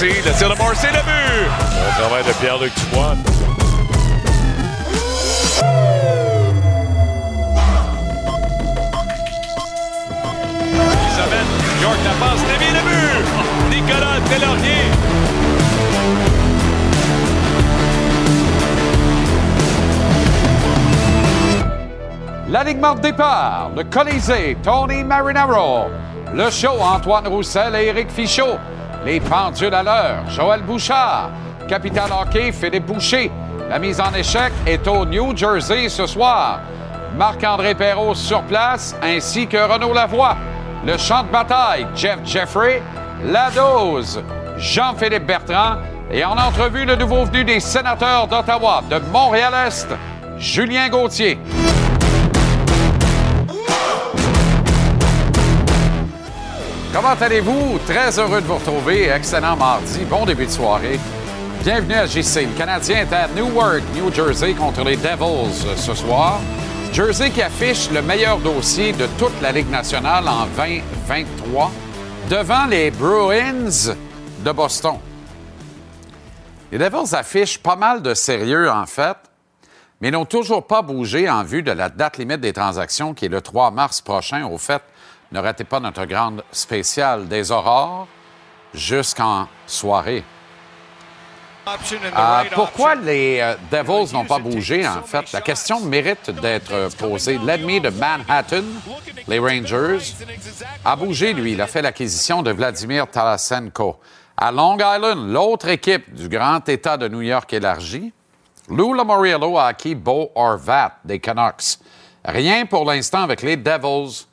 Morrissey, le tir de Morrissey, le but! Bon travail de Pierre-Luc Dubois. Isabelle, York la passe, Lévy, le but! Nicolas Delorier. L'alignement de départ, le Colisée, Tony Marinaro. Le show, Antoine Roussel et Éric Fichaud. Les pendules à l'heure, Joël Bouchard. Capital Hockey, Philippe Boucher. La mise en échec est au New Jersey ce soir. Marc-André Perrault sur place, ainsi que Renaud Lavoie. Le champ de bataille, Jeff Jeffrey. La dose, Jean-Philippe Bertrand. Et en entrevue, le nouveau venu des sénateurs d'Ottawa, de Montréal-Est, Julien Gauthier. Comment allez-vous? Très heureux de vous retrouver. Excellent mardi. Bon début de soirée. Bienvenue à JC. Le Canadien est à Newark, New Jersey, contre les Devils ce soir. Jersey qui affiche le meilleur dossier de toute la Ligue nationale en 2023 devant les Bruins de Boston. Les Devils affichent pas mal de sérieux, en fait, mais n'ont toujours pas bougé en vue de la date limite des transactions qui est le 3 mars prochain. Au fait, ne ratez pas notre grande spéciale des aurores jusqu'en soirée. Euh, pourquoi les euh, Devils n'ont pas bougé, en fait? La question mérite d'être posée. L'ennemi de Manhattan, les Rangers, a bougé, lui. Il a fait l'acquisition de Vladimir Tarasenko. À Long Island, l'autre équipe du grand État de New York élargi, Lou Lamoriello a acquis Beau Orvat des Canucks. Rien pour l'instant avec les Devils.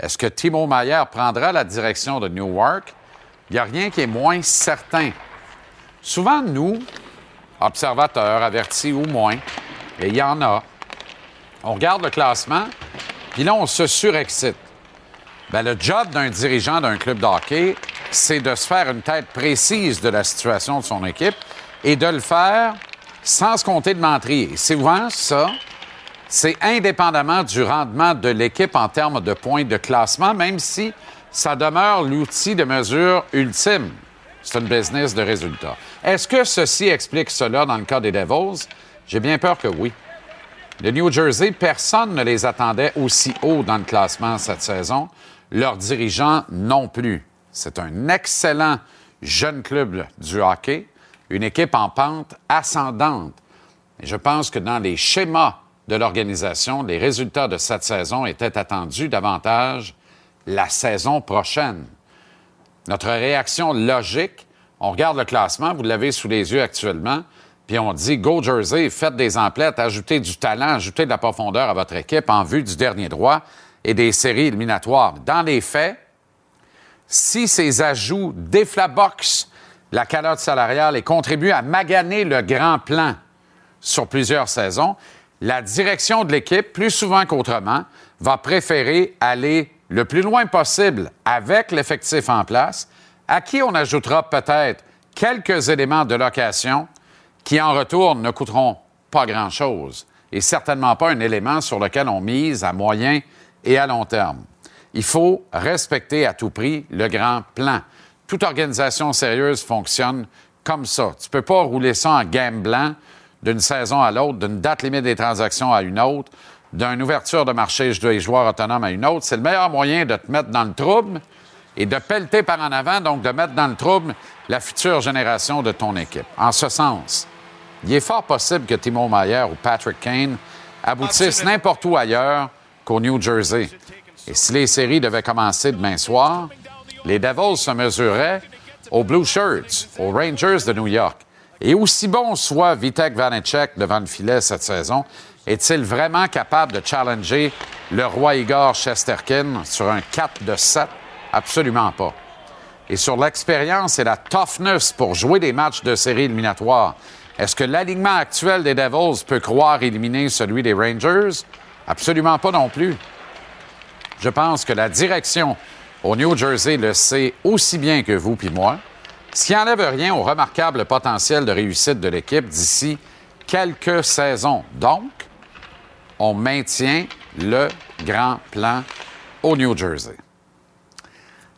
Est-ce que Timo Mayer prendra la direction de Newark? Il n'y a rien qui est moins certain. Souvent, nous, observateurs, avertis ou moins, et il y en a, on regarde le classement, puis là, on se surexcite. Bien, le job d'un dirigeant d'un club de hockey, c'est de se faire une tête précise de la situation de son équipe et de le faire sans se compter de mentir. Souvent, ça, c'est indépendamment du rendement de l'équipe en termes de points de classement, même si ça demeure l'outil de mesure ultime. C'est une business de résultats. Est-ce que ceci explique cela dans le cas des Devils? J'ai bien peur que oui. Le New Jersey, personne ne les attendait aussi haut dans le classement cette saison. Leurs dirigeants non plus. C'est un excellent jeune club du hockey, une équipe en pente ascendante. Je pense que dans les schémas de l'organisation, les résultats de cette saison étaient attendus davantage la saison prochaine. Notre réaction logique, on regarde le classement, vous l'avez sous les yeux actuellement, puis on dit Go Jersey, faites des emplettes, ajoutez du talent, ajoutez de la profondeur à votre équipe en vue du dernier droit et des séries éliminatoires. Dans les faits, si ces ajouts déflaboxent la calotte salariale et contribuent à maganer le grand plan sur plusieurs saisons, la direction de l'équipe, plus souvent qu'autrement, va préférer aller le plus loin possible avec l'effectif en place, à qui on ajoutera peut-être quelques éléments de location qui, en retour, ne coûteront pas grand-chose et certainement pas un élément sur lequel on mise à moyen et à long terme. Il faut respecter à tout prix le grand plan. Toute organisation sérieuse fonctionne comme ça. Tu ne peux pas rouler ça en game blanc d'une saison à l'autre, d'une date limite des transactions à une autre, d'une ouverture de marché des joueurs autonomes à une autre. C'est le meilleur moyen de te mettre dans le trouble et de pelleter par en avant, donc de mettre dans le trouble la future génération de ton équipe. En ce sens, il est fort possible que Timo Mayer ou Patrick Kane aboutissent n'importe où ailleurs qu'au New Jersey. Et si les séries devaient commencer demain soir, les Devils se mesureraient aux Blue Shirts, aux Rangers de New York. Et aussi bon soit Vitek Vanecek devant le filet cette saison, est-il vraiment capable de challenger le roi Igor Chesterkin sur un 4 de 7? Absolument pas. Et sur l'expérience et la toughness pour jouer des matchs de série éliminatoire, est-ce que l'alignement actuel des Devils peut croire éliminer celui des Rangers? Absolument pas non plus. Je pense que la direction au New Jersey le sait aussi bien que vous puis moi, ce qui n'enlève rien au remarquable potentiel de réussite de l'équipe d'ici quelques saisons. Donc, on maintient le grand plan au New Jersey.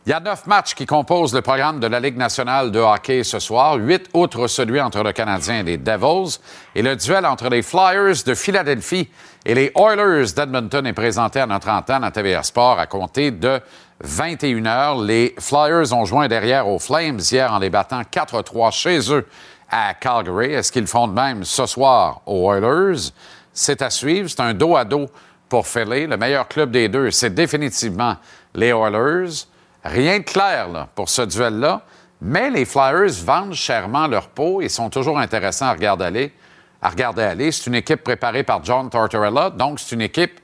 Il y a neuf matchs qui composent le programme de la Ligue nationale de hockey ce soir, huit outre celui entre le Canadien et les Devils. Et le duel entre les Flyers de Philadelphie et les Oilers d'Edmonton est présenté à notre antenne à TVA Sport à compter de 21 heures. Les Flyers ont joint derrière aux Flames hier en les battant 4-3 chez eux à Calgary. Est-ce qu'ils font de même ce soir aux Oilers? C'est à suivre. C'est un dos à dos pour Philly. Le meilleur club des deux, c'est définitivement les Oilers. Rien de clair là, pour ce duel-là, mais les Flyers vendent chèrement leur peau et sont toujours intéressants à regarder aller. À regarder aller. C'est une équipe préparée par John Tortorella, donc c'est une équipe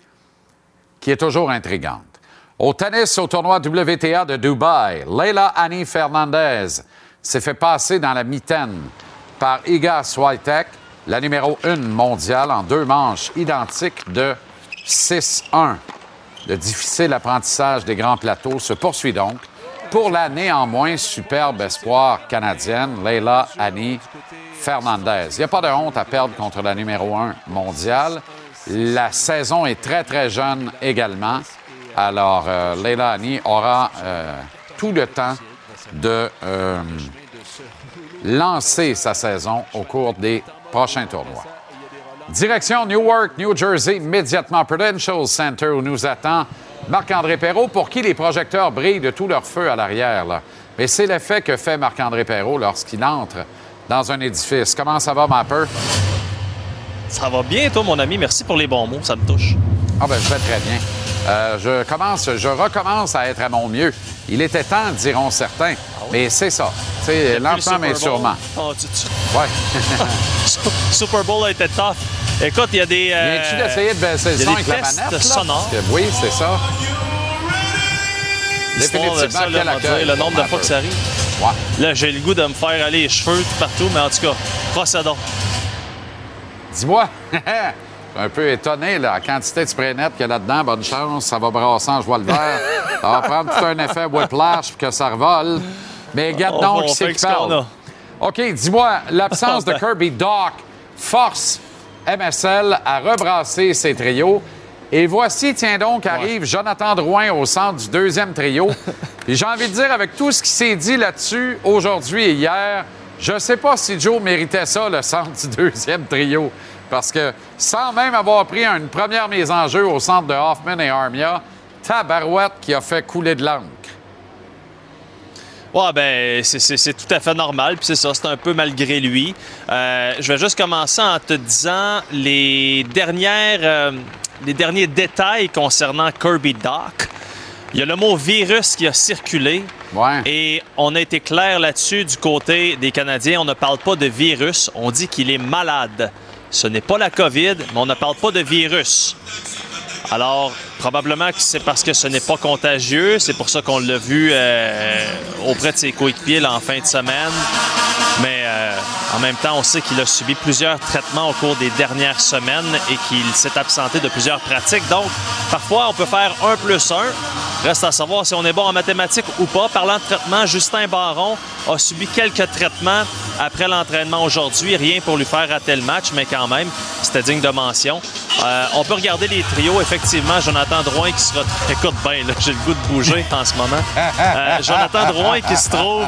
qui est toujours intrigante. Au tennis, au tournoi WTA de Dubaï, Leila Annie Fernandez s'est fait passer dans la mitaine par Iga Swiatek, la numéro 1 mondiale, en deux manches identiques de 6-1. Le difficile apprentissage des grands plateaux se poursuit donc pour la néanmoins superbe espoir canadienne, Leila Annie Fernandez. Il n'y a pas de honte à perdre contre la numéro 1 mondiale. La saison est très, très jeune également. Alors, euh, Leila Annie aura euh, tout le temps de euh, lancer sa saison au cours des prochains tournois. Direction Newark, New Jersey, immédiatement Prudential Center où nous attend Marc-André Perrault, pour qui les projecteurs brillent de tout leur feu à l'arrière. Mais c'est l'effet que fait Marc-André Perrault lorsqu'il entre dans un édifice. Comment ça va, ma peur? Ça va bien, toi, mon ami. Merci pour les bons mots. Ça me touche. Ah ben, je vais très bien. Euh, je commence, je recommence à être à mon mieux. Il était temps, diront certains. Mais c'est ça. C'est lentement, mais sûrement. Oh, tu, tu... Ouais. Super Bowl a été tough. Écoute, il y a des. Euh, Viens-tu d'essayer de baisser le son des avec la manette? là? que oui, c'est ça. Définitivement, ça, quel accueil le nombre de fois que ça arrive. Ouais. Là, j'ai le goût de me faire aller les cheveux tout partout, mais en tout cas, procédons. Dis-moi, un peu étonné, là, la quantité de spray net qu'il y a là-dedans. Bonne chance, ça va brasser en joie le vert. Ça va prendre tout un effet whiplash pour que ça revole. Mais regarde On- donc on qui c'est qui parle. OK, dis-moi, l'absence de Kirby Doc force MSL à rebrasser ses trios. Et voici, tiens donc, arrive Jonathan Drouin au centre du deuxième trio. Puis j'ai envie de dire, avec tout ce qui s'est dit là-dessus aujourd'hui et hier, je ne sais pas si Joe méritait ça, le centre du deuxième trio. Parce que sans même avoir pris une première mise en jeu au centre de Hoffman et Armia, Tabarouette qui a fait couler de l'encre. Ouais, ben, c'est- tout à fait normal. Puis c'est ça, c'est un peu malgré lui. Euh, je vais juste commencer en te disant les dernières, euh, les derniers détails concernant Kirby Doc. Il y a le mot virus qui a circulé. Ouais. Et on a été clair là-dessus du côté des Canadiens. On ne parle pas de virus, on dit qu'il est malade. Ce n'est pas la COVID, mais on ne parle pas de virus. Alors, probablement que c'est parce que ce n'est pas contagieux. C'est pour ça qu'on l'a vu euh, auprès de ses coéquipiers en fin de semaine. Mais euh, en même temps, on sait qu'il a subi plusieurs traitements au cours des dernières semaines et qu'il s'est absenté de plusieurs pratiques. Donc, parfois, on peut faire un plus un. Reste à savoir si on est bon en mathématiques ou pas. Parlant de traitement, Justin Baron a subi quelques traitements après l'entraînement aujourd'hui. Rien pour lui faire rater le match, mais quand même, c'était digne de mention. Euh, on peut regarder les trios. Effectivement, Jonathan Drouin qui sera... Écoute bien, j'ai le goût de bouger en ce moment. Euh, Jonathan Drouin qui se trouve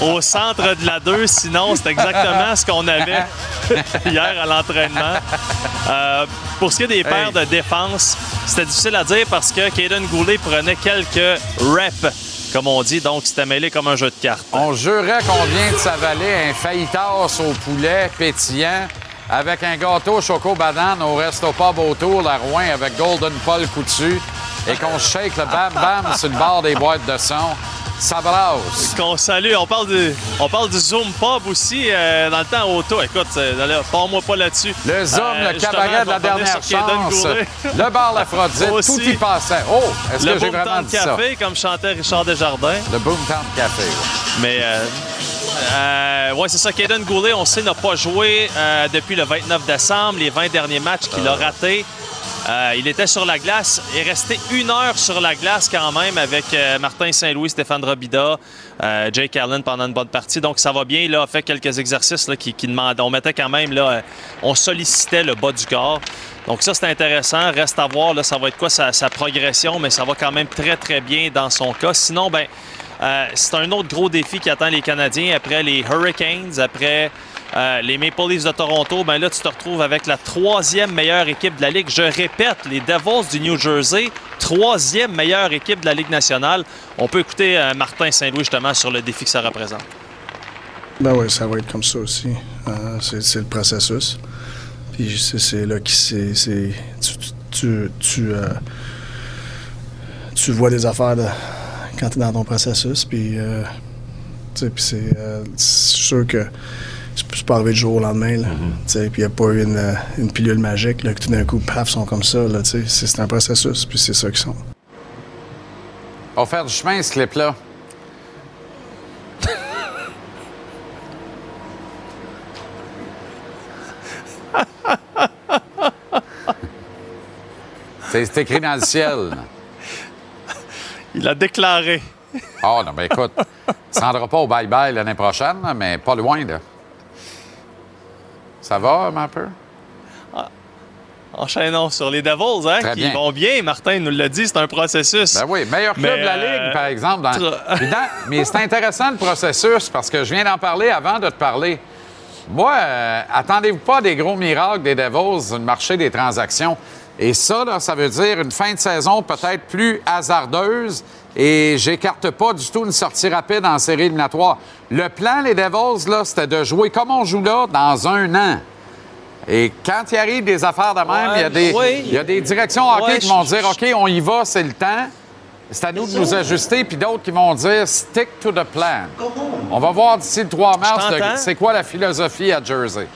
au centre de la 2. Sinon, c'est exactement ce qu'on avait hier à l'entraînement. Euh, pour ce qui est des paires de défense, c'était difficile à dire parce que Caden Goulet prenait quelques reps, comme on dit, donc c'était mêlé comme un jeu de cartes. On jurait qu'on vient de s'avaler un fajitas au poulet pétillant avec un gâteau choco banane au resto pub autour, la Rouen avec Golden Paul coutu et qu'on shake le bam bam sur le bord des boîtes de son. Ça brasse. Qu'on salue, on parle du, on parle du Zoom Pub aussi euh, dans le temps auto. Écoute, euh, là, pars-moi pas là-dessus. Le Zoom, Euh, le justement, cabaret de la dernière chance, le bar L'Aphrodite, Aussi. tout y passait. Oh, est-ce Le que j'ai Boomtown vraiment dit ça? Café, comme chantait Richard Desjardins. Le Boomtown Café, oui. Mais, euh, ouais, c'est ça. Caden Goulet, on sait, n'a pas joué euh, depuis le 29 décembre, les 20 derniers matchs qu'il a ratés. Euh, il était sur la glace et resté une heure sur la glace quand même avec euh, Martin Saint-Louis, Stéphane Robida, euh, Jake Allen pendant une bonne partie. Donc ça va bien. Il a fait quelques exercices là, qui, qui demandent. On mettait quand même, là, on sollicitait le bas du corps. Donc ça, c'est intéressant. Reste à voir, là, ça va être quoi sa, sa, progression, mais ça va quand même très, très bien dans son cas. Sinon, ben, euh, c'est un autre gros défi qui attend les Canadiens après les Hurricanes, après euh, les Maple Leafs de Toronto. Ben là, tu te retrouves avec la troisième meilleure équipe de la Ligue. Je répète, les Devils du New Jersey, troisième meilleure équipe de la Ligue nationale. On peut écouter euh, Martin Saint-Louis justement sur le défi que ça représente. Ben oui, ça va être comme ça aussi. C'est le processus. Puis c'est là que c'est. Tu, tu, tu, tu, vois des affaires de, quand tu es dans ton processus. Puis, euh, puis c'est euh, sûr que c'est pas arrivé du jour au lendemain. Là, mm-hmm. Puis il n'y a pas eu une, une, pilule magique là, que tout d'un coup, paf, sont comme ça. C'est un processus, puis c'est ça qu'ils sont. On va faire du chemin, ce clip-là. C'est écrit dans le ciel. Il a déclaré. Oh non, mais écoute, tu ne pas au bye-bye l'année prochaine, mais pas loin, là. Ça va, un peu? Ah. Enchaînons sur les Devils, hein, Très qui bien. vont bien. Martin nous l'a dit, c'est un processus. Ben oui, meilleur club Mais, de la euh, Ligue, par exemple. dans- mais c'est intéressant, le processus, parce que je viens d'en parler avant de te parler. Moi, euh, attendez-vous pas des gros miracles des Devils le marché des transactions? Et ça, là, ça veut dire une fin de saison peut-être plus hasardeuse. Et j'écarte pas du tout une sortie rapide en série éliminatoire. Le plan, les Devils, là, c'était de jouer comme on joue là dans un an. Et quand il arrive des affaires de même, il y a des, il y a des directions hockey Ouais, qui vont dire OK, on y va, c'est le temps. C'est à nous de nous ajuster, puis d'autres qui vont dire stick to the plan. On va voir d'ici le 3 mars c'est quoi la philosophie à Jersey.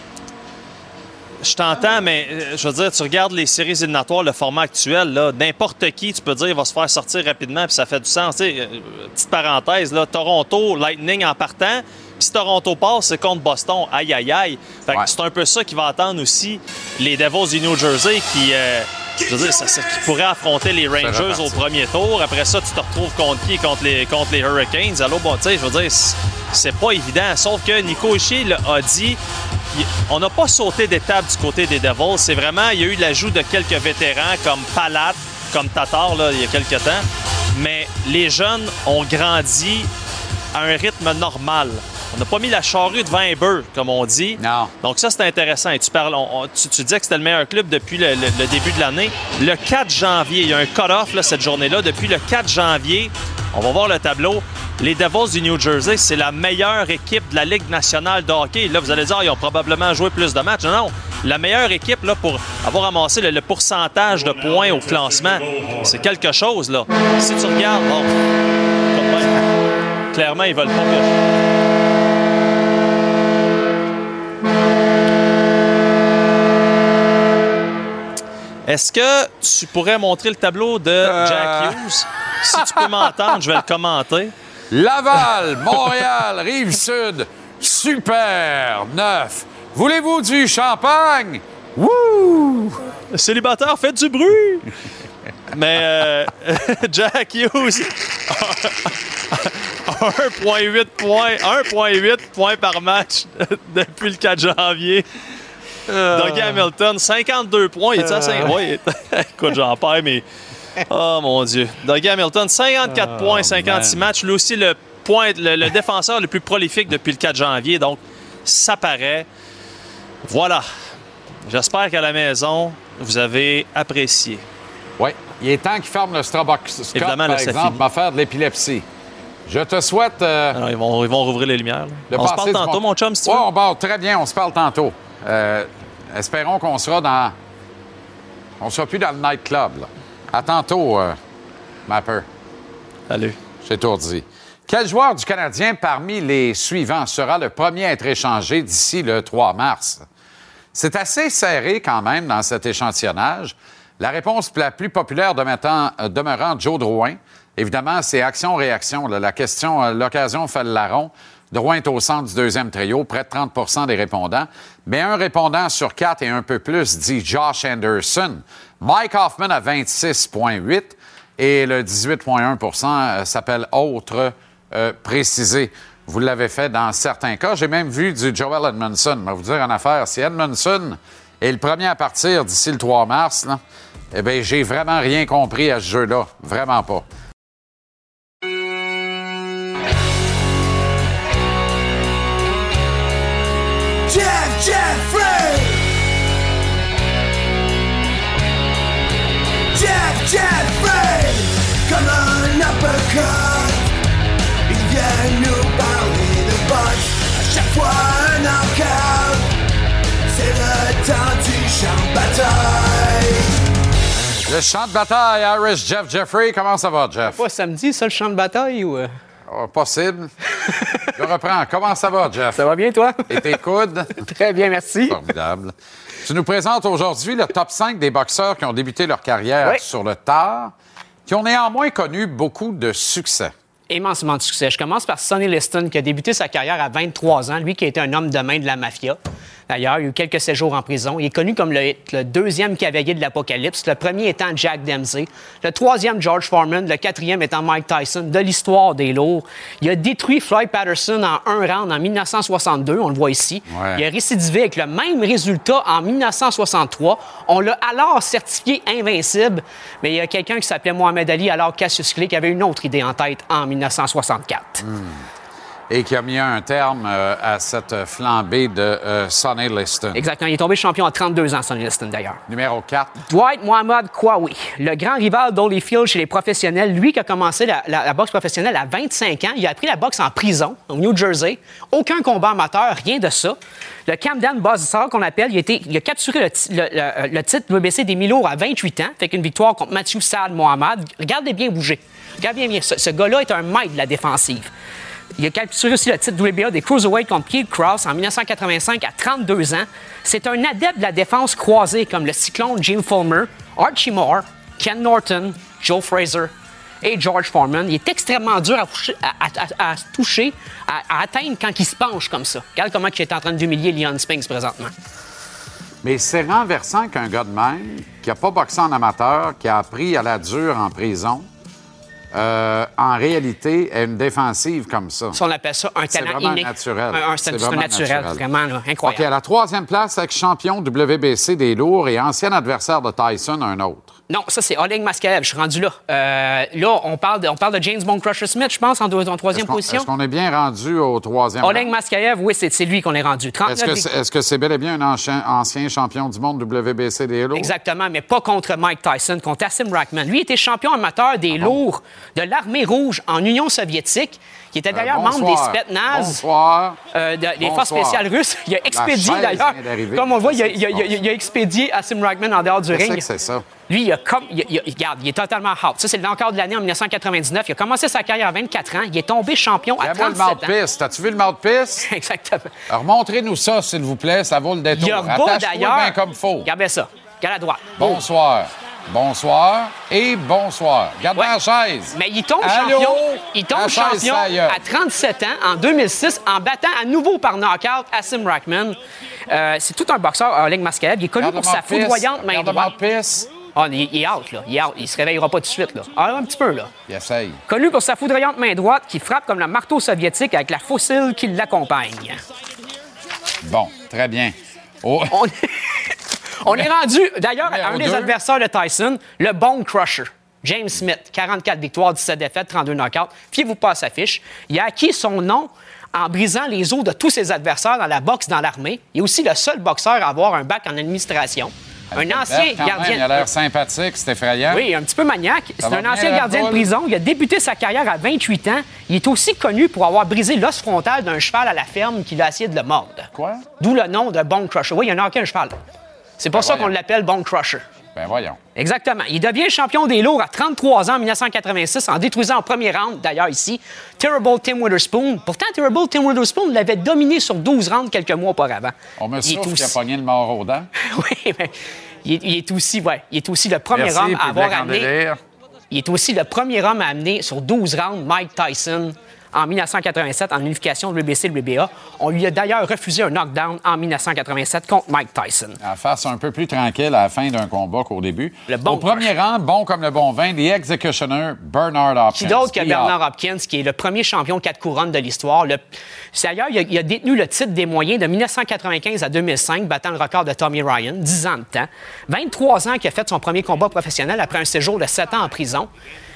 Je t'entends, mais euh, je veux dire, tu regardes les séries éliminatoires, le format actuel, là, n'importe qui, tu peux dire, il va se faire sortir rapidement, puis ça fait du sens. Euh, petite parenthèse, là, Toronto, Lightning en partant, puis si Toronto passe, c'est contre Boston. Aïe, aïe, aïe. Fait que c'est un peu ça qui va attendre aussi les Devils du New Jersey qui, euh, je veux dire, ça- ça- qui pourraient affronter les Rangers au premier tour. Après ça, tu te retrouves contre qui? Contre les, contre les Hurricanes. Allô, bon, tu sais, je veux dire, c'est- pas évident. Sauf que Nico Ishii a dit on n'a pas sauté d'étape du côté des Devils. C'est vraiment, il y a eu l'ajout de quelques vétérans comme Palat, comme Tatar, là, il y a quelques temps. Mais les jeunes ont grandi à un rythme normal. On n'a pas mis la charrue devant un bœuf, comme on dit. Non. Donc ça, c'est intéressant. Et tu, parles, on- on- tu, tu disais que c'était le meilleur club depuis le, le- le début de l'année. Le 4 janvier, il y a un cut-off cette journée-là. Depuis le 4 janvier, on va voir le tableau. Les Devils du New Jersey, c'est la meilleure équipe de la Ligue nationale de hockey. Là, vous allez dire, Ah, ils ont probablement joué plus de matchs. Non, non. La meilleure équipe là, pour avoir amassé le, le pourcentage de points au classement, c'est quelque chose. là. Si tu regardes, bon, clairement, ils veulent pas que... Est-ce que tu pourrais montrer le tableau de Euh. Jack Hughes? Si tu peux m'entendre, je vais le commenter. Laval, Montréal, Rive-Sud, super, neuf. Voulez-vous du champagne? Wouh! Célibataire fait du bruit! Mais euh, Jack Hughes, 1,8 points, 1,8 points par match depuis le 4 janvier. Dougie Hamilton, 52 points. Il est à 5... Oui, écoute, j'en perds, mais... Oh, mon Dieu. Dougie Hamilton, 54 points, 56 man. matchs. Lui aussi, le, point, le, le défenseur le plus prolifique depuis le 4 janvier. Donc, ça paraît. Voilà. J'espère qu'à la maison, vous avez apprécié. Oui, il est temps qu'il ferme le stroboscope, Évidemment, par exemple, va faire de l'épilepsie. Je te souhaite euh, Alors, ils, vont, ils vont rouvrir les lumières. On se parle tantôt, mon chum, si tu Ouais, veux. on parle très bien, on se parle tantôt. Euh, espérons qu'on sera dans... On sera plus dans le nightclub, là. À tantôt, euh, Mapper. Salut. C'est étourdi. Quel joueur du Canadien parmi les suivants sera le premier à être échangé d'ici le 3 mars? C'est assez serré quand même dans cet échantillonnage. La réponse la plus populaire demeurant, euh, demeurant Joe Drouin. Évidemment, c'est action-réaction. La question, euh, l'occasion fait le larron. Drouin est au centre du deuxième trio, près de 30% des répondants. Mais un répondant sur quatre et un peu plus dit Josh Anderson. Mike Hoffman à 26,8 et le 18,1% euh, s'appelle autre euh, précisé. Vous l'avez fait dans certains cas. J'ai même vu du Joel Edmondson. Je vais vous dire en affaire, si Edmondson est le premier à partir d'ici le 3 mars, eh bien, j'ai vraiment rien compris à ce jeu-là. Vraiment pas. Un uppercut Ils viennent nous parler de boxe À chaque fois un knockout C'est le temps du champ de bataille Le champ de bataille, Irish Jeff Jeffrey. Comment ça va, Jeff? Pas samedi, ça, le champ de bataille ou. euh? Oh, possible. Je reprends. Comment ça va, Jeff? Ça va bien, toi? Et tes coudes? Très bien, merci. Formidable. Tu nous présentes aujourd'hui le top 5 des boxeurs qui ont débuté leur carrière Oui. sur le tard, qui ont néanmoins connu beaucoup de succès. Immensément de succès. Je commence par Sonny Liston, qui a débuté sa carrière à 23 ans. Lui qui été un homme de main de la mafia. D'ailleurs, il a eu quelques séjours en prison. Il est connu comme le, le deuxième cavalier de l'Apocalypse, le premier étant Jack Dempsey, le troisième George Foreman, le quatrième étant Mike Tyson, de l'histoire des lourds. Il a détruit Floyd Patterson en un round en 1962, on le voit ici. Ouais. Il a récidivé avec le même résultat en 1963. On l'a alors certifié invincible, mais il y a quelqu'un qui s'appelait Mohamed Ali, alors Cassius Clay, qui avait une autre idée en tête en 1964. Et qui a mis un terme euh, à cette flambée de euh, Sonny Liston. Exactement. Il est tombé champion à 32 ans, Sonny Liston, d'ailleurs. Numéro 4. Dwight Mohamed Kwawi, le grand rival d'Holyfield chez les professionnels, lui qui a commencé la, la- la boxe professionnelle à 25 ans, il a appris la boxe en prison, au New Jersey. Aucun combat amateur, rien de ça. Le Camden Buzzsaw, qu'on appelle, il a, été- il a capturé le, ti- le- le- le titre WBC des Milo à 28 ans, fait qu'une victoire contre Matthew Sad Mohamed. Regardez bien bouger. Regardez bien, bien. Ce, ce gars-là est un maître de la défensive. Il a capturé aussi le titre WBA des Cruiserweight contre Pete Cross en 1985 à 32 ans. C'est un adepte de la défense croisée comme le cyclone Jim Fulmer, Archie Moore, Ken Norton, Joe Fraser et George Foreman. Il est extrêmement dur à, toucher- à- à- toucher, à atteindre quand il se penche comme ça. Regarde comment il est en train d'humilier Leon Spinks présentement. Mais c'est renversant qu'un gars de même, qui n'a pas boxé en amateur, qui a appris à la dure en prison, euh, en réalité, une défensive comme ça. Ça, on appelle ça un C'est talent vraiment inné. naturel. Un- un- C'est vraiment naturel, naturel. vraiment là, OK, incroyable. à la troisième place, ex-champion WBC des lourds et ancien adversaire de Tyson, un autre. Non, ça, c'est Oleg Maskaev. Je suis rendu là. Euh, là, on parle, de, on parle de James Bond Crusher Smith, je pense, en, deux- en troisième position. est-ce qu'on est bien rendu au troisième Oleg? Maskaev, oui, c'est lui qu'on est rendu. 39 Est-ce que c'est que c'est bel et bien un ancien, ancien champion du monde WBC des lourds? Exactement, mais pas contre Mike Tyson, contre Asim Rackman. Lui était champion amateur Ah des lourds de l'armée rouge en Union soviétique. Il était d'ailleurs Euh, membre des. Bonsoir. euh, de- des forces spéciales russes. Il a expédié d'ailleurs, comme on le voit, il a, il a- qui il a- il a expédié Asim Rackman en dehors du ring. c'est ça. Lui, il a comme. Regarde, il est totalement out. Ça, c'est le encore de l'année en 1999. Il a commencé sa carrière à 24 ans. Il est tombé champion à Regarde-moi le 37 ans. mouthpiece. T'as-tu vu le mouthpiece? Exactement. Alors, montrez-nous ça, s'il vous plaît. Ça vaut le détour. Il y a Attache-toi d'ailleurs. comme faut. Regardez ça. Regarde à droite. Bonsoir. Bonsoir et bonsoir. Garde Ouais. la chaise. Mais il tombe Allô? champion. Il tombe champion à 37 ans en 2006 en battant à nouveau par knockout Asim Rackman. Euh, c'est tout un boxeur, Oleg Maskaev. Il est connu pour sa foudroyante main droite. Ah, il, il est out, là. Il est out. Il se réveillera pas tout de suite, là. Ah, un petit peu, là. Il essaye. Connu pour sa foudroyante main droite qui frappe comme le marteau soviétique avec la fossile qui l'accompagne. Bon, très bien. Oh, On, on est rendu, d'ailleurs, un des deux. adversaires de Tyson, le Bone Crusher. James Smith, 44 victoires, 17 défaites, 32 knockouts. Fiez-vous pas à sa fiche. Il a acquis son nom en brisant les os de tous ses adversaires dans la boxe dans l'armée. Il est aussi le seul boxeur à avoir un bac en administration. Un ancien quand même, gardien. Il a l'air sympathique, c'est effrayant. Oui, un petit peu maniaque. C'est un ancien gardien de prison. Il a débuté sa carrière à 28 ans. Il est aussi connu pour avoir brisé l'os frontal d'un cheval à la ferme qui a essayé de le mordre. Quoi? D'où le nom de Bone Crusher. Oui, il y en a aucun cheval. C'est pour ça voyons. qu'on l'appelle Bone Crusher. Ben voyons. Exactement. Il devient champion des lourds à 33 ans en 1986 en détruisant au premier round, d'ailleurs ici, Terrible Tim Witherspoon. Pourtant, Terrible Tim Witherspoon l'avait dominé sur 12 rounds quelques mois auparavant. On me souffle qu'il a aussi- pogné le mort aux dents. Oui, mais il est, il est aussi, ouais, il est aussi le premier Merci, homme à avoir en amené il est aussi le premier homme à amener sur 12 rounds Mike Tyson en 1987 en unification de l'UBC et de l'UBA. On lui a d'ailleurs refusé un knockdown en 1987 contre Mike Tyson. En face un peu plus tranquille à la fin d'un combat qu'au début. Le bon Au premier rang, bon comme le bon vin, The Executioner, Bernard Hopkins. Qui d'autre que Bernard Hopkins, qui est le premier champion quatre couronnes de l'histoire? Le... c'est D'ailleurs, il a, il a détenu le titre des moyens de 1995 à 2005, battant le record de Tommy Ryan, 10 ans de temps. 23 ans qu'il a fait son premier combat professionnel après un séjour de 7 ans en prison.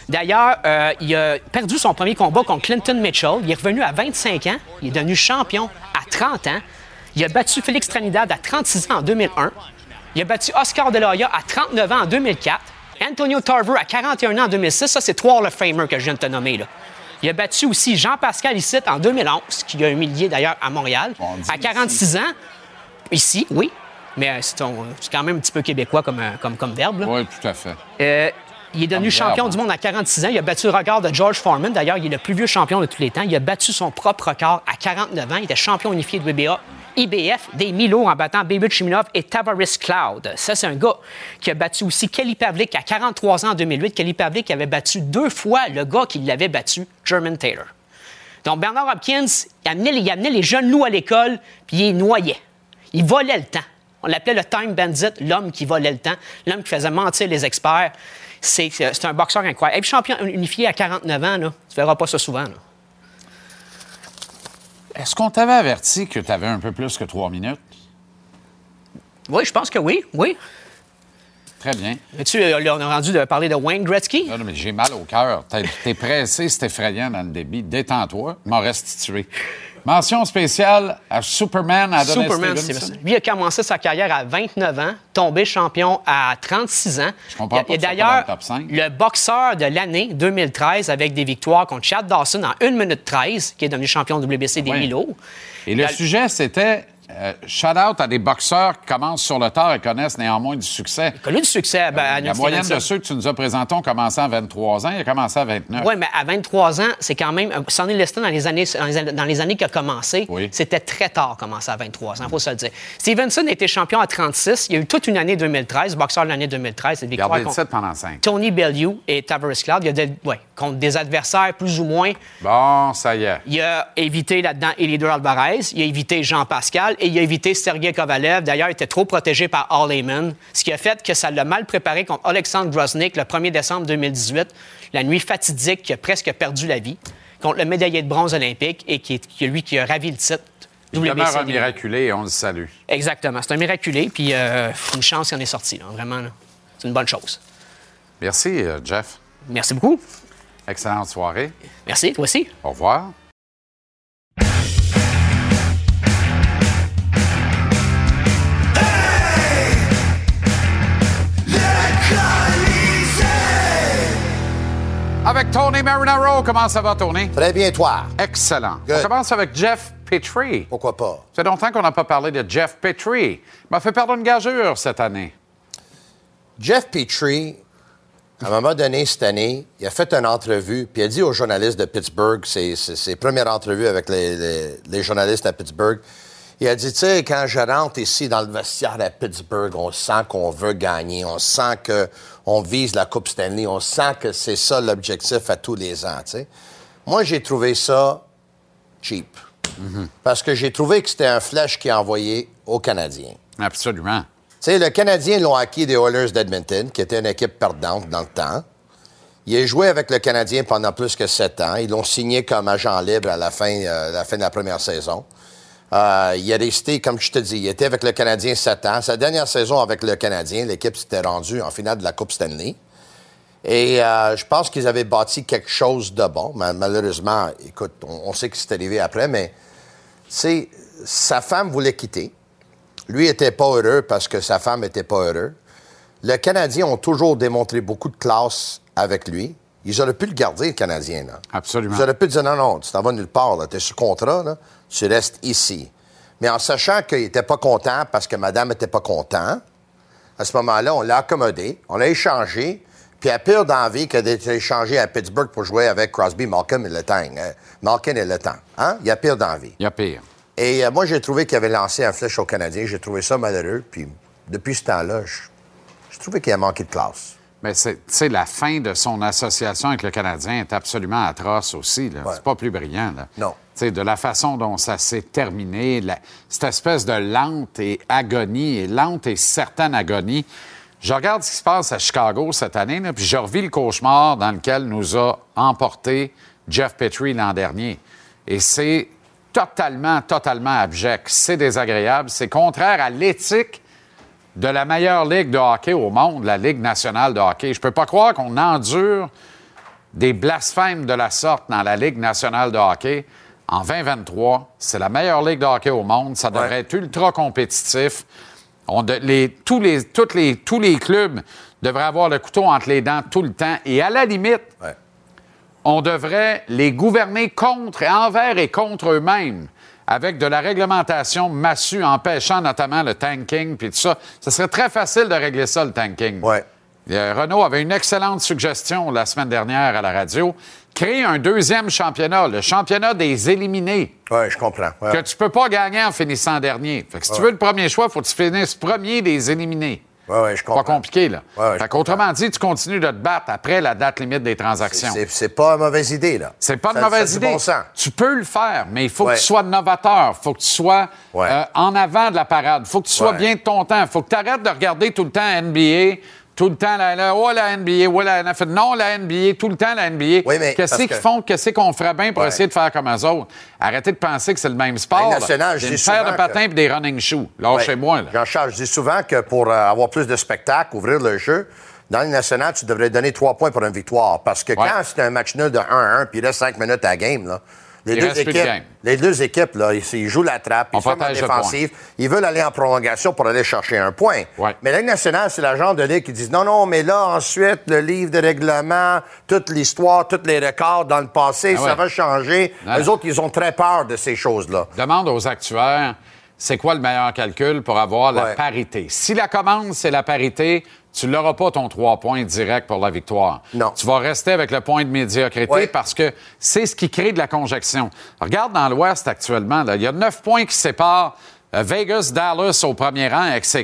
D'ailleurs, euh, il a perdu son premier combat contre Clinton Mitchell. Il est revenu à 25 ans. Il est devenu champion à 30 ans. Il a battu Félix Trinidad à 36 ans en 2001. Il a battu Oscar De La Hoya à 39 ans en 2004. Antonio Tarver à 41 ans en 2006. Ça, c'est trois of Famer que je viens de te nommer. Là. Il a battu aussi Jean-Pascal Issite en 2011, qui a humilié d'ailleurs à Montréal, à 46 ans. Ici, oui. Mais euh, c'est ton- c'est quand même un petit peu québécois comme, euh, comme, comme verbe. là. Oui, tout à fait. Euh, il est devenu Comme champion du monde à 46 ans. Il a battu le record de George Foreman. D'ailleurs, il est le plus vieux champion de tous les temps. Il a battu son propre record à 49 ans. Il était champion unifié de WBA, IBF, des Milo en battant Baby Chiminov et Tavares Cloud. Ça, c'est un gars qui a battu aussi Kelly Pavlik à 43 ans en 2008. Kelly Pavlik avait battu deux fois le gars qui l'avait battu, German Taylor. Donc, Bernard Hopkins, il amenait, les- il amenait les jeunes loups à l'école, puis il noyait. Il volait le temps. On l'appelait le time bandit, l'homme qui volait le temps, l'homme qui faisait mentir les experts. C'est c'est un boxeur incroyable. Et puis champion unifié à 49 ans, là, tu verras pas ça souvent. là. Est-ce qu'on t'avait averti que tu avais un peu plus que trois minutes? Oui, je pense que oui, oui. Très bien. Mais tu euh, là, on a rendu de parler de Wayne Gretzky. Non, non, mais j'ai mal au cœur. T'es- T'es pressé, c'est effrayant dans le débit. Détends-toi, m'en restituer. Mention spéciale à Superman Adonis Superman Stevenson. Lui a commencé sa carrière à 29 ans, tombé champion à 36 ans. Je comprends pas soit d'ailleurs le boxeur de l'année 2013 avec des victoires contre Chad Dawson en 1 minute 13, qui est devenu champion WBC des Ouais. Milo. Et le sujet, c'était euh, shout-out à des boxeurs qui commencent sur le tard et connaissent néanmoins du succès. Il a connu du succès. Ben, à La Adonis moyenne de ceux que tu nous as présentés ont commencé à 23 ans. Il a commencé à 29. Oui, mais à 23 ans, c'est quand même. Sonny Liston, dans les années, dans les, années qu'il a commencé, Oui. c'était très tard commencer à 23 ans, il faut se le dire. Stevenson a été champion à 36. Il y a eu toute une année 2013, boxeur de l'année 2013. des victoires Gardez le contre pendant 5. Tony Bellew et Tavares Cloud. Il y a des- ouais, contre des adversaires plus ou moins. Bon, ça y est. Il a évité là-dedans Elidor Alvarez, il a évité Et il a évité Sergei Kovalev. D'ailleurs, il était trop protégé par Al Heyman, ce qui a fait que ça l'a mal préparé contre Alexandre Groznik le 1er décembre 2018, la nuit fatidique qui a presque perdu la vie, contre le médaillé de bronze olympique et qui est, lui qui a ravi le titre. Il demeure un miraculé et on le salue. Exactement. C'est un miraculé, puis euh, une chance qu'il en est sorti, là, vraiment. C'est une bonne chose. Merci, euh, Jeff. Merci beaucoup. Excellente soirée. Merci, toi aussi. Au revoir. Avec Tony Marinaro, comment ça va, Tony? Très bien, toi. Excellent. Good. On commence avec Jeff Petrie. Pourquoi pas? Ça fait longtemps qu'on n'a pas parlé de Jeff Petrie. Il m'a fait perdre une gageure cette année. Jeff Petrie, à un moment donné cette année, il a fait une entrevue, puis il a dit aux journalistes de Pittsburgh, ses, ses- ses premières entrevues avec les, les- les journalistes à Pittsburgh, il a dit, tu sais, quand je rentre ici dans le vestiaire à Pittsburgh, on sent qu'on veut gagner, on sent qu'on vise la Coupe Stanley, on sent que c'est ça l'objectif à tous les ans, tu sais. Moi, j'ai trouvé ça cheap. Parce que j'ai trouvé que c'était un flèche qui a envoyé aux Canadiens. Absolument. Tu sais, le Canadien l'ont acquis des Oilers d'Edmonton, qui était une équipe perdante dans le temps. Il a joué avec le Canadien pendant plus que sept ans. Ils l'ont signé comme agent libre à la fin, euh, la fin de la première saison. Euh, il est resté, comme je te dis, il était avec le Canadien sept ans. Sa dernière saison avec le Canadien, l'équipe s'était rendue en finale de la Coupe Stanley. Et euh, je pense qu'ils avaient bâti quelque chose de bon. Malheureusement, écoute, on, on sait que c'est arrivé après, mais tu sais, sa femme voulait quitter. Lui était pas heureux parce que sa femme était pas heureuse. Le Canadien ont toujours démontré beaucoup de classe avec lui. Ils auraient pu le garder, le Canadien. Là. Absolument. Ils auraient pu dire non, non, tu t'en vas nulle part. Tu es sous contrat, là, tu restes ici. Mais en sachant qu'il n'était pas content parce que madame n'était pas content, à ce moment-là, on l'a accommodé, on l'a échangé, puis à pire d'envie que d'être échangé à Pittsburgh pour jouer avec Crosby, Malcolm et Letang. Euh, Malkin et Letang. Hein? Il y a pire d'envie. Il y a pire. Et euh, moi, j'ai trouvé qu'il avait lancé un flèche au Canadien. J'ai trouvé ça malheureux. Puis depuis ce temps-là, je, je trouvais qu'il a manqué de classe. Mais c'est, tu sais, la fin de son association avec le Canadien est absolument atroce aussi. Là. Ouais. C'est pas plus brillant. Là. Non. De la façon dont ça s'est terminé, cette espèce de lente et agonie, et lente et certaine agonie. Je regarde ce qui se passe à Chicago cette année, puis je revis le cauchemar dans lequel nous a emporté Jeff Petrie l'an dernier. Et c'est totalement, totalement abject. C'est désagréable. C'est contraire à l'éthique de la meilleure ligue de hockey au monde, la Ligue nationale de hockey. Je peux pas croire qu'on endure des blasphèmes de la sorte dans la Ligue nationale de hockey. En 2023, c'est la meilleure ligue de hockey au monde. Ça devrait Ouais. être ultra compétitif. On de- les, tous, les, toutes les, tous les clubs devraient avoir le couteau entre les dents tout le temps. Et à la limite, Ouais. on devrait les gouverner contre, et envers et contre eux-mêmes, avec de la réglementation massue, empêchant notamment le tanking puis tout ça. Ce serait très facile de régler ça, le tanking. Ouais. Euh, Renault avait une excellente suggestion la semaine dernière à la radio. Créer un deuxième championnat, le championnat des éliminés, Oui, je comprends. Ouais. que tu peux pas gagner en finissant dernier. Fait que si tu veux le premier choix, il faut que tu finisses premier des éliminés. Ouais, ouais, je Pas comprends. compliqué, là. Ouais, fait qu'autrement dit, tu continues de te battre après la date limite des transactions. C'est pas une mauvaise idée, là. C'est pas une mauvaise idée. bon sens. Tu peux le faire, mais il faut Ouais. que tu sois novateur. Il faut que tu sois Ouais. euh, en avant de la parade. Il faut que tu sois bien de ton temps. Il faut que tu arrêtes de regarder tout le temps NBA, tout le temps la, la, oh, la NBA, oh, la NFL. Non, la NBA, tout le temps la NBA. Oui, mais Qu'est-ce qu'ils que- font? Qu'est-ce qu'on ferait bien pour Ouais. essayer de faire comme eux autres? Arrêtez de penser que c'est le même sport. Nationale, une paire de patins que- et des running shoes. Lâchez-moi. Jean-Charles, je dis souvent que pour euh, avoir plus de spectacles, ouvrir le jeu, dans le national, tu devrais donner trois points pour une victoire. Parce que Ouais. quand c'est un match nul de 1-1 puis il reste cinq minutes à la game, là, les, deux de équipes, les deux équipes, là, ils, jouent la trappe, ils partage le défensive, ils veulent aller en prolongation pour aller chercher un point. Ouais. Mais la Ligue nationale, c'est la genre de ligue qui dit non, non, mais là, ensuite, le livre de règlement, toute l'histoire, tous les records dans le passé, Ah ça va changer. Les autres, ils ont très peur de ces choses-là. Demande aux actuaires, c'est quoi le meilleur calcul pour avoir la parité? Si la commande, c'est la parité, tu n'auras pas ton trois points direct pour la victoire. Non. Tu vas rester avec le point de médiocrité Ouais. parce que c'est ce qui crée de la conjection. Regarde dans l'Ouest actuellement, il y a neuf points qui séparent euh, Vegas, Dallas au premier rang, ex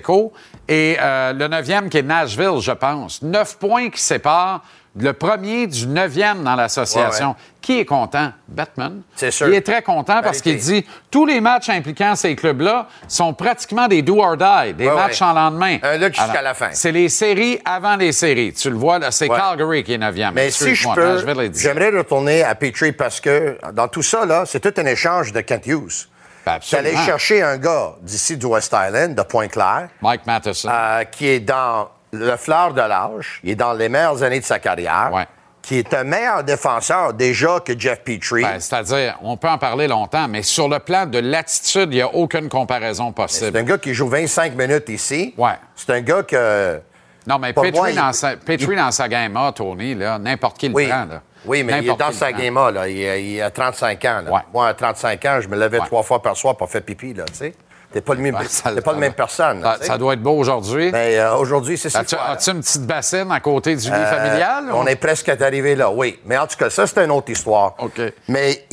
et euh, le neuvième qui est Nashville, je pense. Neuf points qui séparent le premier du neuvième dans l'association. Ouais, ouais. Qui est content? Batman. C'est sûr. Il est très content parce qu'il dit tous les matchs impliquant ces clubs-là sont pratiquement des do or die, des Ouais, matchs en lendemain. Un lutte jusqu'à la fin. C'est les séries avant les séries. Tu le vois, là, c'est. Calgary qui est neuvième. Mais si je peux, j'aimerais retourner à Petrie parce que dans tout ça, là, c'est tout un échange de Kent Hughes. Ben, Tu allé chercher un gars d'ici du West Island, de Pointe-Claire, Mike Matheson. euh, qui est dans le fleur de l'âge, il est dans les meilleures années de sa carrière, Ouais. qui est un meilleur défenseur déjà que Jeff Petrie. Ben, C'est-à-dire, on peut en parler longtemps, mais sur le plan de l'attitude, il n'y a aucune comparaison c'est possible. un gars qui joue 25 minutes ici. Ouais. C'est un gars que... Non, mais Petrie, moi, il- dans, sa, Petrie dans sa game A, Tony, là, n'importe qui le Oui, prend. Là. oui mais il est dans sa prend. game A, là. Il, a- il a 35 ans. là. Ouais. Moi, à 35 ans, je me levais Ouais. trois fois par soir pour faire pipi, là, tu sais. T'es pas, le même, ça- pas la même personne. là, Ça, doit être beau aujourd'hui. Mais euh, aujourd'hui, c'est ça. As-tu as-tu une petite bassine à côté du lit familial? Euh, On ou- est presque arrivé là, oui. Mais en tout cas, ça, c'est une autre histoire. OK. Mais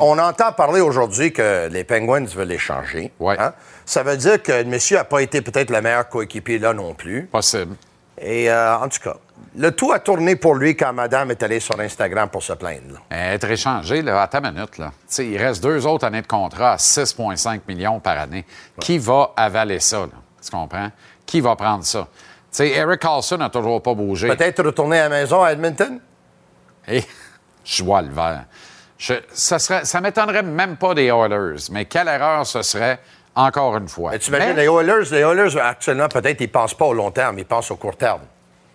on entend parler aujourd'hui que les Penguins veulent échanger. Ouais. hein. Ça veut dire que le monsieur n'a pas été peut-être le meilleur coéquipier là non plus. Possible. Et euh, en tout cas, le tout a tourné pour lui quand madame est allée sur Instagram pour se plaindre. là. Être échangé, là, à ta minute, là. Il reste deux autres années de contrat à 6,5 millions par année. Qui va avaler ça, là? Tu comprends? Qui va prendre ça? Eric Carlson n'a toujours pas bougé. Peut-être retourner à la maison à Edmonton? Et je vois le vert. Je- ça serait, ça m'étonnerait même pas des Oilers, mais quelle erreur ce serait, encore une fois. Mais tu imagines, Mais, les Oilers, les Oilers, actuellement, peut-être, ils pensent pas au long terme, ils pensent au court terme.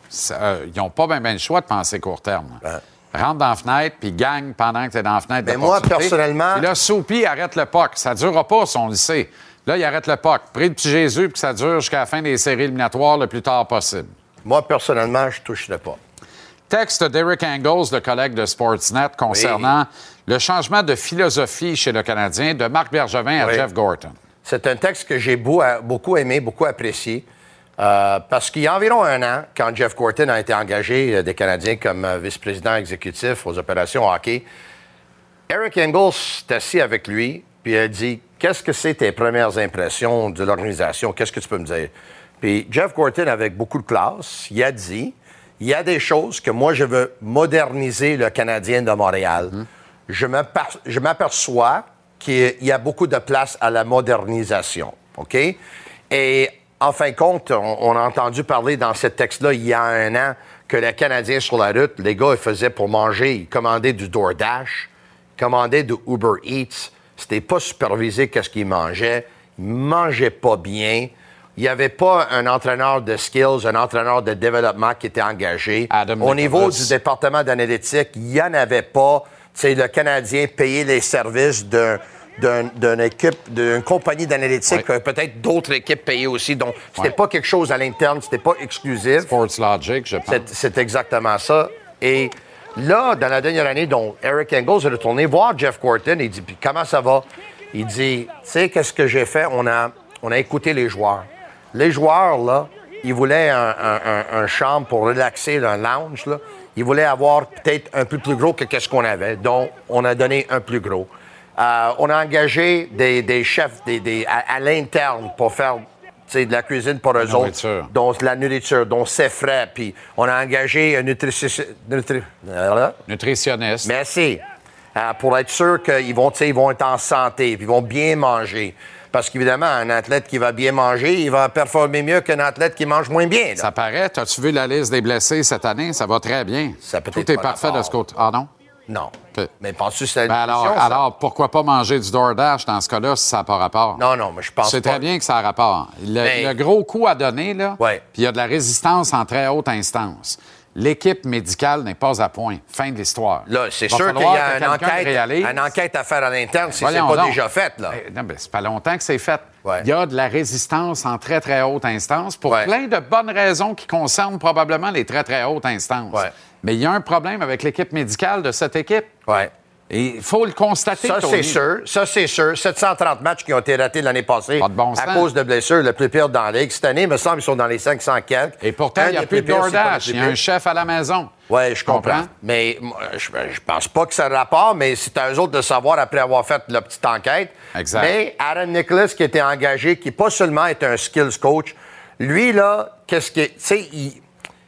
ça, euh, ils n'ont pas bien le choix de penser court terme. Ben. Rentre dans la fenêtre, puis gagne pendant que tu es dans la fenêtre. Mais moi, d'opportunité. personnellement- Puis là, Soupy arrête le puck. Ça ne durera pas, son lycée. Là, il arrête le puck. Prie le petit Jésus, puis que ça dure jusqu'à la fin des séries éliminatoires le plus tard possible. Moi, personnellement, je toucherai pas. Texte d'Eric Angles, le collègue de Sportsnet, concernant le changement de philosophie chez le Canadien de Marc Bergevin à Oui. Jeff Gorton. C'est un texte que j'ai beau- beaucoup aimé, beaucoup apprécié. euh, parce qu'il y a environ un an, quand Jeff Gorton a été engagé euh, des Canadiens comme euh, vice-président exécutif aux opérations hockey, Eric Engels s'est assis avec lui, puis il a dit Qu'est-ce que c'est tes premières impressions de l'organisation? Qu'est-ce que tu peux me dire? Puis Jeff Gorton, avec beaucoup de classe, il a dit il y a des choses que moi, je veux moderniser le Canadien de Montréal. M'aper- Je m'aperçois qu'il y a beaucoup de place à la modernisation. OK? Et en fin de compte, on, on a entendu parler dans ce texte-là il y a un an que les Canadiens sur la route, les gars, ils faisaient pour manger, ils commandaient du DoorDash, ils commandaient du Uber Eats. C'était pas supervisé qu'est-ce qu'ils mangeaient. Ils mangeaient pas bien. Il n'y avait pas un entraîneur de skills, un entraîneur de développement qui était engagé. Adam Au niveau du département d'analytique, il n'y en avait pas. C'est le Canadien payait les services d'un- d'un- d'une équipe, d'une compagnie d'analytique, peut-être d'autres équipes payaient aussi. Donc, c'était pas quelque chose à l'interne, c'était pas exclusif. Sports Logic, je pense. C'est- exactement ça. Et là, dans la dernière année, dont Eric Engels est retourné voir Jeff Corton, il dit Puis comment ça va? Il dit Tu sais, qu'est-ce que j'ai fait? On a, on a écouté les joueurs. Les joueurs, là, ils voulaient un, un- un- un chambre pour relaxer, un lounge, là. Ils voulaient avoir peut-être un peu plus gros que qu'est-ce qu'on avait. Donc, on a donné un plus gros. Euh, on a engagé des, des chefs des, des- à, à l'interne pour faire de la cuisine pour eux autres nourriture. dont la nourriture, dont c'est frais. Puis on a engagé un nutricien. Nutri... Voilà. Nutritionniste. Merci. Euh, pour être sûr qu'ils vont, ils vont être en santé, puis ils vont bien manger. Parce qu'évidemment, un athlète qui va bien manger, il va performer mieux qu'un athlète qui mange moins bien. là. Ça paraît. As-tu vu la liste des blessés cette année? Ça va très bien. Ça peut Tout être est parfait rapport. de ce côté. Ah non? Non. Mais penses-tu que c'est Ben alors, ça? alors, pourquoi pas manger du DoorDash dans ce cas-là si ça n'a pas rapport? Non, non, mais je pense C'est pas. très bien que ça a rapport. Le, Mais- le gros coup à donner, là, Ouais. puis il y a de la résistance en très haute instance. L'équipe médicale n'est pas à point. Fin de l'histoire. Là, c'est sûr qu'il y a une enquête, une enquête à faire à l'interne si c'est Voyons pas donc. déjà fait. Là. Eh, Non, mais c'est pas longtemps que c'est fait. Ouais. Il y a de la résistance en très, très haute instance pour Ouais. plein de bonnes raisons qui concernent probablement les très, très hautes instances. Ouais. Mais il y a un problème avec l'équipe médicale de cette équipe. Et il faut le constater, Ça, c'est sûr. Ça, c'est sûr. 730 matchs qui ont été ratés l'année passée bon à cause de blessures, le plus pire dans la Ligue. Cette année, il me semble qu'ils sont dans les 500 quelques. Et pourtant, il n'y a plus de DoorDash. Il y a un chef à la maison. Oui, je comprends. Comprends? Mais moi, je, je pense pas que ça a rapport, mais c'est à eux autres de savoir après avoir fait la petite enquête. Exact. Mais Aaron Nicholas, qui était engagé, qui pas seulement est un skills coach, lui, là, qu'est-ce que. Tu sais, il,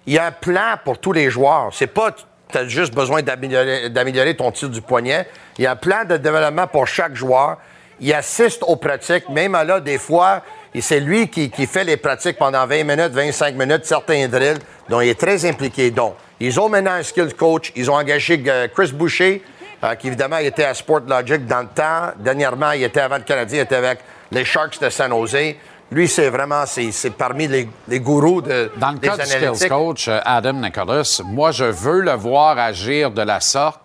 il y a un plan pour tous les joueurs. C'est pas. Tu as juste besoin d'améliorer ton tir du poignet. Il y a un plan de développement pour chaque joueur. Il assiste aux pratiques. Même là, des fois, c'est lui qui, qui fait les pratiques pendant 20 minutes, 25 minutes, certains drills. Donc, il est très impliqué. Donc, ils ont maintenant un skill coach. Ils ont engagé euh, Chris Boucher, euh, qui évidemment était à Sport Logic dans le temps. Dernièrement, il était avant le Canadien, il était avec les Sharks de San Jose. Lui, c'est vraiment, c'est c'est parmi les, les gourous de, Dans le des cas du skills coach, euh, Adam Nicholas, moi, je veux le voir agir de la sorte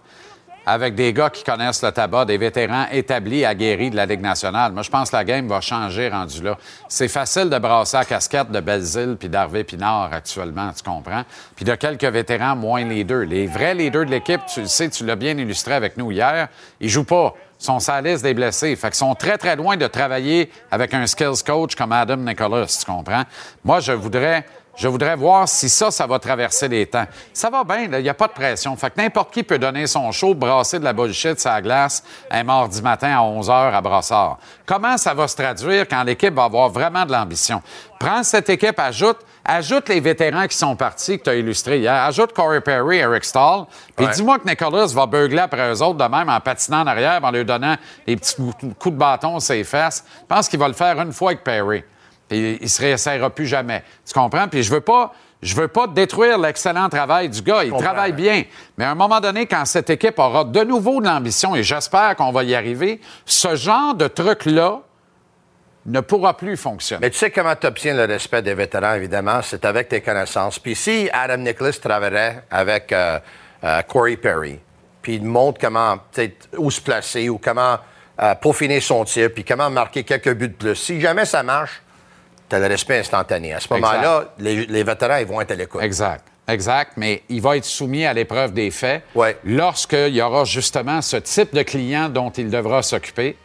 avec des gars qui connaissent le tabac, des vétérans établis, aguerris de la Ligue nationale. Moi, je pense que la game va changer rendu là. C'est facile de brasser la casquette de Belzile puis d'Harvey Pinard actuellement, tu comprends? Puis de quelques vétérans, moins les deux. Les vrais leaders de l'équipe, tu le sais, tu l'as bien illustré avec nous hier, ils jouent pas. Sont la liste des blessés. Fait qu'ils sont très, très loin de travailler avec un skills coach comme Adam Nicholas, tu comprends? Moi, je voudrais... Je voudrais voir si ça, ça va traverser les temps. Ça va bien, il n'y a pas de pression. Fait que n'importe qui peut donner son show, brasser de la bullshit sur la glace un mardi matin à 11 h à Brassard. Comment ça va se traduire quand l'équipe va avoir vraiment de l'ambition? Prends cette équipe, ajoute, ajoute les vétérans qui sont partis, que tu as illustrés hier. Ajoute Corey Perry, Eric Stahl. Puis Ouais. dis-moi que Nicholas va beugler après eux autres de même en patinant en arrière, en leur donnant des petits coups coups de bâton sur ses fesses. Je pense qu'il va le faire une fois avec Perry. Puis il se réessayera plus jamais. Tu comprends? Puis je veux pas. Je veux pas détruire l'excellent travail du gars. Il travaille bien. Mais à un moment donné, quand cette équipe aura de nouveau de l'ambition, et j'espère qu'on va y arriver, ce genre de truc-là ne pourra plus fonctionner. Mais tu sais comment tu obtiens le respect des vétérans, évidemment, c'est avec tes connaissances. Puis si Adam Nicholas travaillerait avec euh, euh, Corey Perry, puis il montre comment, peut-être, où se placer ou comment euh, peaufiner son tir, puis comment marquer quelques buts de plus, si jamais ça marche, tu as le respect instantané. À ce moment-là, les, les vétérans, ils vont être à l'écoute. Exact. Exact, mais il va être soumis à l'épreuve des faits Ouais. lorsqu'il y aura justement ce type de client dont il devra s'occuper.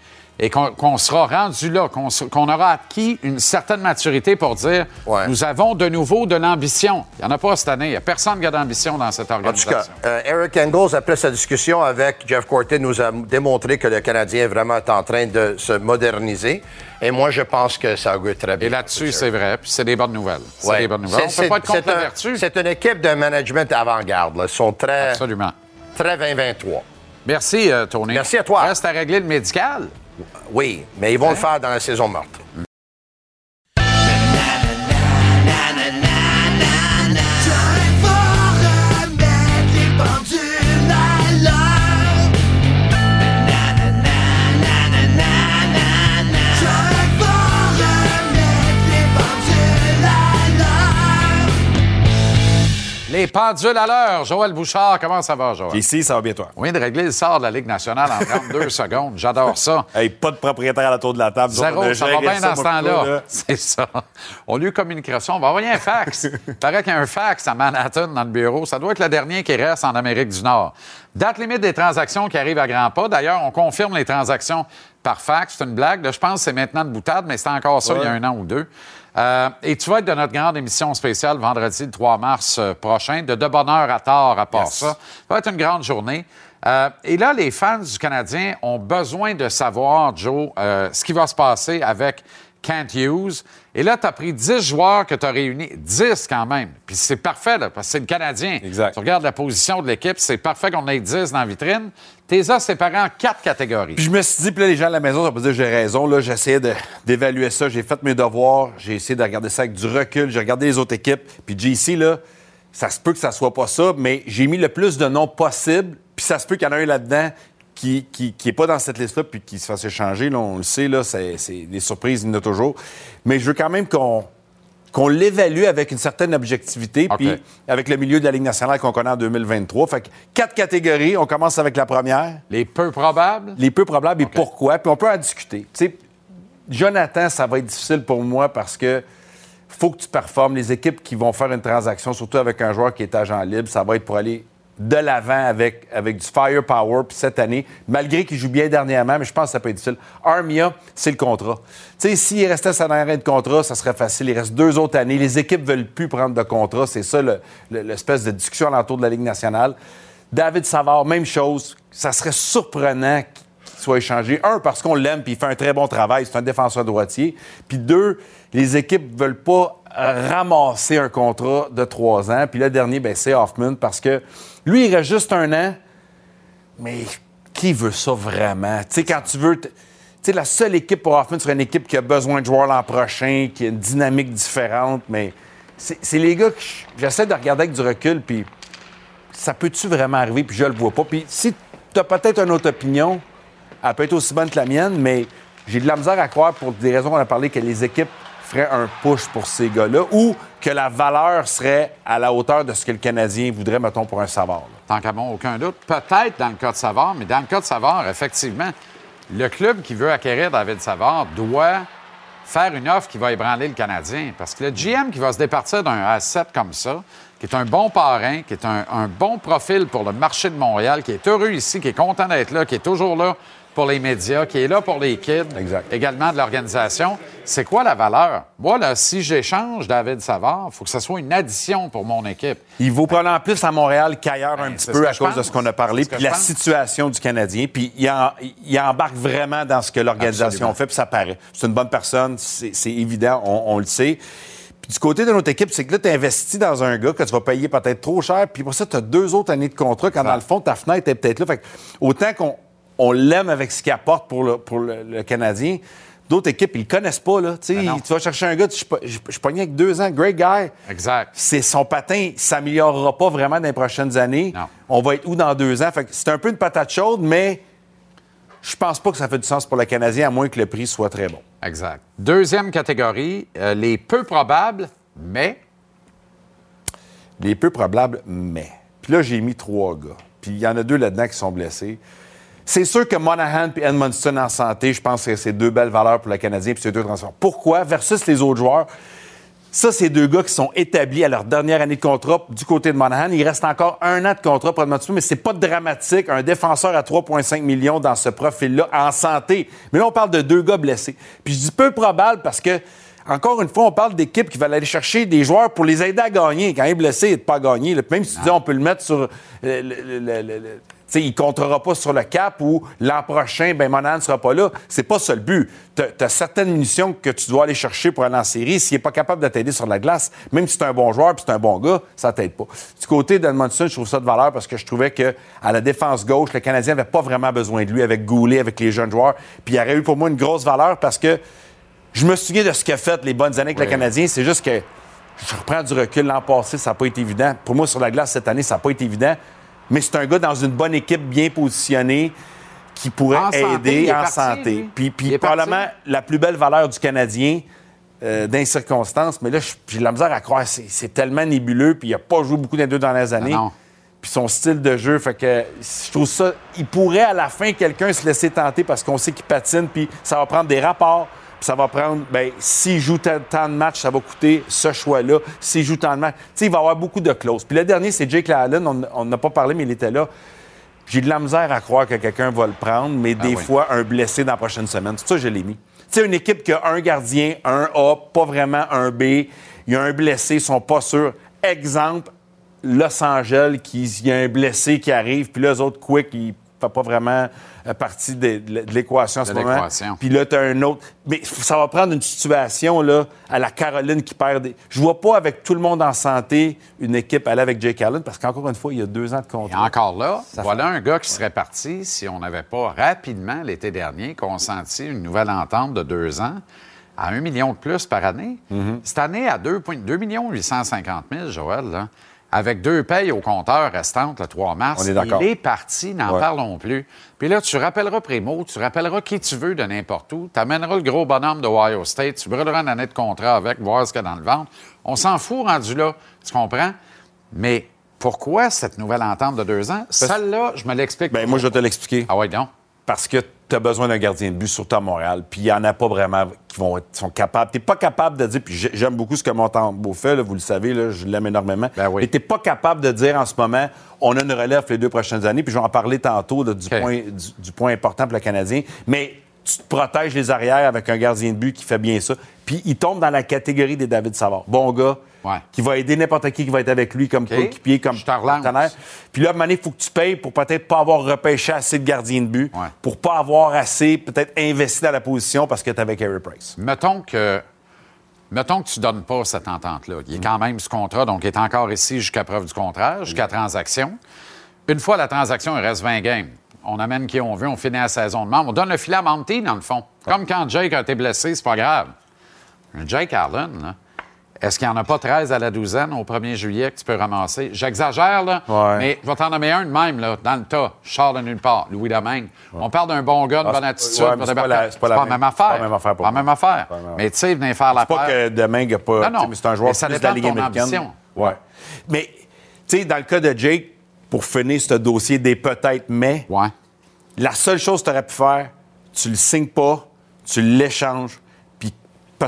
Et qu'on sera rendu là, qu'on aura acquis une certaine maturité pour dire Ouais. nous avons de nouveau de l'ambition. Il n'y en a pas cette année. Il n'y a personne qui a d'ambition dans cette En tout organisation. cas, euh, Eric Engels, après sa discussion avec Jeff Corton, nous a démontré que le Canadien vraiment est en train de se moderniser. Et moi, je pense que ça augure très bien. et là-dessus, c'est vrai, puis c'est des bonnes nouvelles. C'est Ouais. des bonnes nouvelles. On peut pas être c'est- contre la c'est un- vertu. C'est une équipe de management avant-garde. Ils sont très, Absolument. très 20-23. Merci, euh, Tony. Merci à toi. Reste à régler le médical. Oui, mais ils vont le faire dans la saison morte. Les pendules à l'heure. Joël Bouchard, comment ça va, Joël? Ici, ça va bien, toi? Vient de régler le sort de la Ligue nationale en 32 secondes. J'adore ça. Hey, pas de propriétaire à la tour de la table. Zéro, ça va bien dans ce temps-là. là. C'est ça. On lui communiquera ça. On va envoyer un fax. Il paraît qu'il y a un fax à Manhattan dans le bureau. Ça doit être le dernier qui reste en Amérique du Nord. Date limite des transactions qui arrivent à grands pas. D'ailleurs, on confirme les transactions par fax. C'est une blague. Là, je pense que c'est maintenant de boutade, mais c'était encore ça il y a un an ou deux. Euh, et tu vas être de notre grande émission spéciale vendredi le 3 mars euh, prochain, de De bonne heure à tard à part Yes. ça. Ça va être une grande journée. Euh, et là, les fans du Canadien ont besoin de savoir, Joe, euh, ce qui va se passer avec Kent Hughes. Et là, tu as pris 10 joueurs que tu as réunis. 10 quand même. Puis c'est parfait, là, parce que c'est le Canadien. Exact. Tu regardes la position de l'équipe, c'est parfait qu'on ait 10 dans la vitrine. T'es as séparés en quatre catégories. Puis je me suis dit, puis là, les gens à la maison, ça pas dire j'ai raison. Là, j'essayais d'évaluer ça. J'ai fait mes devoirs. J'ai essayé de regarder ça avec du recul. J'ai regardé les autres équipes. Puis JC, là, ça se peut que ça soit pas ça, mais j'ai mis le plus de noms possible. Puis ça se peut qu'il y en a un là-dedans qui qui, qui pas dans cette liste-là, puis qui se fasse échanger. Là, on le sait, là, c'est des surprises, il y en a toujours. Mais je veux quand même qu'on qu'on l'évalue avec une certaine objectivité, puis avec le milieu de la Ligue nationale qu'on connaît en 2023. Fait que quatre catégories. On commence avec la première Les peu probables? les peu probables et pourquoi? Puis on peut en discuter. Tu sais, Jonathan, ça va être difficile pour moi parce que faut que tu performes. Les équipes qui vont faire une transaction, surtout avec un joueur qui est agent libre, ça va être pour aller de l'avant avec, avec du firepower. Puis cette année, malgré qu'il joue bien dernièrement, mais je pense que ça peut être difficile. Armia, c'est le contrat. Tu sais, s'il restait sa dernière de contrat, ça serait facile. Il reste deux autres années. Les équipes veulent plus prendre de contrat. C'est ça le- le- l'espèce de discussion alentour de la Ligue nationale. David Savard, même chose. Ça serait surprenant qu'il soit échangé. Un, parce qu'on l'aime puis il fait un très bon travail. C'est un défenseur droitier. Puis deux, les équipes veulent pas ramasser un contrat de trois ans. Puis le dernier, ben, c'est Hoffman parce que lui, il reste juste un an. Mais qui veut ça vraiment? Tu sais, quand tu veux. Tu sais, la seule équipe pour Hoffman serait une équipe qui a besoin de joueurs l'an prochain, qui a une dynamique différente, mais c'est c'est les gars que je- j'essaie de regarder avec du recul, puis ça peut-tu vraiment arriver, puis je le vois pas. Puis si tu as peut-être une autre opinion, elle peut être aussi bonne que la mienne, mais j'ai de la misère à croire, pour des raisons qu'on a parlé, que les équipes un push pour ces gars-là, ou que la valeur serait à la hauteur de ce que le Canadien voudrait, mettons, pour un Savard. Tant qu'à moi, aucun doute. Peut-être dans le cas de Savard, mais dans le cas de Savard, effectivement, le club qui veut acquérir David Savard doit faire une offre qui va ébranler le Canadien. Parce que le GM qui va se départir d'un asset comme ça, qui est un bon parrain, qui est un, un bon profil pour le marché de Montréal, qui est heureux ici, qui est content d'être là, qui est toujours là pour les médias, qui est là pour les kids, Exact. également de l'organisation, c'est quoi la valeur? Moi, là, si j'échange David Savard, il faut que ce soit une addition pour mon équipe. Il vaut probablement plus à Montréal qu'ailleurs un Ben, petit c'est peu à cause de ce qu'on a parlé, puis la pense. situation du Canadien. Puis il, en- il embarque vraiment dans ce que l'organisation fait, puis ça paraît. C'est une bonne personne, c'est évident, on, on le sait. Puis du côté de notre équipe, c'est que là, tu investis dans un gars que tu vas payer peut-être trop cher, puis pour ça, tu as deux autres années de contrat, quand dans le fond, ta fenêtre est peut-être là. Fait que autant qu'on on l'aime avec ce qu'il apporte pour le, pour le, le Canadien, d'autres équipes, ils le connaissent pas. Là. Ben tu vas chercher un gars, tu- je je- je suis pogné avec deux ans, great guy Exact. c'est son patin ne s'améliorera pas vraiment dans les prochaines années. Non. On va être où dans deux ans? Fait c'est un peu une patate chaude, mais je pense pas que ça fait du sens pour le Canadien, à moins que le prix soit très bon. Exact. Deuxième catégorie, euh, les peu probables, mais Les peu probables, mais. Puis là, j'ai mis trois gars. Puis il y en a deux là-dedans qui sont blessés. C'est sûr que Monahan et Edmondson en santé, je pense que c'est deux belles valeurs pour le Canadien puis c'est deux transferts. Pourquoi? Versus les autres joueurs, Ça, c'est deux gars qui sont établis à leur dernière année de contrat du côté de Monahan. Il reste encore un an de contrat pour Edmondson, mais c'est pas dramatique. Un défenseur à 3,5 millions dans ce profil-là, en santé. Mais là, on parle de deux gars blessés. Puis je dis peu probable parce que, encore une fois, on parle d'équipes qui veulent aller chercher des joueurs pour les aider à gagner. Quand il est blessé, il n'est pas gagné. Même si tu dis on peut le mettre sur. le- le- le- il ne comptera pas sur le cap ou l'an prochain, ben Monahan ne sera pas là. C'est pas ça le but. Tu as, certaines munitions que tu dois aller chercher pour aller en série. S'il n'est pas capable de t'aider sur la glace, même si c'est un bon joueur puis c'est un bon gars, ça t'aide pas. Du côté d'Edmondson, je trouve ça de valeur parce que je trouvais que à la défense gauche, le Canadien n'avait pas vraiment besoin de lui avec Goulet, avec les jeunes joueurs. Puis il aurait eu pour moi une grosse valeur parce que je me souviens de ce qu'a fait les bonnes années avec le Canadien. C'est juste que je reprends du recul. L'an passé, ça n'a pas été évident. Pour moi, sur la glace cette année, ça n'a pas été évident. Mais c'est un gars dans une bonne équipe, bien positionné, qui pourrait En aider en parti, santé. Puis, puis probablement parti. la plus belle valeur du Canadien euh, dans les circonstances. Mais là, j'ai de la misère à croire. C'est, c'est tellement nébuleux. Puis il n'a pas joué beaucoup dans les deux dernières années. non. Puis son style de jeu, fait que je trouve ça. Il pourrait à la fin quelqu'un se laisser tenter parce qu'on sait qu'il patine, puis ça va prendre des rapports, ça va prendre. Ben, s'il joue tant de matchs, ça va coûter ce choix-là. S'il joue tant de matchs, tu sais, il va y avoir beaucoup de clauses. Puis le dernier, c'est Jake Allen. On n'a pas parlé, mais il était là. J'ai de la misère à croire que quelqu'un va le prendre, mais des oui. fois, un blessé dans la prochaine semaine. C'est ça que je l'ai mis. Tu sais, une équipe qui a un gardien, un A, pas vraiment un B, il y a un blessé, ils sont pas sûrs. Exemple, Los Angeles, il y a un blessé qui arrive, puis eux autres, Quick, il ne fait pas vraiment partie de, de- de l'équation en De ce moment. l'équation. Puis là, tu as un autre. Mais ça va prendre une situation là, à la Caroline qui perd des. Je vois pas avec tout le monde en santé une équipe aller avec Jake Allen parce qu'encore une fois, il y a deux ans de Et contrat. encore là, voilà un gars qui serait parti si on n'avait pas rapidement, l'été dernier, consenti une nouvelle entente de deux ans à un million de plus par année. Mm-hmm. Cette année, à 2, 2 850 000, Joël, là, avec deux payes au compteur restantes le 3 mars, On est d'accord. il est parti, n'en Ouais. parlons plus. Puis là, tu rappelleras Prémo, tu rappelleras qui tu veux de n'importe où, tu amèneras le gros bonhomme de Ohio State, tu brûleras une année de contrat avec, voir ce qu'il y a dans le ventre. On s'en fout rendu là, tu comprends? Mais pourquoi cette nouvelle entente de deux ans? Celle-là, je me l'explique. Ben, moi, je vais te l'expliquer. Ah oui, donc? Parce que tu as besoin d'un gardien de but, surtout à Montréal. Puis il n'y en a pas vraiment qui vont être, sont capables. Tu n'es pas capable de dire, puis j'ai- j'aime beaucoup ce que Montembeau fait, là, vous le savez, là, je l'aime énormément. Ben oui. Mais tu n'es pas capable de dire en ce moment, on a une relève les deux prochaines années, puis je vais en parler tantôt là, du, point, du, du point important pour le Canadien. Mais tu te protèges les arrières avec un gardien de but qui fait bien ça. Puis il tombe dans la catégorie des David Savard. Bon gars, Ouais. qui va aider n'importe qui qui va être avec lui comme coéquipier, comme partenaire. Puis là, à un moment donné, il faut que tu payes pour peut-être pas avoir repêché assez de gardiens de but, Ouais. pour pas avoir assez, peut-être, investi dans la position parce que tu avec Harry Price. Mettons que. Mettons que tu ne donnes pas cette entente-là. Il est quand même sous contrat, donc il est encore ici jusqu'à preuve du contraire, jusqu'à transaction. Une fois la transaction, il reste 20 games. On amène qui on veut, on finit la saison de membre. On donne le filet à Monty, dans le fond. Comme quand Jake a été blessé, c'est pas grave. Un Jake Allen, là, est-ce qu'il n'y en a pas 13 à la douzaine au 1er juillet que tu peux ramasser? J'exagère, là, Ouais. mais je vais t'en nommer un de même, là, dans le tas. Sors de nulle part. Louis Domingue. On parle d'un bon gars, de Ah, bonne attitude. ouais, c'est pas la- c'est pas la la même- affaire. pas la même affaire pour Pas même affaire. Mais tu sais, venir faire la C'est pas que demain, il n'y a pas. Non, non. C'est un joueur Mais ça plus de la Ligue américaine. ambition. Ouais. Mais, tu sais, dans le cas de Jake, pour finir ce dossier des peut-être mais, la seule chose que tu aurais pu faire, tu le signes pas, tu l'échanges,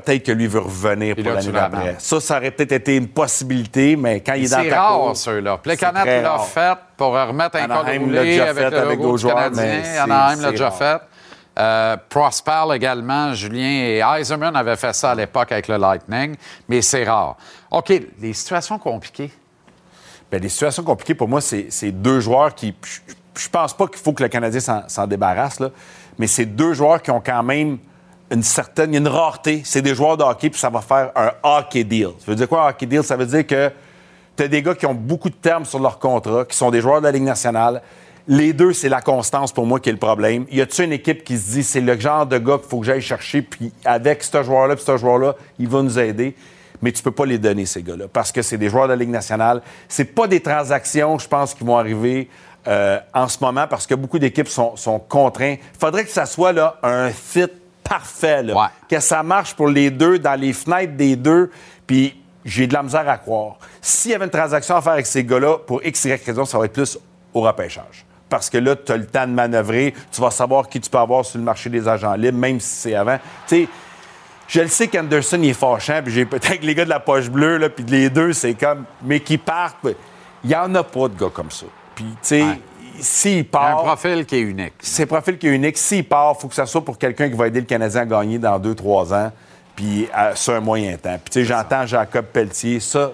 peut-être que lui veut revenir Puis pour l'année d'après. Ça, ça aurait peut-être été une possibilité, mais quand il est dans C'est ta rare, cour, ceux-là. c'est Plekanec très l'a rare. fait pour remettre un l'a roulé avec fait le avec logo du Canadien. Anaheim l'a déjà rare. fait. Euh, Prosper également, Julien et Eiserman avaient fait ça à l'époque avec le Lightning, mais c'est rare. OK, les situations compliquées. Ben, les situations compliquées, pour moi, c'est deux joueurs qui. Je, je pense pas qu'il faut que le Canadien s'en- s'en débarrasse, là, mais c'est deux joueurs qui ont quand même une certaine. Il y a une rareté. C'est des joueurs de hockey, puis ça va faire un hockey deal. Ça veut dire quoi, un hockey deal? Ça veut dire que tu as des gars qui ont beaucoup de termes sur leur contrat, qui sont des joueurs de la Ligue nationale. Les deux, c'est la constance pour moi qui est le problème. Y a-tu une équipe qui se dit, c'est le genre de gars qu'il faut que j'aille chercher, puis avec ce joueur-là, puis ce joueur-là, il va nous aider? mais tu peux pas les donner, ces gars-là, parce que c'est des joueurs de la Ligue nationale. C'est pas des transactions, je pense, qui vont arriver euh, en ce moment, parce que beaucoup d'équipes sont, sont contraints. Il faudrait que ça soit là, un fit parfait, là. Ouais. que ça marche pour les deux, dans les fenêtres des deux, puis j'ai de la misère à croire. S'il y avait une transaction à faire avec ces gars-là, pour X, Y raison, ça va être plus au repêchage. Parce que là, tu as le temps de manœuvrer, tu vas savoir qui tu peux avoir sur le marché des agents libres, même si c'est avant. Tu sais, Je le sais qu'Anderson, il est fâchant, puis j'ai peut-être les gars de la poche bleue, là, puis les deux, c'est comme. Mais qui partent, ben, il n'y en a pas de gars comme ça. Puis, tu sais, Ouais. S'il Il y a part. un profil qui est unique. C'est un profil qui est unique. S'il part, il faut que ça soit pour quelqu'un qui va aider le Canadien à gagner dans deux, trois ans, puis sur un moyen temps. Puis, tu sais, j'entends Jacob Pelletier. Ça,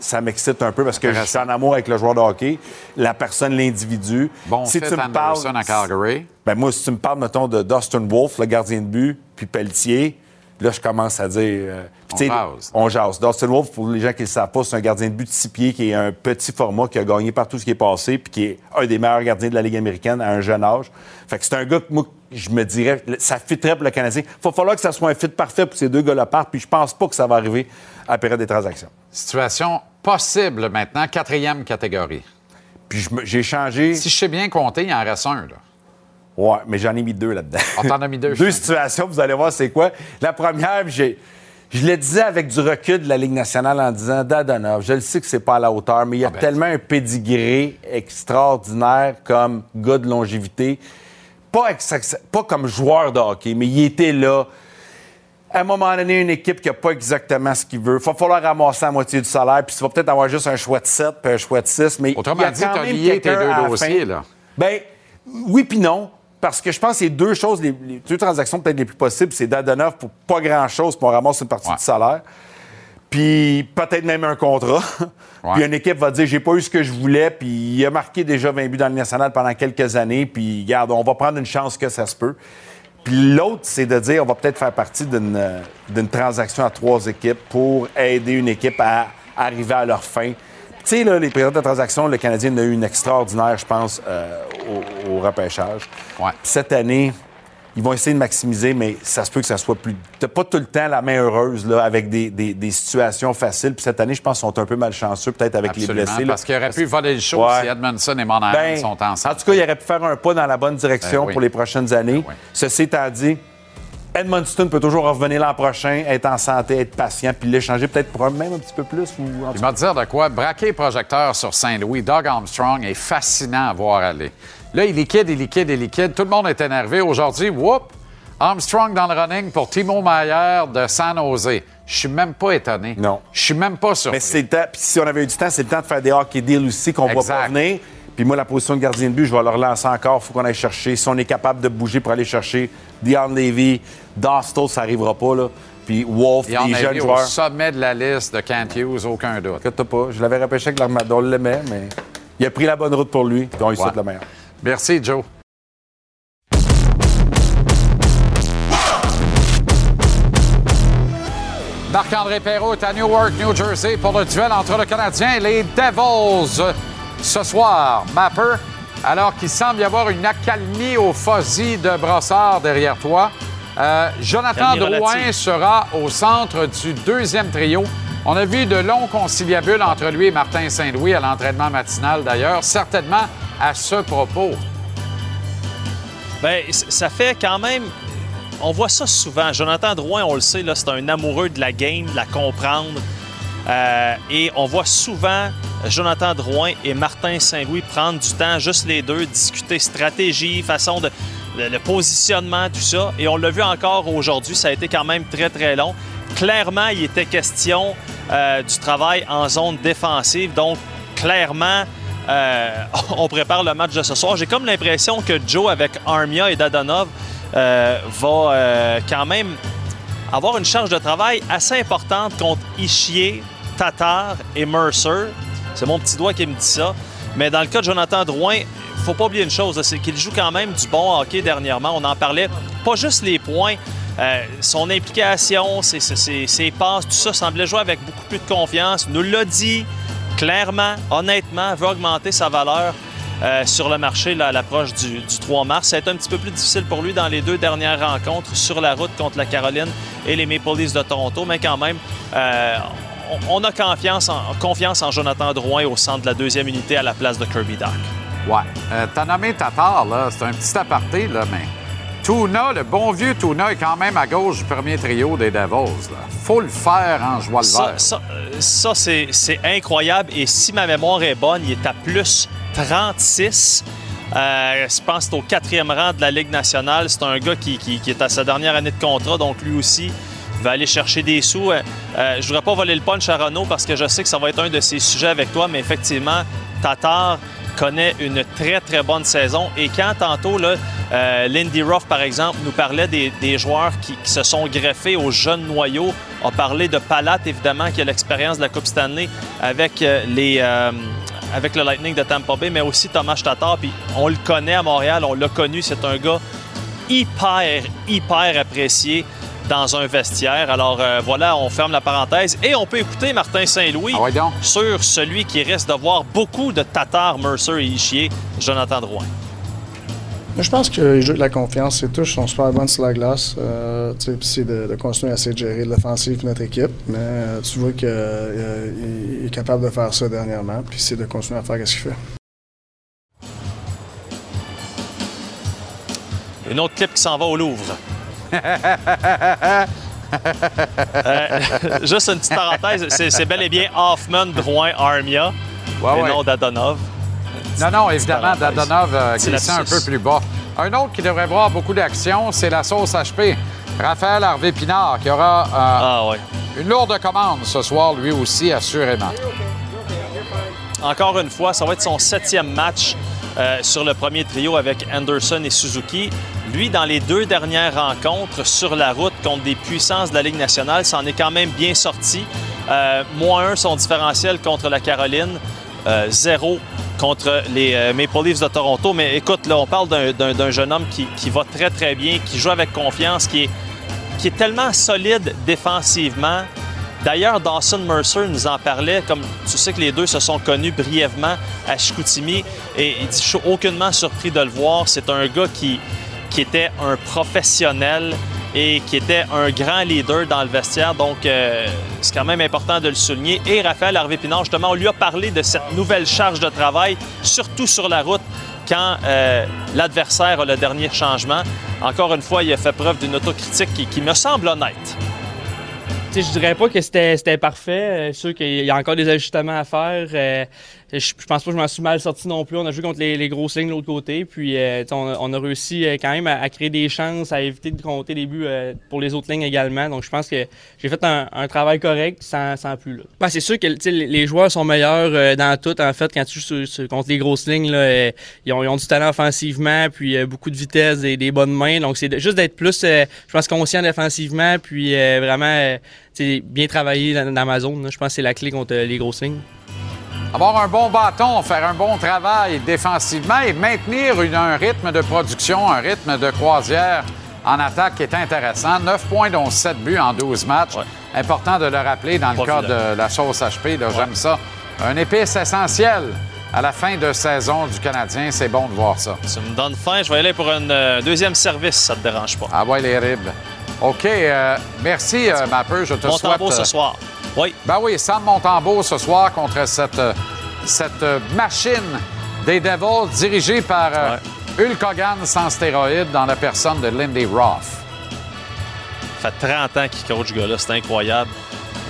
ça m'excite un peu parce que je suis en amour avec le joueur de hockey, la personne, l'individu. Bon si tu me parles, à Calgary. ben moi, si tu me parles, mettons, de Dustin Wolf, le gardien de but, puis Pelletier, là, je commence à dire. euh, On jase. On jase. Dustin Wolf, pour les gens qui ne le savent pas, c'est un gardien de but de six pieds qui est un petit format, qui a gagné par tout ce qui est passé, puis qui est un des meilleurs gardiens de la Ligue américaine à un jeune âge. Fait que c'est un gars que moi, je me dirais, ça fitterait pour le Canadien. Il va falloir que ça soit un fit parfait pour ces deux gars-là partent, puis je pense pas que ça va arriver à la période des transactions. Situation possible maintenant, quatrième catégorie. Puis j'ai changé. Si je sais bien compter, il en reste un. Là. Ouais, mais j'en ai mis deux là-dedans. Ah, t'en as mis deux, deux situations, vous allez voir c'est quoi. La première, j'ai. Je le disais avec du recul de la Ligue nationale en disant Dadonov, je le sais que c'est pas à la hauteur, mais il y a ben, tellement un pédigré extraordinaire comme gars de longévité. Pas, ex- pas comme joueur de hockey, mais il était là. À un moment donné, une équipe qui n'a pas exactement ce qu'il veut. Il va falloir ramasser la moitié du salaire, puis tu vas peut-être avoir juste un choix de 7 puis un choix de 6. Mais Autrement il y a dit, t'as même lié tes deux dossiers, là. Ben oui puis non. Parce que je pense que c'est deux choses, les, les deux transactions peut-être les plus possibles, c'est Dadonov pour pas grand-chose, puis on ramasse une partie Ouais. du salaire. Puis peut-être même un contrat. Ouais. puis une équipe va dire j'ai pas eu ce que je voulais, puis il a marqué déjà 20 buts dans le national pendant quelques années, puis regarde, on va prendre une chance que ça se peut. Puis l'autre, c'est de dire on va peut-être faire partie d'une euh, d'une transaction à trois équipes pour aider une équipe à arriver à leur fin. Tu sais, les périodes de transaction, le Canadien en a eu une extraordinaire, je pense, euh, au, au repêchage. Ouais. Cette année, ils vont essayer de maximiser, mais ça se peut que ça soit plus. T'as pas tout le temps la main heureuse là, avec des, des- des situations faciles. Puis cette année, je pense qu'ils sont un peu malchanceux, peut-être avec Absolument, les blessés. là. parce qu'il aurait pu voler le show Ouais. si Edmondson et Monahan Ben, sont ensemble. En tout cas, il aurait pu faire un pas dans la bonne direction Ben oui. pour les prochaines années. Ben oui. Ceci étant dit, Edmundston peut toujours revenir l'an prochain, être en santé, être patient, puis l'échanger peut-être pour un, même un petit peu plus. Ou, en Il m'a dit de quoi? Braquer projecteur sur Saint-Louis, Doug Armstrong est fascinant à voir aller. Là, il liquide, il liquide, il liquide. Tout le monde est énervé. Aujourd'hui, whoop! Armstrong dans le running pour Timo Mayer de San Jose. Je suis même pas étonné. Non. Je suis même pas surpris. Mais c'est le temps. Puis si on avait eu du temps, c'est le temps de faire des hockey deals aussi qu'on Exact. pas venir. Puis moi, la position de gardien de but, je vais le relancer encore. Il faut qu'on aille chercher. Si on est capable de bouger pour aller chercher Dion Levy, Dostal, ça n'arrivera pas. Là. Puis Wolf, les jeunes eu au joueurs. sommet de la liste de Kent Hughes, aucun doute. Inquiète-toi pas. Je l'avais repêché avec l'Armada, on l'aimait, mais il a pris la bonne route pour lui. Puis on lui souhaite le meilleur. Merci, Joe. Marc-André Perrault est à Newark, New Jersey, pour le duel entre le Canadien et les Devils. Ce soir, Mapper, alors qu'il semble y avoir une accalmie au fuzzy de Brossard derrière toi, euh, Jonathan Drouin sera au centre du deuxième trio. On a vu de longs conciliabules entre lui et Martin Saint-Louis à l'entraînement matinal d'ailleurs, certainement à ce propos. C- ça fait quand même. On voit ça souvent. Jonathan Drouin, on le sait, c'est un amoureux de la game, de la comprendre. Euh, et on voit souvent Jonathan Drouin et Martin Saint-Louis prendre du temps, juste les deux, discuter stratégie, façon de. Le, positionnement, tout ça. Et on l'a vu encore aujourd'hui, ça a été quand même très, très long. Clairement, il était question euh, du travail en zone défensive. Donc, clairement, euh, on prépare le match de ce soir. J'ai comme l'impression que Joe, avec Armia et Dadonov, va quand même avoir une charge de travail assez importante contre Ishier, Tatar et Mercer. C'est mon petit doigt qui me dit ça. Mais dans le cas de Jonathan Drouin, il faut pas oublier une chose, c'est qu'il joue quand même du bon hockey dernièrement. On en parlait, pas juste les points, euh, son implication, ses, ses- ses- ses passes, tout ça semblait jouer avec beaucoup plus de confiance. Nous l'a dit clairement, honnêtement, veut augmenter sa valeur euh, sur le marché là, à l'approche du, du 3 mars. Ça a été un petit peu plus difficile pour lui dans les deux dernières rencontres sur la route contre la Caroline et les Maple Leafs de Toronto, mais quand même, euh, on, on a confiance en, confiance en Jonathan Drouin au centre de la deuxième unité à la place de Kirby Doc. Ouais. Euh, T'as nommé Tatar, là. C'est un petit aparté, là, mais. Tuna, le bon vieux Tuna, est quand même à gauche du premier trio des Devils. Là. Faut le faire en jouant le vert. ça, euh, ça, c'est incroyable. Et si ma mémoire est bonne, il est à plus 36. Euh, je pense que c'est au quatrième rang de la Ligue nationale. C'est un gars qui, est à sa dernière année de contrat, donc lui aussi va aller chercher des sous. Euh, euh, je voudrais pas voler le punch à Renault parce que je sais que ça va être un de ses sujets avec toi, mais effectivement, Tatar connaît une très, très bonne saison. Et quand tantôt, euh, Lindy Ruff, par exemple, nous parlait des, joueurs qui, se sont greffés aux jeunes noyaux, on parlait de Palat, évidemment, qui a l'expérience de la Coupe Stanley avec, les, avec le Lightning de Tampa Bay, mais aussi Thomas Tatar. Puis on le connaît à Montréal, on l'a connu, c'est un gars hyper, hyper apprécié dans un vestiaire. Alors euh, voilà, on ferme la parenthèse et on peut écouter Martin Saint-Louis Ah ouais sur celui qui risque de voir beaucoup de Tatar, Mercer et Ishier, Jonathan Drouin. Je pense que les jeux de la confiance, c'est tous sont super bonnes sur la glace. Euh, tu sais, puis c'est de, de continuer à essayer de gérer l'offensive de notre équipe. Mais euh, tu vois qu'il est capable de faire ça dernièrement. Puis c'est de continuer à faire ce qu'il fait. Une autre clip qui s'en va au Louvre. Euh, juste une petite parenthèse, c'est c'est bel et bien Hoffman, Drouin, Armia, Ouais, et ouais. non Dadonov. Non, non, évidemment. Dadonov euh, Petit glissait un peu plus bas. Un autre qui devrait voir beaucoup d'action, c'est la sauce HP. Raphaël Harvey-Pinard, qui aura euh, Ah ouais. une lourde commande ce soir, lui aussi, assurément. Encore une fois, ça va être son septième match euh, sur le premier trio avec Anderson et Suzuki. Lui, dans les deux dernières rencontres sur la route contre des puissances de la Ligue nationale, s'en est quand même bien sorti. Euh, moins un son différentiel contre la Caroline, euh, zéro contre les euh, Maple Leafs de Toronto. Mais écoute, là, on parle d'un jeune homme qui, qui va très, très bien, qui joue avec confiance, qui est, qui est tellement solide défensivement. D'ailleurs, Dawson Mercer nous en parlait, comme tu sais que les deux se sont connus brièvement à Chicoutimi, et il dit, je suis aucunement surpris de le voir. C'est un gars qui, qui était un professionnel et qui était un grand leader dans le vestiaire, donc euh, c'est quand même important de le souligner. Et Raphaël Harvey-Pinard, justement, on lui a parlé de cette nouvelle charge de travail, surtout sur la route, quand euh, l'adversaire a le dernier changement. Encore une fois, il a fait preuve d'une autocritique qui, qui me semble honnête. Sais, je dirais pas que c'était parfait. Euh, sûr qu'il y a encore des ajustements à faire. Je, pense pas que je m'en suis mal sorti non plus. On a joué contre les, les grosses lignes de l'autre côté. Puis euh, on, a, on a réussi euh, quand même à, créer des chances, à éviter de compter des buts euh, pour les autres lignes également. Donc je pense que j'ai fait un, travail correct sans, plus. Là. Ben, c'est sûr que les joueurs sont meilleurs dans tout. En fait, quand tu joues contre les grosses lignes, là, ils, ont, du talent offensivement, puis beaucoup de vitesse et des bonnes mains. Donc c'est juste d'être plus, je pense, conscient défensivement, puis vraiment bien travailler dans, dans ma zone. Je pense que c'est la clé contre les grosses lignes. Avoir un bon bâton, faire un bon travail défensivement et maintenir une- un rythme de production, un rythme de croisière en attaque qui est intéressant. 9 points, dont 7 buts en 12 matchs. Ouais. Important de le rappeler dans le cas de la sauce HP. J'aime ça. Un épice essentiel à la fin de saison du Canadien. C'est bon de voir ça. Ça me donne faim. Je vais y aller pour un euh, deuxième service, ça te dérange pas. Ah ouais, les ribs. OK. euh, merci, euh, Mapper. Je te Mon souhaite... ce euh, soir. Oui, Ben oui, Sam Montembeau ce soir contre cette, euh, cette euh, machine des Devils dirigée par euh, Hulk Hogan sans stéroïdes dans la personne de Lindy Roth. ça fait 30 ans qu'il coach ce gars-là. C'est incroyable.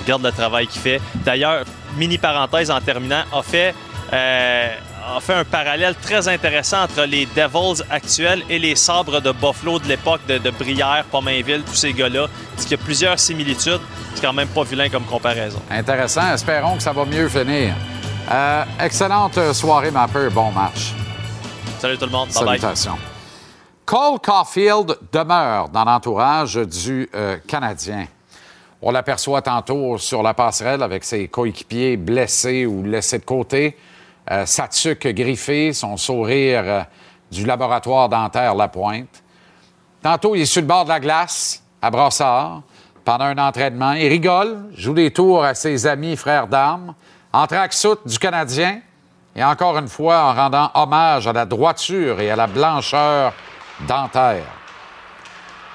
Regarde le travail qu'il fait. D'ailleurs, mini parenthèse en terminant, a fait, euh, a fait un parallèle très intéressant entre les Devils actuels et les sabres de Buffalo de l'époque de, de Brière, Pomainville, tous ces gars-là. Il y a plusieurs similitudes. C'est quand même pas vilain comme comparaison. Intéressant. Espérons que ça va mieux finir. Euh, excellente soirée, Mapper. Bon match. Salut tout le monde. Bye bye. Salutations. Cole Caulfield demeure dans l'entourage du euh, Canadien. On l'aperçoit tantôt sur la passerelle avec ses coéquipiers blessés ou laissés de côté. Euh, sa tuque griffée, son sourire euh, du laboratoire dentaire La Pointe. Tantôt, il est sur le bord de la glace, à Brassard, pendant un entraînement. Il rigole, joue des tours à ses amis frères d'armes, en tracksuit du Canadien, et encore une fois en rendant hommage à la droiture et à la blancheur dentaire.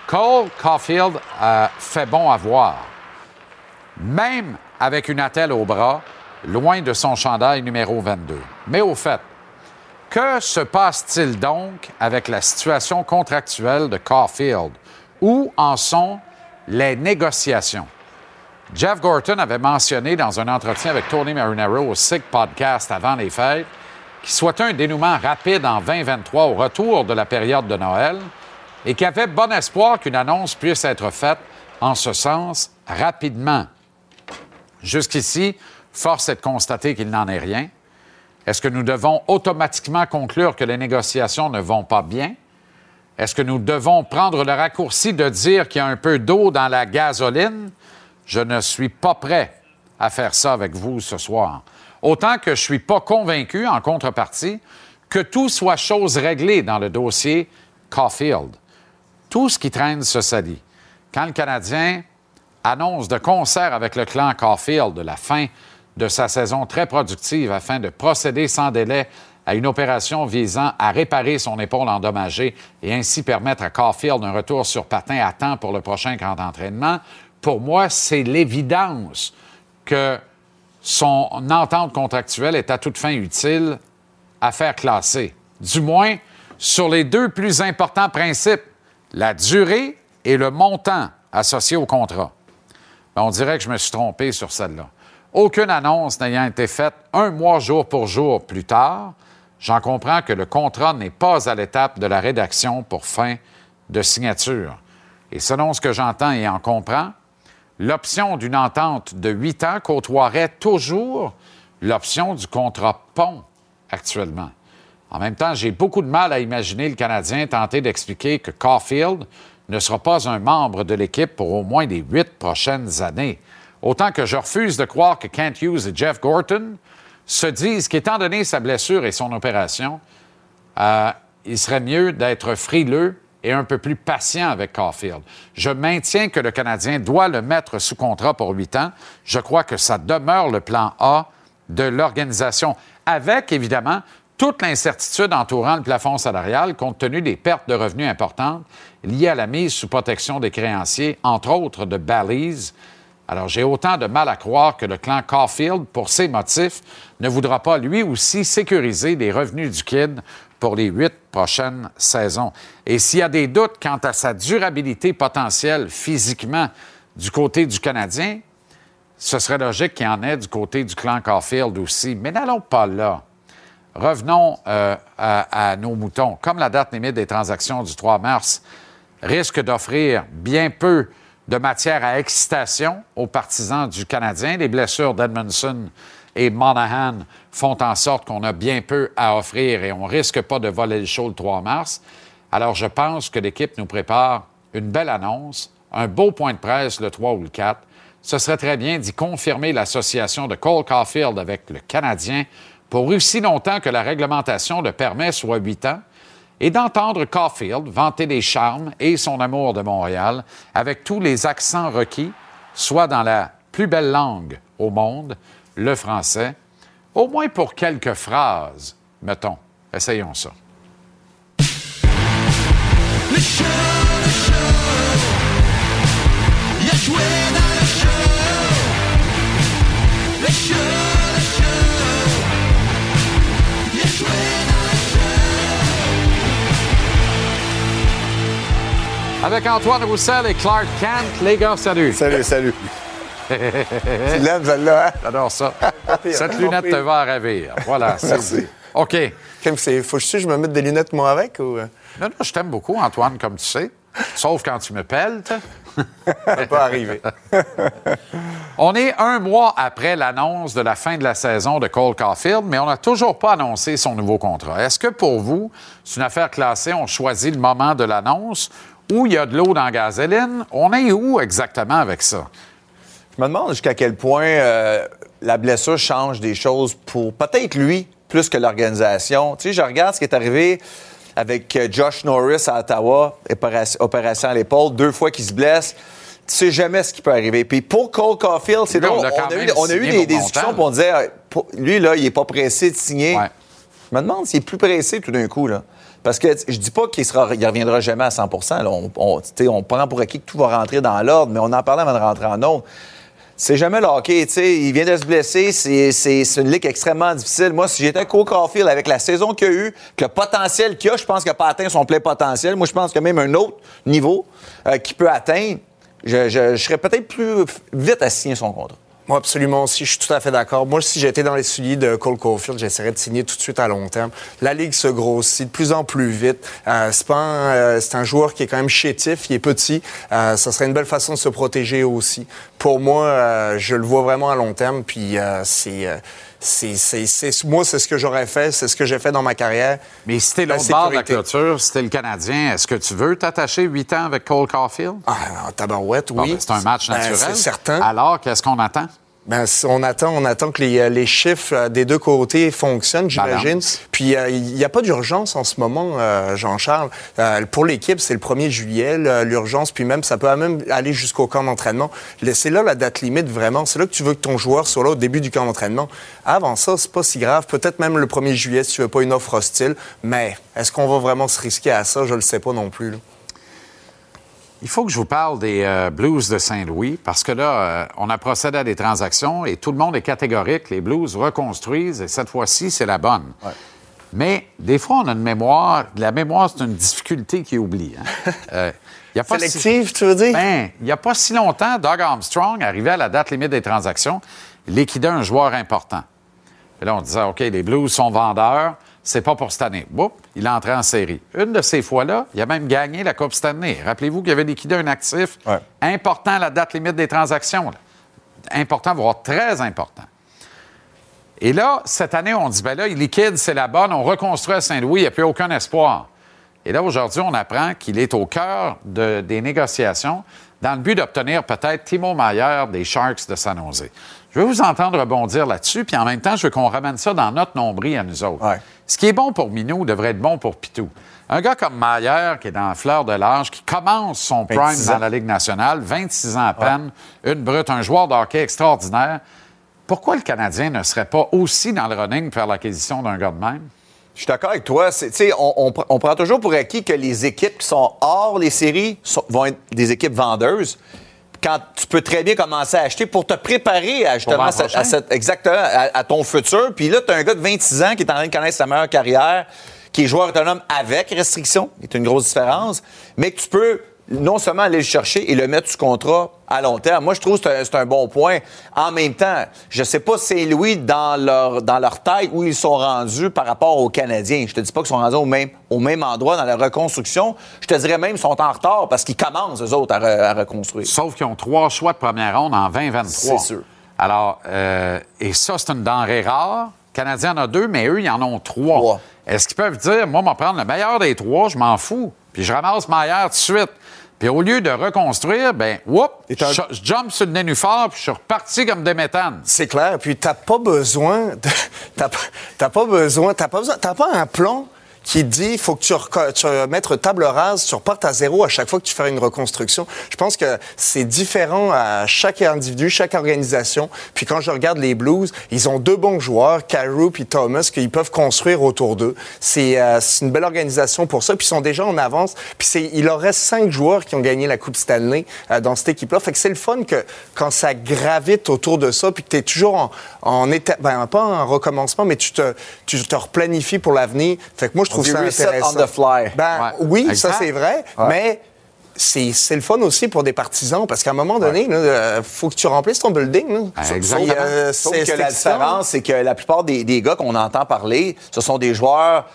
Cole Caulfield euh, fait bon à voir. Même avec une attelle au bras, loin de son chandail numéro 22. Mais au fait, que se passe-t-il donc avec la situation contractuelle de Caulfield? Où en sont les négociations? Jeff Gorton avait mentionné dans un entretien avec Tony Marinaro au SIG Podcast avant les fêtes qu'il souhaitait un dénouement rapide en 2023 au retour de la période de Noël et qu'il avait bon espoir qu'une annonce puisse être faite en ce sens rapidement. Jusqu'ici, force est de constater qu'il n'en est rien. Est-ce que nous devons automatiquement conclure que les négociations ne vont pas bien? Est-ce que nous devons prendre le raccourci de dire qu'il y a un peu d'eau dans la gasoline? Je ne suis pas prêt à faire ça avec vous ce soir. Autant que je ne suis pas convaincu, en contrepartie, que tout soit chose réglée dans le dossier Caulfield. Tout ce qui traîne se salit. Quand le Canadien annonce de concert avec le clan Caulfield de la fin de sa saison très productive afin de procéder sans délai à une opération visant à réparer son épaule endommagée et ainsi permettre à Caulfield un retour sur patin à temps pour le prochain grand entraînement, pour moi, c'est l'évidence que son entente contractuelle est à toute fin utile à faire classer. Du moins, sur les deux plus importants principes, la durée et le montant associé au contrat. Ben, on dirait que je me suis trompé sur celle-là. Aucune annonce n'ayant été faite un mois jour pour jour plus tard, j'en comprends que le contrat n'est pas à l'étape de la rédaction pour fin de signature. Et selon ce que j'entends et en comprends, l'option d'une entente de huit ans côtoierait toujours l'option du contrat pont actuellement. En même temps, j'ai beaucoup de mal à imaginer le Canadien tenter d'expliquer que Caulfield ne sera pas un membre de l'équipe pour au moins les huit prochaines années. Autant que je refuse de croire que Kent Hughes et Jeff Gorton se disent qu'étant donné sa blessure et son opération, euh, il serait mieux d'être frileux et un peu plus patient avec Caulfield. Je maintiens que le Canadien doit le mettre sous contrat pour huit ans. Je crois que ça demeure le plan A de l'organisation, avec évidemment toute l'incertitude entourant le plafond salarial compte tenu des pertes de revenus importantes liées à la mise sous protection des créanciers, entre autres de Bally's. Alors, j'ai autant de mal à croire que le clan Caulfield, pour ces motifs, ne voudra pas lui aussi sécuriser les revenus du Kid pour les huit prochaines saisons. Et s'il y a des doutes quant à sa durabilité potentielle physiquement du côté du Canadien, ce serait logique qu'il y en ait du côté du clan Caulfield aussi. Mais n'allons pas là. Revenons euh, à, à, nos moutons. Comme la date limite des transactions du 3 mars risque d'offrir bien peu de matière à excitation aux partisans du Canadien, les blessures d'Edmondson et Monahan font en sorte qu'on a bien peu à offrir et on risque pas de voler le show le 3 mars. Alors, je pense que l'équipe nous prépare une belle annonce, un beau point de presse le 3 ou le 4. Ce serait très bien d'y confirmer l'association de Cole Caulfield avec le Canadien pour aussi longtemps que la réglementation le permet, soit huit ans, et d'entendre Caulfield vanter les charmes et son amour de Montréal avec tous les accents requis, soit dans la plus belle langue au monde, le français, au moins pour quelques phrases, mettons. Essayons ça. Avec Antoine Roussel et Clark Kent, les gars, salut. Salut, salut. tu l'aimes, celle-là, hein? J'adore ça. pire, Cette lunette te va ravir. Voilà, c'est Merci. OK. C'est- faut que je me mette des lunettes, moi, avec? Ou... euh, Non, non, je t'aime beaucoup, Antoine, comme tu sais. Sauf quand tu me pelles. t'sais. Ça peut pas arriver. On est un mois après l'annonce de la fin de la saison de Cole Caulfield, mais on n'a toujours pas annoncé son nouveau contrat. Est-ce que pour vous, c'est une affaire classée, on choisit le moment de l'annonce ou il y a de l'eau dans la gasoline? On est où exactement avec ça? Je me demande jusqu'à quel point euh, la blessure change des choses pour peut-être lui plus que l'organisation. Tu sais, je regarde ce qui est arrivé avec euh, Josh Norris à Ottawa, opération, à l'épaule, deux fois qu'il se blesse. Tu sais jamais ce qui peut arriver. Puis pour Cole Caulfield, c'est drôle. On, a eu, on a eu des, pour discussions, puis on disait, pour- lui, là, il est pas pressé de signer. Ouais. Je me demande s'il est plus pressé tout d'un coup, là. Parce que je dis pas qu'il sera, il reviendra jamais à 100 là. On, prend pour acquis que tout va rentrer dans l'ordre, mais on en parlait avant de rentrer en ordre. C'est jamais le hockey. Il vient de se blesser. C'est, une ligue extrêmement difficile. Moi, si j'étais Cole Caulfield avec la saison qu'il a eue, que le potentiel qu'il a, je pense qu'il n'a pas atteint son plein potentiel. Moi, je pense a même un autre niveau euh, qu'il peut atteindre. Je serais peut-être plus vite à signer son contrat. Moi, absolument aussi. Je suis tout à fait d'accord. Moi, si j'étais dans les souliers de Cole Caulfield, j'essaierais de signer tout de suite à long terme. La Ligue se grossit de plus en plus vite. Euh, c'est, euh, un joueur qui est quand même chétif, il est petit. Euh, ça serait une belle façon de se protéger aussi. Pour moi, euh, je le vois vraiment à long terme. Puis euh, c'est, euh, c'est, moi, c'est ce que j'aurais fait. C'est ce que j'ai fait dans ma carrière. Mais si t'es La l'autre bord de la clôture, si t'es le Canadien, est-ce que tu veux t'attacher huit ans avec Cole Caulfield? Ah, en tabarouette, Bon, oui. ben, c'est un match Ben, naturel. c'est certain. Alors, qu'est-ce qu'on attend? Ben, on attend, on attend que les, euh, les chiffres euh, des deux côtés fonctionnent, j'imagine. Puis euh, il n'y a pas d'urgence en ce moment, euh, Jean-Charles. Euh, pour l'équipe, c'est le 1er juillet, l'urgence, puis même ça peut même aller jusqu'au camp d'entraînement. C'est là la date limite vraiment. C'est là que tu veux que ton joueur soit là au début du camp d'entraînement. Avant ça, c'est pas si grave. Peut-être même le 1er juillet si tu veux pas une offre hostile. Mais est-ce qu'on va vraiment se risquer à ça? Je le sais pas non plus. là. Il faut que je vous parle des euh, Blues de Saint-Louis parce que là, euh, on a procédé à des transactions et tout le monde est catégorique. Les Blues reconstruisent et cette fois-ci, c'est la bonne. Mais des fois, on a une mémoire. La mémoire, c'est une difficulté qui oublie. hein. Euh, il y a pas si- Sélective, tu veux dire? Ben, il n'y a pas si longtemps, Doug Armstrong arrivait à la date limite des transactions, liquidait un joueur important. Et là, on disait, OK, les Blues sont vendeurs, c'est pas pour cette année. Boum, il est entré en série. Une de ces fois-là, il a même gagné la Coupe cette année. Rappelez-vous qu'il avait liquidé un actif Ouais. important à la date limite des transactions. là. Important, voire très important. Et là, cette année, on dit, ben là, il liquide, c'est la bonne, on reconstruit à Saint-Louis, il n'y a plus aucun espoir. Et là, aujourd'hui, on apprend qu'il est au cœur de- des négociations dans le but d'obtenir peut-être Timo Mayer des Sharks de San Jose. Je veux vous entendre rebondir là-dessus, puis en même temps, je veux qu'on ramène ça dans notre nombril à nous autres. Ouais. Ce qui est bon pour Minou devrait être bon pour Pitou. Un gars comme Mayer, qui est dans la fleur de l'âge, qui commence son prime 26 ans. dans la Ligue nationale, 26 ans à peine, une brute, un joueur de hockey extraordinaire, pourquoi le Canadien ne serait pas aussi dans le running pour faire l'acquisition d'un gars de même? Je suis d'accord avec toi. On, on pr- on prend toujours pour acquis que les équipes qui sont hors les séries sont- vont être des équipes vendeuses. Quand tu peux très bien commencer à acheter pour te préparer à justement à cette- prochain. à cette- exactement à, à ton futur. Puis là, tu as un gars de 26 ans qui est en train de connaître sa meilleure carrière, qui est joueur autonome avec restriction, c'est une grosse différence, mais que tu peux non seulement aller le chercher et le mettre sous contrat à long terme. Moi, je trouve que c'est un, c'est un bon point. En même temps, je sais pas Saint-Louis dans leur, dans leur tête où ils sont rendus par rapport aux Canadiens. Je te dis pas qu'ils sont rendus au même, au même endroit dans la reconstruction. Je te dirais même qu'ils sont en retard parce qu'ils commencent, eux autres, à, re- à reconstruire. Sauf qu'ils ont trois choix de première ronde en 2023. C'est sûr. Alors, euh, et ça, c'est une denrée rare. Le Canadien en a deux, mais eux, ils en ont trois. Trois. Est-ce qu'ils peuvent dire, moi, je vais prendre le meilleur des trois, je m'en fous, puis je ramasse Maillard tout de suite? Puis au lieu de reconstruire, ben, whoop, je, je jump sur le nénuphar, puis je suis reparti comme des méthanes. C'est clair. Puis t'as pas besoin, de- t'as pas- t'as pas besoin, t'as pas besoin, t'as pas un plan qui dit il faut que tu, tu mettes table rase, tu repartes à zéro à chaque fois que tu fais une reconstruction. Je pense que c'est différent à chaque individu, chaque organisation. Puis quand je regarde les Blues, ils ont deux bons joueurs, Carew puis Thomas, qu'ils peuvent construire autour d'eux. C'est euh, une belle organisation pour ça. Puis ils sont déjà en avance. Puis il leur reste cinq joueurs qui ont gagné la Coupe Stanley euh, dans cette équipe-là. Fait que c'est le fun que quand ça gravite autour de ça, puis que tu es toujours en, en état, ben, pas en recommencement, mais tu te, tu te replanifies pour l'avenir. Fait que moi, je trouve dit ça reset intéressant. on the fly. Ben, Ouais. oui, Exact. ça c'est vrai, mais c'est c'est le fun aussi pour des partisans parce qu'à un moment donné, il faut que tu remplisses ton building. là. Ah, exactement. euh, Sauf que la différence, c'est que la plupart des, des gars qu'on entend parler, ce sont des joueurs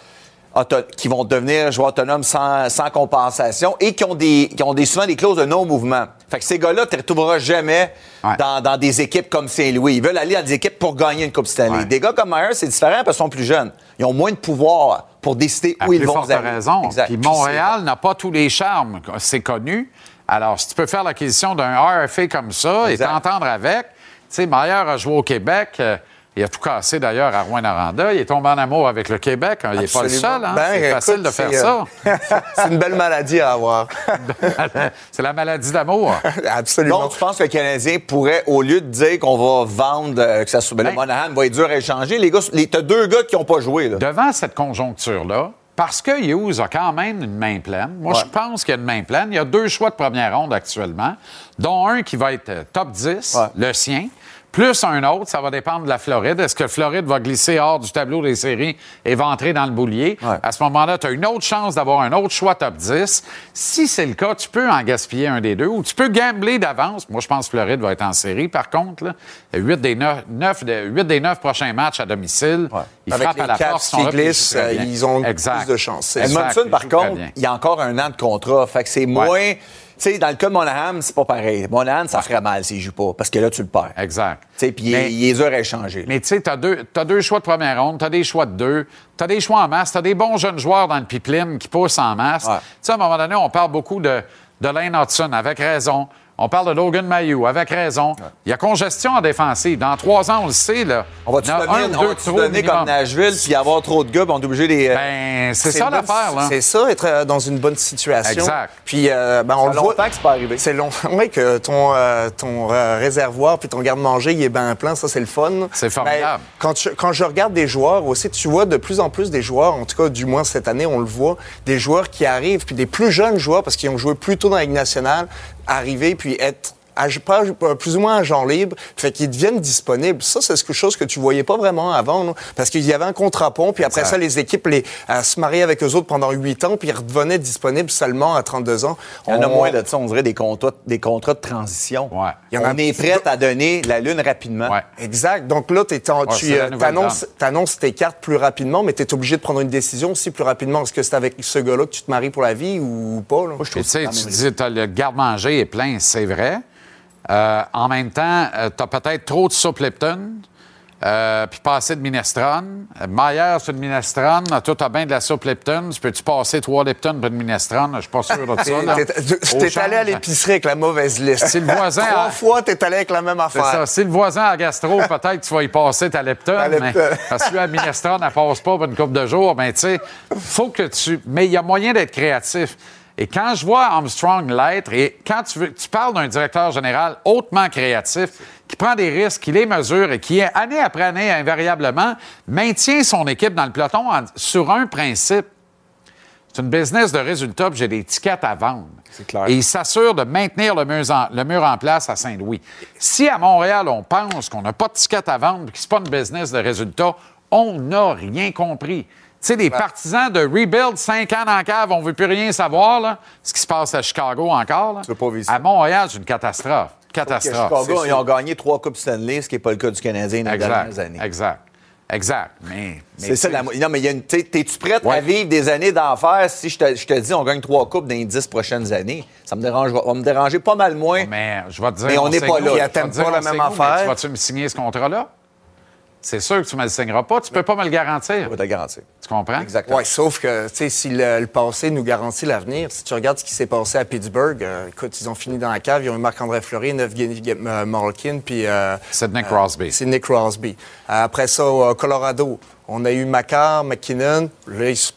qui vont devenir joueurs autonomes sans, sans compensation et qui ont, des, qui ont des, souvent des clauses de non-mouvement. Fait que ces gars-là, tu ne les retrouveras jamais Ouais. dans, dans des équipes comme Saint-Louis. Ils veulent aller dans des équipes pour gagner une Coupe Stanley. Ouais. Des gars comme Myers, c'est différent parce qu'ils sont plus jeunes. Ils ont moins de pouvoir pour décider À où ils vont forte aller. raison. Exact. Puis Puis Montréal n'a pas tous les charmes, c'est connu. Alors, si tu peux faire l'acquisition d'un RFA comme ça Exact. et t'entendre avec, tu sais, Maillard a joué au Québec. Il a tout cassé d'ailleurs à Rouen-Noranda. Il est tombé en amour avec le Québec. Il n'est pas le seul. Hein? Ben, c'est facile de faire ça. euh, c'est une belle maladie à avoir. c'est la maladie d'amour. Absolument. Donc, tu penses que le Canadien pourrait, au lieu de dire qu'on va vendre, euh, que ça soit. Ben, Ben- Monahan va être dur à échanger. Les gars, les- t'as deux gars qui n'ont pas joué, là. Devant cette conjoncture-là, parce que Hughes a quand même une main pleine, moi, Ouais. je pense qu'il y a une main pleine. Il y a deux choix de première ronde actuellement, dont un qui va être euh, top 10, Ouais. le sien. Plus un autre. Ça va dépendre de la Floride. Est-ce que Floride va glisser hors du tableau des séries et va entrer dans le boulier? Ouais. À ce moment-là, tu as une autre chance d'avoir un autre choix top 10. Si c'est le cas, tu peux en gaspiller un des deux ou tu peux gambler d'avance. Moi, je pense que Floride va être en série, par contre. Là. 8, des 9, des 9 prochains matchs à domicile. Ils Avec frappent les à la sont qui là, puis ils glissent, euh, ils ont Exact. plus de chance. Edmondson, par contre, il y a encore un an de contrat. Fait que c'est moins. Tu sais, dans le cas de Monahan, c'est pas pareil. Monahan, ça ferait mal s'il joue pas, parce que là, tu le perds. Exact. Tu sais, puis il il est dur à échanger. Mais tu sais, tu as deux, t'as deux choix de première ronde, tu as des choix de deux, tu as des choix en masse, tu as des bons jeunes joueurs dans le pipeline qui poussent en masse. Ouais. Tu sais, à un moment donné, on parle beaucoup de, de Lane Hudson, avec raison. On parle de Logan Mayou, avec raison. Il y a congestion en défensive. Dans trois ans, on le sait, là. On va-tu minimum. comme Nashville, puis avoir trop de gars, puis on est obligé de les. euh, Ben, c'est ça l'affaire, là. C'est ça, être euh, dans une bonne situation. Exact. Puis, euh, ben, on le voit. longtemps que c'est pas arrivé. C'est long. Oui, que ton, euh, ton euh, réservoir puis ton garde-manger, il est bien plein. Ça, c'est le fun. C'est formidable. Ben, quand, je, quand je regarde des joueurs aussi, tu vois de plus en plus des joueurs, en tout cas, du moins cette année, on le voit, des joueurs qui arrivent, puis des plus jeunes joueurs, parce qu'ils ont joué plus tôt dans la Ligue nationale, arriver puis être plus ou moins un genre libre, fait qu'ils deviennent disponibles. Ça, c'est quelque chose que tu voyais pas vraiment avant, là, parce qu'il y avait un contrapont, puis après ça, les équipes les, se mariaient avec eux autres pendant huit ans, puis ils redevenaient disponibles seulement à 32 ans. Il y en a On- moins de ça, on dirait des contrats, des contrats de transition. Ouais. Il y en a- On est prêt à donner la lune rapidement. Ouais. Exact. Donc là, en- Ouais, tu euh, t'annonces tes cartes plus rapidement, mais tu es obligé de prendre une décision aussi plus rapidement. Est-ce que c'est avec ce gars-là que tu te maries pour la vie ou pas? là? Moi, je Puis, trouve tu dis, le garde-manger est plein, c'est vrai. Euh, en même temps, tu as peut-être trop de soupe Lipton, euh, puis pas assez de minestrone. Euh, Maillard, c'est une minestrone. Toi, t'as bien de la soupe Lipton. Tu peux-tu passer trois Lipton pour une minestrone? Je suis pas sûr de ça. T'es- allé à l'épicerie avec la mauvaise liste. Si le voisin Trois a- fois, t'es allé avec la même ça. affaire. Si le voisin a gastro, peut-être que tu vas y passer ta Lepton. Ta Mais, parce que la minestrone, elle passe pas pour une couple de jours. Mais tu sais, faut que tu. Mais il y a moyen d'être créatif. Et quand je vois Armstrong l'être, et quand tu, veux- tu parles d'un directeur général hautement créatif, qui prend des risques, qui les mesure et qui, année après année, invariablement, maintient son équipe dans le peloton en- sur un principe. C'est une business de résultats, puis j'ai des tickets à vendre. C'est clair. Et il s'assure de maintenir le mur, en, le mur en place à Saint-Louis. Si à Montréal, on pense qu'on n'a pas de tickets à vendre, que ce pas une business de résultats, on n'a rien compris. Tu sais, les partisans de Rebuild, 5 ans la cave, on ne veut plus rien savoir, là, ce qui se passe à Chicago encore. là. veux pas vivre ça. À Montréal, c'est une catastrophe. Catastrophe. Chicago, ils ont gagné trois Coupes Stanley, ce qui n'est pas le cas du Canadien dans les dernières années. Exact. Exact. Mais. mais C'est ça, la Non, mais il y a une. t'sais, T'es-tu prête Ouais. à vivre des années d'enfer si je te, je te dis on gagne trois coupes dans les dix prochaines années? Ça me dérange, va me déranger pas mal moins. Mais je vais te dire. Mais on n'est pas là. dire, pas la même affaire. Tu vas-tu me signer ce contrat-là? C'est sûr que tu ne me le signeras pas. Tu peux pas me le garantir. Je vais te le garantir. Tu comprends? Exactement. Oui, sauf que, tu sais, si le, le passé nous garantit l'avenir, si tu regardes ce qui s'est passé à Pittsburgh, euh, écoute, ils ont fini dans la cave, ils ont eu Marc-André Fleury, neuf euh, Malkin, puis... euh, Sidney Crosby. Sidney Crosby. Euh, Après ça, au Colorado, on a eu Macar, McKinnon.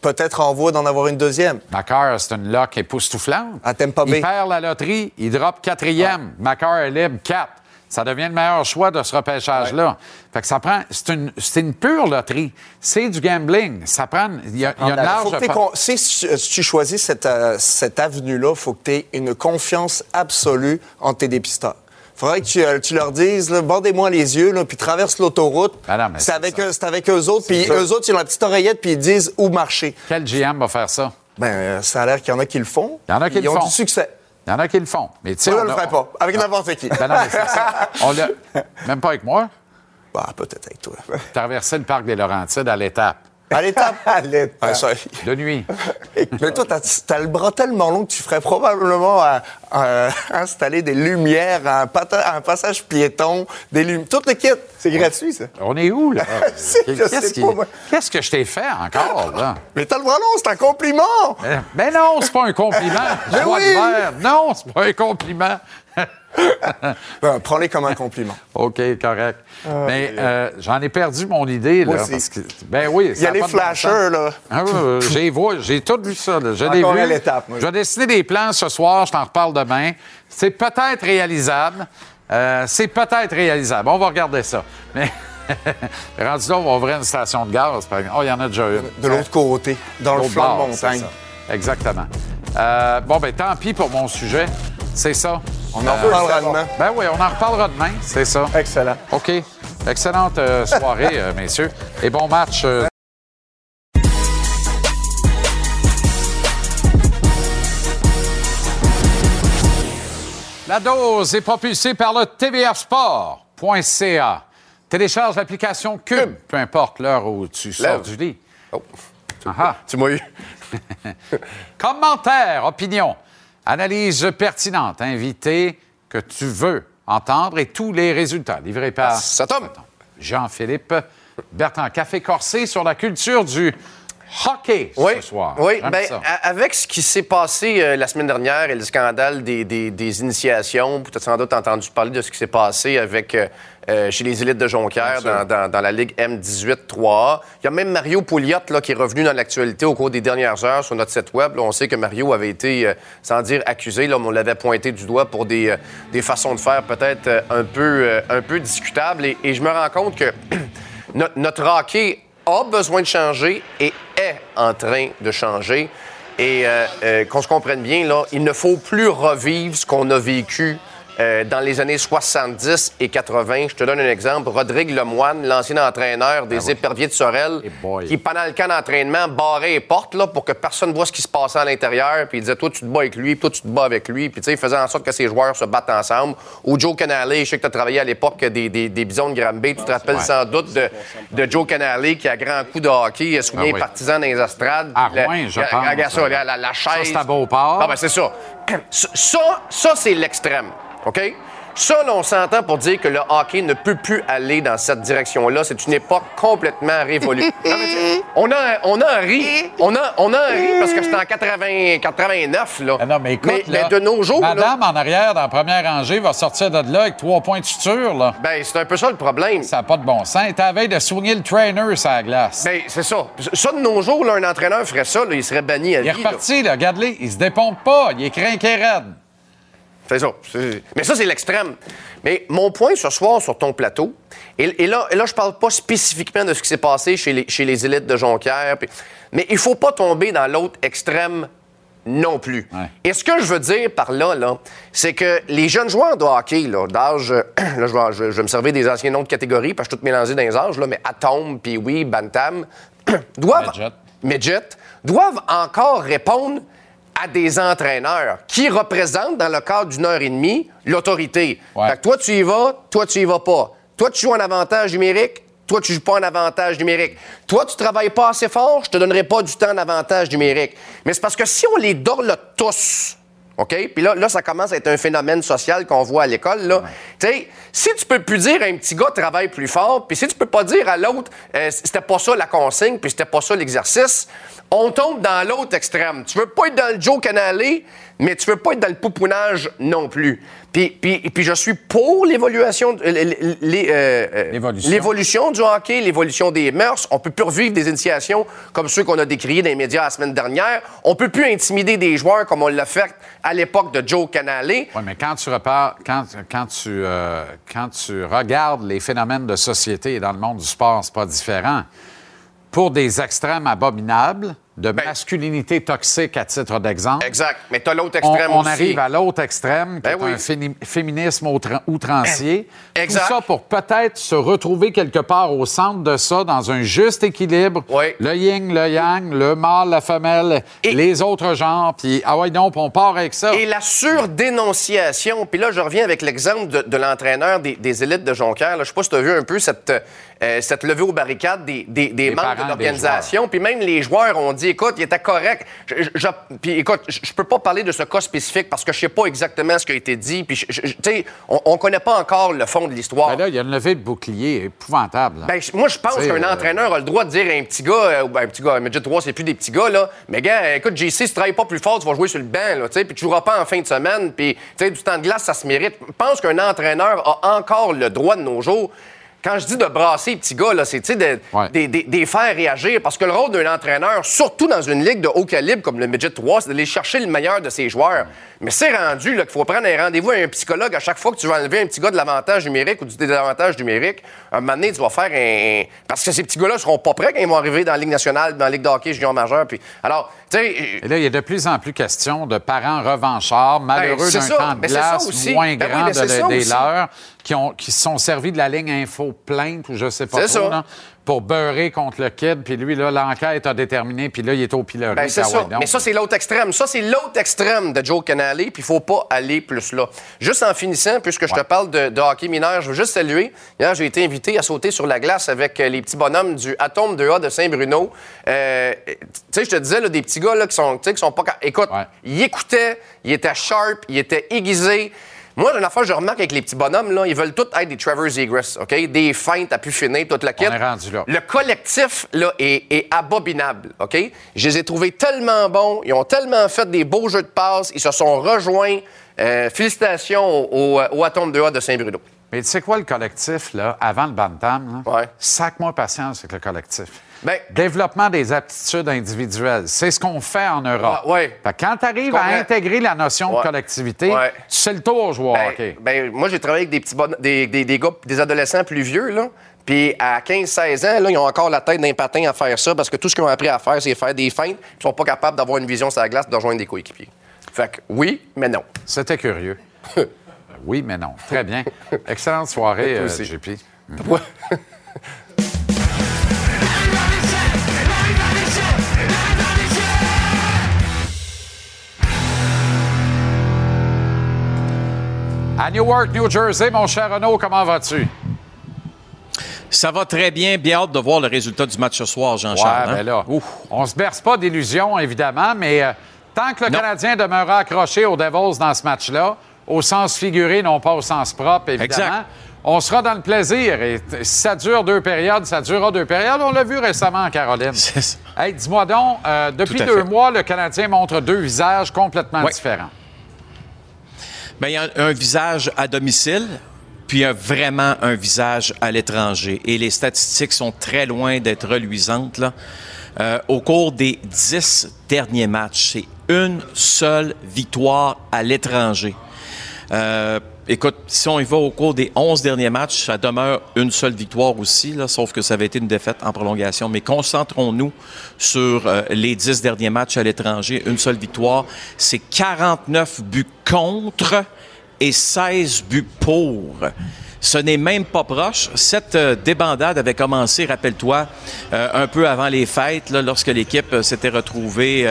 Peut-être en voie d'en avoir une deuxième. Macar, c'est une lock époustouflante. À Tampa Il perd la loterie, il drop quatrième. Macar est libre, quatre. Ça devient le meilleur choix de ce repêchage-là. Fait que ça prend. C'est une, c'est une pure loterie. C'est du gambling. Ça prend. Il y a, y a une large. Faut que t'aies con- si, si tu choisis cette, euh, cette avenue-là, il faut que tu aies une confiance absolue en tes dépisteurs. faudrait que tu, euh, tu leur dises, là, bandez-moi les yeux, là, puis traverse l'autoroute. Mais c'est avec, avec eux autres, puis eux autres, ils ont la petite oreillette, puis ils disent où marcher. Quel GM va faire ça? Ben, euh, ça a l'air qu'il y en a qui le font. Il y en a qui Ils le ont font. du succès. Il y en a qui le font. Mais tu sais, Moi, je on le ferai pas, avec n'importe qui. Ben non, mais c'est ça. On l'a- Même pas avec moi? Bah, peut-être avec toi. Traverser le parc des Laurentides à l'étape. À l'étape. À l'étape. Ah, ça- De nuit. Mais toi, t'as as le bras tellement long que tu ferais probablement euh, euh, installer des lumières, un, pata- un passage piéton, des lumières, tout le kit. C'est gratuit, ça. On est où, là? Qu'est-ce que je t'ai fait encore, là? Mais t'as le bras long, c'est un compliment! Ben- Ben non, c'est pas un compliment. Je vois oui. verre. Non, c'est pas un compliment. Ben, Prends-les comme un compliment. OK, correct. Mais euh, j'en ai perdu mon idée, là. Parce que, ben oui, Il y a les flashers, là. Ah j'ai tout vu ça. là. Je Encore vu. l'étape. Je vais dessiner des plans ce soir, je t'en reparle demain. C'est peut-être réalisable. Euh, c'est peut-être réalisable. On va regarder ça. Mais rendu là, on va ouvrir une station de gaz. par exemple. Oh, il y en a déjà une. De l'autre côté, dans le flanc de montagne. Exactement. Euh, bon, ben tant pis pour mon sujet. C'est ça. On en reparlera demain. Ben oui, on en reparlera demain, c'est ça. Excellent. OK. Excellente euh, soirée, euh, messieurs. Et bon match. euh, La dose est propulsée par le tvrsport.ca. Télécharge l'application Cube, peu importe l'heure où tu sors Lève. du lit. Oh, Ah ah. tu m'as eu. Commentaires, opinions, analyse pertinente, invité que tu veux entendre et tous les résultats livrés par Ça tombe. Jean-Philippe Bertrand. Café corsé sur la culture du hockey Oui, ce soir. oui ben, avec ce qui s'est passé euh, la semaine dernière et le scandale des, des- des initiations, tu as sans doute entendu parler de ce qui s'est passé avec, euh, euh, chez les élites de Jonquière dans, dans- dans la Ligue M18 3A. Il y a même Mario Pouliot là, qui est revenu dans l'actualité au cours des dernières heures sur notre site web. Là, on sait que Mario avait été, euh, sans dire accusé, là, mais on l'avait pointé du doigt pour des, euh, des façons de faire peut-être un, peu, un peu discutables. Et, et je me rends compte que no- notre hockey a besoin de changer et est en train de changer. Et euh, euh, qu'on se comprenne bien, là, il ne faut plus revivre ce qu'on a vécu euh, dans les années 70 et 80. Je te donne un exemple. Rodrigue Lemoine, l'ancien entraîneur des éperviers de Sorel, qui, pendant le camp d'entraînement, barrait les portes là, pour que personne ne voit ce qui se passait à l'intérieur. Puis il disait, toi, tu te bats avec lui, puis toi, tu te bats avec lui. Puis tu sais, il faisait en sorte que ses joueurs se battent ensemble. Ou Joe Canale, je sais que tu as travaillé à l'époque des, des, des Bisons de Granby. Tu te rappelles Ouais. sans doute de, de Joe Canale qui, à grand coup de hockey, souvient Ah les oui. partisans dans les estrades. À La- Rouen, je la- pense. Regarde ça, la, la- chaise. Ça, c'est à Beauport. Ah, ben, c'est ça, ça, c'est l'extrême. OK? Ça, là, on s'entend pour dire que le hockey ne peut plus aller dans cette direction-là. C'est une époque complètement révolue. Non, mais tu sais, on a, on a un ri. On a, on a un ri parce que c'était en 80, 89, là. Ah non, mais écoute, mais, là, mais de nos jours, là, Madame en arrière, dans la première rangée, va sortir de là avec trois points de suture, là. ben, c'est un peu ça le problème. Ça n'a pas de bon sens. Elle à veille de soigner le trainer sur la glace. Ben, c'est ça. Ça, de nos jours, là, un entraîneur ferait ça, là, il serait banni à il est vie. reparti, là. Regarde-les. Il se dépompe pas. Il est crinqué raide. Ça. Mais ça, c'est l'extrême. Mais mon point ce soir sur ton plateau, et, et là, et là, je parle pas spécifiquement de ce qui s'est passé chez les, chez les élites de Jonquière, puis- mais il faut pas tomber dans l'autre extrême non plus. Ouais. Et ce que je veux dire par là, là c'est que les jeunes joueurs de hockey, là, d'âge, là, je vais, je- je vais me servir des anciens noms de catégorie, parce que je suis tout mélangé dans les âges, là, mais Atom, puis oui, Bantam, doivent, Midget. Midget, doivent encore répondre à des entraîneurs qui représentent, dans le cadre d'une heure et demie, l'autorité. Ouais. Fait que toi, tu y vas, toi, tu y vas pas. Toi, tu joues en avantage numérique, toi, tu joues pas en avantage numérique. Toi, tu travailles pas assez fort, je te donnerai pas du temps en avantage numérique. Mais c'est parce que si on les dorlote tous, OK? Puis là, là, ça commence à être un phénomène social qu'on voit à l'école, là. Tu sais, si tu peux plus dire à un petit gars travaille plus fort, puis si tu peux pas dire à l'autre euh, c'était pas ça la consigne, puis c'était pas ça l'exercice, on tombe dans l'autre extrême. Tu veux pas être dans le Joe Canalé, mais tu veux pas être dans le poupounage non plus. Puis, puis, puis je suis pour l'évolution, euh, euh, L'évolution. l'évolution du hockey, l'évolution des mœurs. On peut plus revivre des initiations comme ceux qu'on a décriés dans les médias la semaine dernière. On peut plus intimider des joueurs comme on l'a fait à l'époque de Joe Canale. Oui, mais quand tu repars, quand, quand, tu, euh, quand tu regardes les phénomènes de société et dans le monde du sport, c'est pas différent. Pour des extrêmes abominables, de masculinité toxique à titre d'exemple, Exact. Mais t'as l'autre on, extrême on aussi. arrive à l'autre extrême, qui Ben est oui. un féminisme outra- outrancier. Exact. Tout ça pour peut-être se retrouver quelque part au centre de ça, dans un juste équilibre. Oui. Le yin, le yang, le mâle, la femelle, Et- les autres genres. Puis, ah ouais, non, puis on part avec ça. Et la surdénonciation, puis là, je reviens avec l'exemple de, de l'entraîneur des, des élites de Jonquière. Je sais pas si tu as vu un peu cette, euh, cette levée aux barricades des, des, des membres de l'organisation. Puis même les joueurs ont dit, écoute, il était correct. Je, je- je- puis écoute, je, je peux pas parler de ce cas spécifique parce que je sais pas exactement ce qui a été dit. Puis, tu sais, on, on connaît pas encore le fond de l'histoire. Ben là, il y a une levée de bouclier épouvantable. Ben, moi, je pense qu'un euh, entraîneur a le droit de dire à un petit gars, euh, ou ben, un petit gars, midget 3, c'est plus des petits gars, là. Mais gars, écoute, JC, si tu travailles pas plus fort, tu vas jouer sur le banc, là, tu sais, puis tu joueras pas en fin de semaine, puis, tu sais, du temps de glace, ça se mérite. Je pense qu'un entraîneur a encore le droit de nos jours. Quand je dis de brasser les petits gars, là, c'est de, des, des- des faire réagir. Parce que le rôle d'un entraîneur, surtout dans une ligue de haut calibre comme le Midget 3, c'est d'aller chercher le meilleur de ses joueurs. Mais c'est rendu qu'il faut prendre un rendez-vous avec un psychologue à chaque fois que tu vas enlever un petit gars de l'avantage numérique ou du désavantage numérique. Un moment donné, tu vas faire un. Parce que ces petits gars-là seront pas prêts quand ils vont arriver dans la Ligue nationale, dans la Ligue de hockey junior majeur. Puis, alors, tu sais. Et là, il y a de plus en plus question de parents revanchards, malheureux Ben, d'un camp de Ben, glace moins Ben grand de- des aussi. leurs, qui, ont, qui se sont servis de la ligne info plainte ou je sais pas trop, là, pour beurrer contre le kid. Puis lui, là, l'enquête a déterminé, puis là, il est au pilori. Ben, c'est Ah ça. Mais ça, c'est l'autre extrême. Ça, c'est l'autre extrême de Joe Canale, puis il faut pas aller plus là. Juste en finissant, puisque je te parle de, de hockey mineur, je veux juste saluer. Hier, j'ai été invité à sauter sur la glace avec euh, les petits bonhommes du Atome 2A de Saint-Bruno. Euh, tu sais, je te disais, là, des petits gars là, qui sont, tu sais, qui sont pas... Écoute, ils écoutaient, ils étaient sharp, ils étaient aiguisés. Moi, une affaire, je remarque avec les petits bonhommes, là, ils veulent tous être des Trevor Zegras, OK? Des feintes à pu finir, toute la quête. est rendu là. Le collectif, là, est, est abominable, OK? Je les ai trouvés tellement bons, ils ont tellement fait des beaux jeux de passe, ils se sont rejoints. Euh, félicitations au, au, au Atome 2A de Saint-Bruno. Mais tu sais quoi, le collectif, là, avant le Bantam, là? sac-moi patience avec le collectif. Ben- Développement des aptitudes individuelles. C'est ce qu'on fait en Europe. Ah, ouais. Fait que quand tu arrives à intégrer la notion de collectivité, Ouais. tu sais le tour, joueur Ben, hockey. ben, moi, j'ai travaillé avec des petits des, des, des gars, des adolescents plus vieux, là. Puis à 15-16 ans, là, ils ont encore la tête d'un patin à faire ça parce que tout ce qu'ils ont appris à faire, c'est faire des feintes. Ils sont pas capables d'avoir une vision sur la glace, de rejoindre des coéquipiers. Fait que oui, mais non. C'était curieux. oui, mais non. Très bien. Excellente soirée, euh. JP. À Newark, New Jersey, mon cher Renaud, comment vas-tu? Ça va très bien. Bien hâte de voir le résultat du match ce soir, Jean-Charles. Ouais, hein? ben on se berce pas d'illusions, évidemment, mais euh, tant que le Canadien demeurera accroché aux Devils dans ce match-là, au sens figuré, non pas au sens propre, évidemment, Exact. on sera dans le plaisir. Et si ça dure deux périodes, ça durera deux périodes. On l'a vu récemment en Caroline. Hey, dis-moi donc, euh, depuis deux fait. mois, le Canadien montre deux visages complètement différents. Ben, il y a un, un visage à domicile, puis un- vraiment un visage à l'étranger. Et les statistiques sont très loin d'être reluisantes. Là. Euh, au cours des dix derniers matchs, c'est une seule victoire à l'étranger. Euh, écoute, si on y va au cours des 11 derniers matchs, ça demeure une seule victoire aussi, là, sauf que ça avait été une défaite en prolongation. Mais concentrons-nous sur euh, les 10 derniers matchs à l'étranger. Une seule victoire, c'est 49 buts contre et 16 buts pour. Ce n'est même pas proche. Cette euh, débandade avait commencé, rappelle-toi, euh, un peu avant les fêtes, là, lorsque l'équipe euh, s'était retrouvée,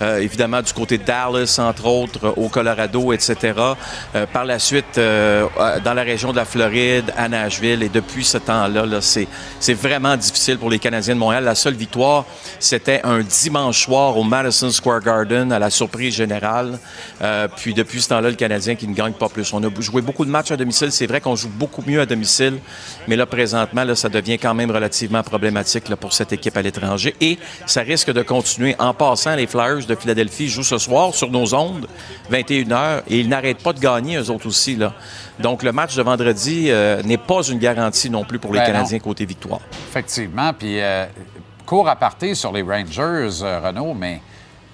euh, évidemment, du côté de Dallas, entre autres, au Colorado, etc. Par la suite, dans la région de la Floride, à Nashville. Et depuis ce temps-là, là, c'est, c'est vraiment difficile pour les Canadiens de Montréal. La seule victoire, c'était un dimanche soir au Madison Square Garden, à la surprise générale. Puis depuis ce temps-là, le Canadien qui ne gagne pas plus. On a joué beaucoup de matchs à domicile. C'est vrai qu'on joue beaucoup mieux à domicile, mais là, présentement, là, ça devient quand même relativement problématique là, pour cette équipe à l'étranger. Et ça risque de continuer. En passant, les Flyers de Philadelphie jouent ce soir sur nos ondes, 21h, et ils n'arrêtent pas de gagner, eux autres aussi. Là. Donc, le match de vendredi euh, n'est pas une garantie non plus pour les Ben Canadiens non. côté victoire. Effectivement. Puis, euh, court à partir sur les Rangers, euh, Renaud, mais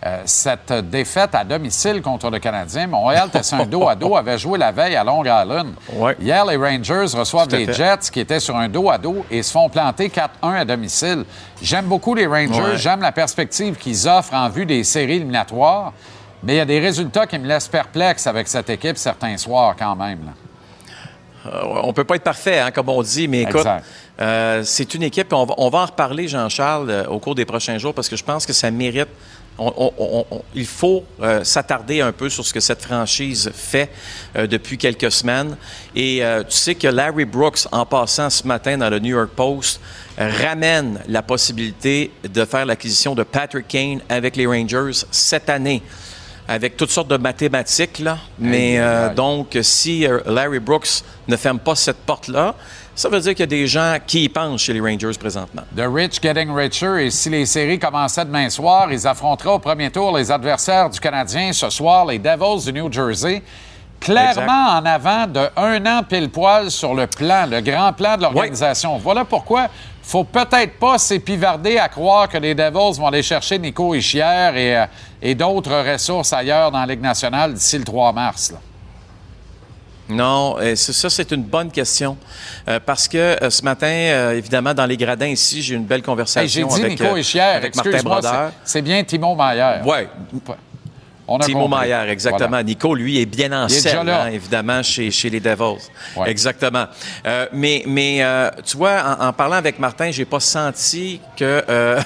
euh, cette défaite à domicile contre le Canadien, Montréal était un dos à dos, avait joué la veille à Long Island. Hier, les Rangers reçoivent les. Jets qui étaient sur un dos à dos et se font planter 4-1 à domicile. J'aime beaucoup les Rangers, Ouais. j'aime la perspective qu'ils offrent en vue des séries éliminatoires, mais il y a des résultats qui me laissent perplexe avec cette équipe certains soirs quand même. là. Euh, on peut pas être parfait, hein, comme on dit, mais écoute, euh, c'est une équipe, on va, on va en reparler, Jean-Charles, euh, au cours des prochains jours, parce que je pense que ça mérite. On- on- on- on- il faut euh, s'attarder un peu sur ce que cette franchise fait euh, depuis quelques semaines. Et euh, tu sais que Larry Brooks, en passant ce matin dans le New York Post, ramène la possibilité de faire l'acquisition de Patrick Kane avec les Rangers cette année avec toutes sortes de mathématiques. Là. Mais euh, donc, si Larry Brooks ne ferme pas cette porte-là, ça veut dire qu'il y a des gens qui y pensent chez les Rangers présentement. The rich getting richer. Et si les séries commençaient demain soir, ils affronteraient au premier tour les adversaires du Canadien ce soir, les Devils du New Jersey. clairement en avant de un an pile poil sur le plan, le grand plan de l'organisation. Voilà pourquoi faut peut-être pas s'épivarder à croire que les Devils vont aller chercher Nico Ischier et, euh, et d'autres ressources ailleurs dans la Ligue nationale d'ici le 3 mars. là. Non, euh, ça, c'est une bonne question. Euh, parce que euh, ce matin, euh, évidemment, dans les gradins ici, j'ai eu une belle Hey, conversation J'ai dit avec, Nico Ischier, avec Martin Brodeur. c'est- bien Timo Maillard. Oui. On a Timo. Maillard, exactement. Voilà. Nico, lui, est bien en scène, hein, évidemment, chez, chez les Devils. Exactement. Euh, mais mais euh, tu vois, en, en parlant avec Martin, j'ai pas senti que, euh,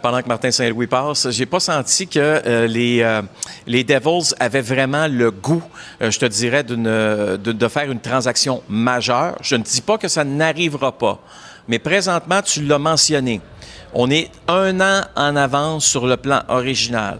pendant que Martin Saint-Louis passe, j'ai pas senti que euh, les, euh, les Devils avaient vraiment le goût, euh, je te dirais, d'une, de, de faire une transaction majeure. Je ne dis pas que ça n'arrivera pas. Mais présentement, tu l'as mentionné. On est un an en avance sur le plan original.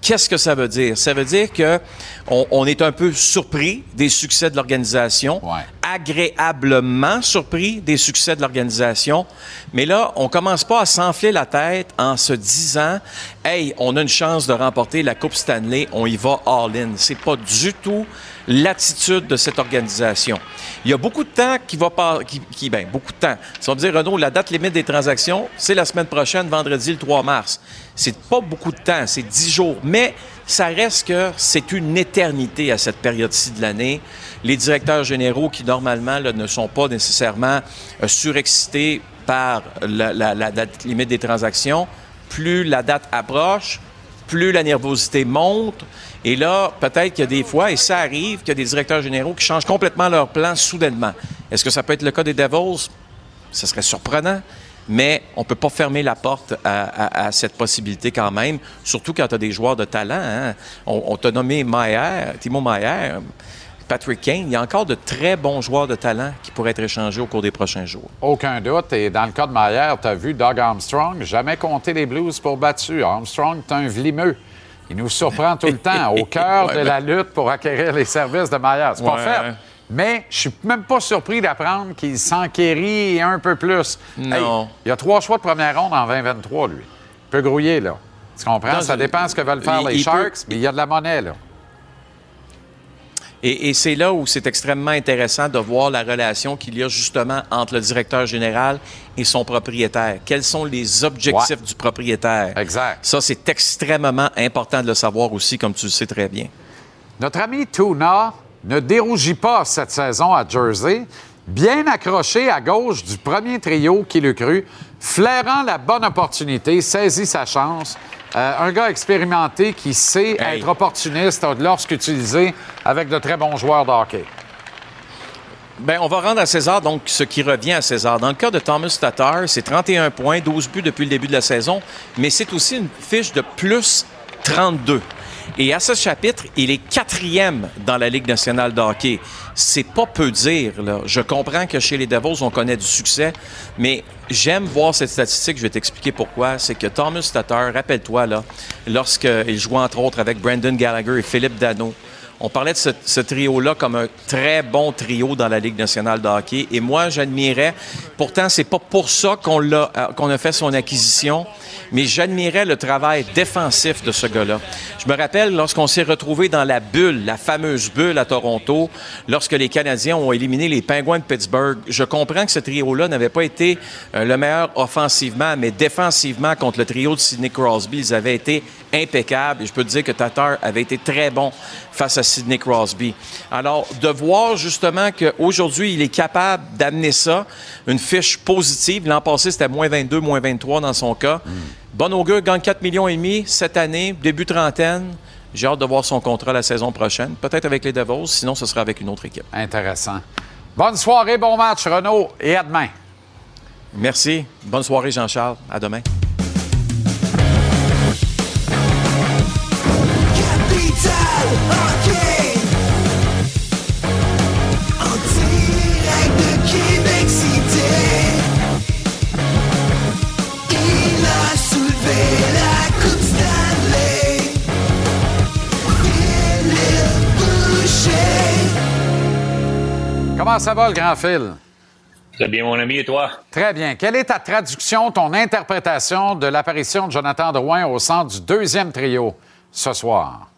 Qu'est-ce que ça veut dire? Ça veut dire que on, on est un peu surpris des succès de l'organisation, agréablement surpris des succès de l'organisation, mais là, on commence pas à s'enfler la tête en se disant, hey, on a une chance de remporter la Coupe Stanley, on y va all-in. C'est pas du tout l'attitude de cette organisation. Il y a beaucoup de temps qui va pas, qui, qui ben, beaucoup de temps. Si dit, Renaud, la date limite des transactions, c'est la semaine prochaine, vendredi, le 3 mars. C'est pas beaucoup de temps, c'est 10 jours. Mais ça reste que c'est une éternité à cette période-ci de l'année. Les directeurs généraux qui, normalement, ne sont pas nécessairement euh, surexcités par la date limite des transactions, plus la date approche, plus la nervosité monte. Et là, peut-être qu'il y a des fois, et ça arrive, qu'il y a des directeurs généraux qui changent complètement leur plan soudainement. Est-ce que ça peut être le cas des Devils? Ce serait surprenant, mais on ne peut pas fermer la porte à, cette possibilité quand même, surtout quand tu as des joueurs de talent. hein. On, on t'a nommé Maillard, Timo Maillard, Patrick Kane. Il y a encore de très bons joueurs de talent qui pourraient être échangés au cours des prochains jours. Aucun doute. Et dans le cas de Maillard, tu as vu Doug Armstrong, jamais compté les Blues pour battu. Armstrong, c'est un vlimeux. Il nous surprend tout le temps, au cœur Ouais, de ben- la lutte pour acquérir les services de Maillard. C'est pas fait. Mais je suis même pas surpris d'apprendre qu'il s'enquérit un peu plus. Non. Hey, il y a trois choix de première ronde en 2023, lui. Il peut grouiller, là. Tu comprends? Non, Ça dépend ce que veulent faire il- les il peut- Sharks, mais il y a de la monnaie, là. Et, et c'est là où c'est extrêmement intéressant de voir la relation qu'il y a justement entre le directeur général et son propriétaire. Quels sont les objectifs du propriétaire? Exact. Ça, c'est extrêmement important de le savoir aussi, comme tu le sais très bien. Notre ami Tuna ne dérougit pas cette saison à Jersey, bien accroché à gauche du premier trio qui le cru, flairant la bonne opportunité, saisit sa chance. Euh, un gars expérimenté qui sait Hey. être opportuniste lorsqu'utilisé avec de très bons joueurs de hockey. Bien, on va rendre à César donc ce qui revient à César. Dans le cas de Thomas Tatar, c'est 31 points, 12 buts depuis le début de la saison, mais c'est aussi une fiche de plus 32. Et à ce chapitre, il est quatrième dans la Ligue nationale de hockey. C'est pas peu dire. Je comprends que chez les Devils, on connaît du succès, mais j'aime voir cette statistique. Je vais t'expliquer pourquoi. C'est que Thomas Tatar, rappelle-toi, là, lorsqu'il jouait entre autres avec Brandon Gallagher et Philippe Dano, on parlait de ce, trio-là comme un très bon trio dans la Ligue nationale de hockey. Et moi, j'admirais. Pourtant, c'est pas pour ça euh, qu'on a fait son acquisition, mais j'admirais le travail défensif de ce gars-là. Je me rappelle lorsqu'on s'est retrouvé dans la bulle, la fameuse bulle à Toronto, lorsque les Canadiens ont éliminé les Penguins de Pittsburgh. Je comprends que ce trio-là n'avait pas été euh, le meilleur offensivement, mais défensivement contre le trio de Sidney Crosby, ils avaient été impeccables. Et je peux te dire que Tatar avait été très bon face à Sidney Crosby. Alors, de voir justement qu'aujourd'hui, il est capable d'amener ça, une fiche positive. L'an passé, c'était moins 22, moins 23 dans son cas. Bon augure gagne 4 millions et demi cette année, début trentaine. J'ai hâte de voir son contrat la saison prochaine. Peut-être avec les Devils, sinon ce sera avec une autre équipe. Intéressant. Bonne soirée, bon match, Renaud, et à demain. Merci. Bonne soirée, Jean-Charles. À demain. Comment ça va, le grand fil? Très bien, mon ami, et toi? Très bien. Quelle est ta traduction, ton interprétation de l'apparition de Jonathan Drouin au centre du deuxième trio ce soir?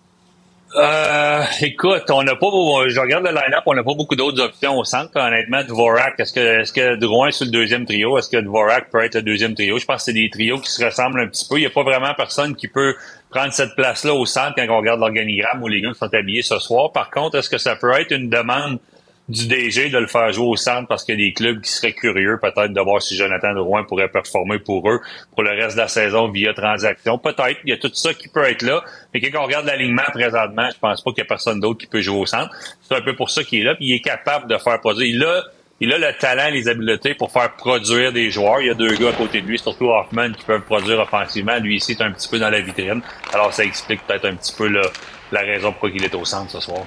Euh, écoute, on n'a pas, je regarde le line-up, on n'a pas beaucoup d'autres options au centre. Honnêtement, Dvorak, est-ce que, est-ce que Drouin est sur le deuxième trio? Est-ce que Dvorak peut être le deuxième trio? Je pense que c'est des trios qui se ressemblent un petit peu. Il n'y a pas vraiment personne qui peut prendre cette place-là au centre quand on regarde l'organigramme où les gars sont habillés ce soir. Par contre, est-ce que ça peut être une demande du DG de le faire jouer au centre parce qu'il y a des clubs qui seraient curieux peut-être de voir si Jonathan Drouin pourrait performer pour eux pour le reste de la saison via transaction. Peut-être, il y a tout ça qui peut être là. Mais quand on regarde l'alignement présentement, je pense pas qu'il y a personne d'autre qui peut jouer au centre. C'est un peu pour ça qu'il est là. Il est capable de faire produire. Il a, il a le talent, les habiletés pour faire produire des joueurs. Il y a deux gars à côté de lui, surtout Hoffman, qui peuvent produire offensivement. Lui ici est un petit peu dans la vitrine. Alors ça explique peut-être un petit peu la raison pourquoi il est au centre ce soir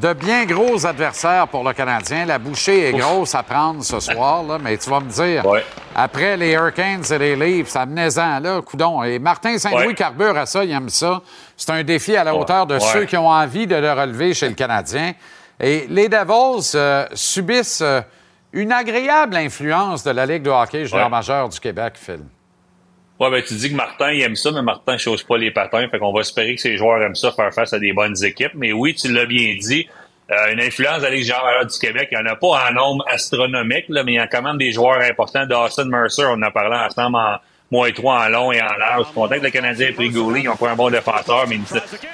de bien gros adversaires pour le Canadien. La bouchée est grosse à prendre ce soir, là, mais tu vas me dire, après les Hurricanes et les Leafs, ça menait-en, là, coudon. Et Martin Saint-Louis carbure à ça, il aime ça. C'est un défi à la hauteur de ceux qui ont envie de le relever chez le Canadien. Et les Devils euh, subissent euh, une agréable influence de la Ligue de hockey junior majeur du Québec, Phil. Ouais, ben, tu dis que Martin, il aime ça, mais Martin ne chose pas les patins. Fait qu'on va espérer que ses joueurs aiment ça, faire face à des bonnes équipes. Mais oui, tu l'as bien dit. Euh, une influence la Ligue du Québec, il n'y en a pas en nombre astronomique, là, mais il y a quand même des joueurs importants. Dawson Mercer, on en a parlé ensemble en, moins trois en long et en large. Je suis content que le Canadien ait pris Goulet. Ils ont pas un bon défenseur, mais ils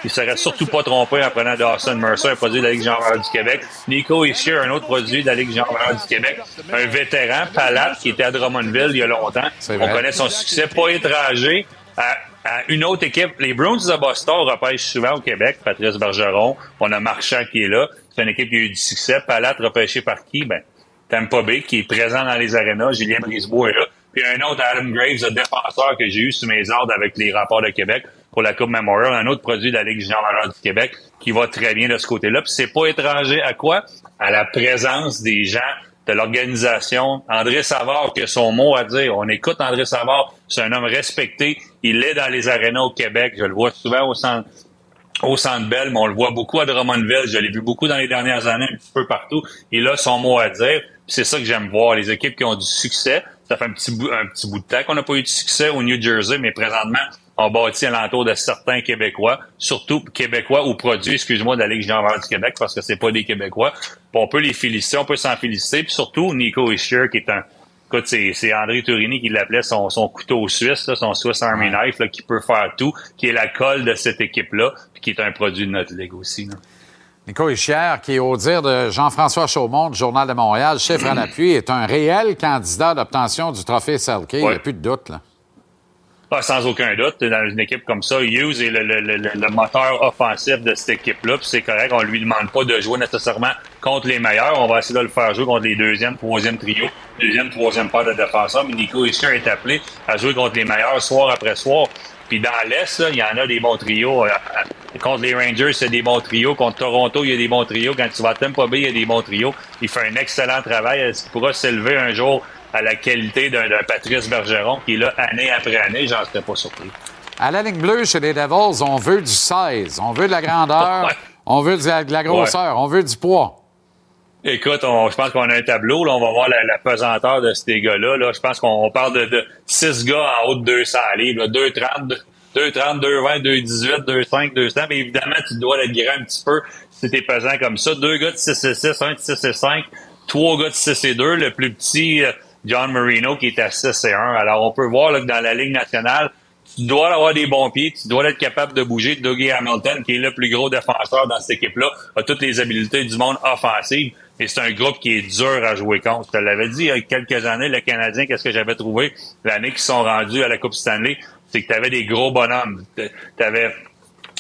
ne seraient surtout pas trompés en prenant Dawson Mercer, un produit de la Ligue jean du Québec. Nico Ischier, un autre produit de la Ligue jean du Québec. Un vétéran, Palat, qui était à Drummondville il y a longtemps. On connaît son succès, pas étranger. À, une autre équipe, les Bruins de Boston repêchent souvent au Québec, Patrice Bergeron. On a Marchand qui est là. C'est une équipe qui a eu du succès. Palat repêché par qui? Ben, Tampa Bay, qui est présent dans les arénas. Julien Brisebois est là. Puis un autre Adam Graves, le défenseur que j'ai eu sous mes ordres avec les rapports de Québec pour la Coupe Memorial, un autre produit de la Ligue du Québec qui va très bien de ce côté-là. Puis c'est pas étranger à quoi? À la présence des gens de l'organisation. André Savard, qui a son mot à dire. On écoute André Savard. C'est un homme respecté. Il est dans les arénas au Québec. Je le vois souvent au centre au Centre Bell, mais on le voit beaucoup à Drummondville. Je l'ai vu beaucoup dans les dernières années, un petit peu partout. Il a son mot à dire. C'est ça que j'aime voir. Les équipes qui ont du succès, ça fait un petit bout, un petit bout de temps qu'on n'a pas eu de succès au New Jersey, mais présentement, on bâtit alentour de certains Québécois, surtout Québécois ou produits, excuse-moi, de la Ligue générale du Québec, parce que c'est pas des Québécois. on peut les féliciter, on peut s'en féliciter, puis surtout Nico Ischier, qui est un Écoute, c'est André Turini qui l'appelait son, son couteau suisse, son Swiss Army Knife, là, qui peut faire tout, qui est la colle de cette équipe-là, puis qui est un produit de notre ligue aussi. Là. Nico Ischier, qui, au dire de Jean-François Chaumont du Journal de Montréal, chef à l'appui, est un réel candidat d'obtention du trophée Selke. Il n'y a plus de doute, là. Ah, sans aucun doute. Dans une équipe comme ça, Hughes est le, moteur offensif de cette équipe-là. Puis c'est correct, on lui demande pas de jouer nécessairement contre les meilleurs. On va essayer de le faire jouer contre les deuxième, troisième trio, deuxième, troisième paire de défenseurs. Mais Nico Ischier est appelé à jouer contre les meilleurs soir après soir. Puis dans l'Est, il y en a des bons trios. Euh, euh, contre les Rangers, c'est des bons trios. Contre Toronto, il y a des bons trios. Quand tu vas à Tampa Bay, il y a des bons trios. Il fait un excellent travail. Est-ce qu'il pourra s'élever un jour à la qualité d'un Patrice Bergeron qui est là année après année? J'en serais pas surpris. À la ligne bleue, chez les Devils, on veut du 16. On veut de la grandeur. On veut de la, grosseur. On veut du poids. Écoute, je pense qu'on a un tableau. Là, on va voir la, pesanteur de ces gars-là. Là. Je pense qu'on parle de, de six gars en haut de 200 livres. 2,30, 2,30, 2,20, 2,18, 2,5, 200. Mais évidemment, tu dois être grand un petit peu si t'es pesant comme ça. Deux gars de 6 et 6, un de 6 et 5, trois gars de 6 et 2. Le plus petit, euh, John Marino, qui est à 6 et 1. Alors, on peut voir là, que dans la Ligue nationale, tu dois avoir des bons pieds, tu dois être capable de bouger. Dougie Hamilton, qui est le plus gros défenseur dans cette équipe-là, a toutes les habiletés du monde offensive. Et c'est un groupe qui est dur à jouer contre. Je te l'avais dit il y a quelques années, le Canadien, qu'est-ce que j'avais trouvé? L'année qu'ils sont rendus à la Coupe Stanley, c'est que tu avais des gros bonhommes. Tu avais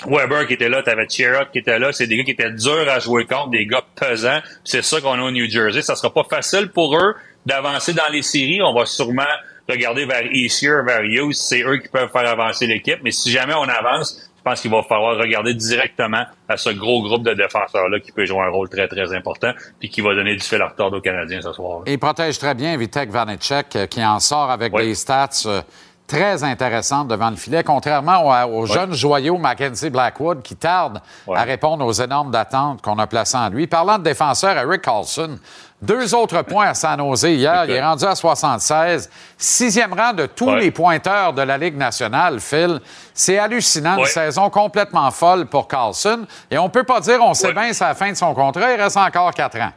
Weber qui était là, tu avais Chirot qui était là. C'est des gars qui étaient durs à jouer contre, des gars pesants. C'est ça qu'on a au New Jersey. Ça sera pas facile pour eux d'avancer dans les séries. On va sûrement regarder vers Easier, vers Hughes. C'est eux qui peuvent faire avancer l'équipe. Mais si jamais on avance, je pense qu'il va falloir regarder directement à ce gros groupe de défenseurs-là qui peut jouer un rôle très, très important puis qui va donner du fil à retard aux Canadiens ce soir. Il protège très bien Vitek Vanecek euh, qui en sort avec des stats euh, très intéressantes devant le filet, contrairement au, jeune joyau Mackenzie Blackwood qui tarde à répondre aux énormes attentes qu'on a placées en lui. Parlant de défenseur, Eric Carlson Deux autres points à San Jose hier. Il est rendu à 76. Sixième rang de tous Ouais. les pointeurs de la Ligue nationale, Phil. C'est hallucinant. Une saison complètement folle pour Carlson. Et on peut pas dire, on sait Ouais. bien, c'est la fin de son contrat. Il reste encore quatre ans.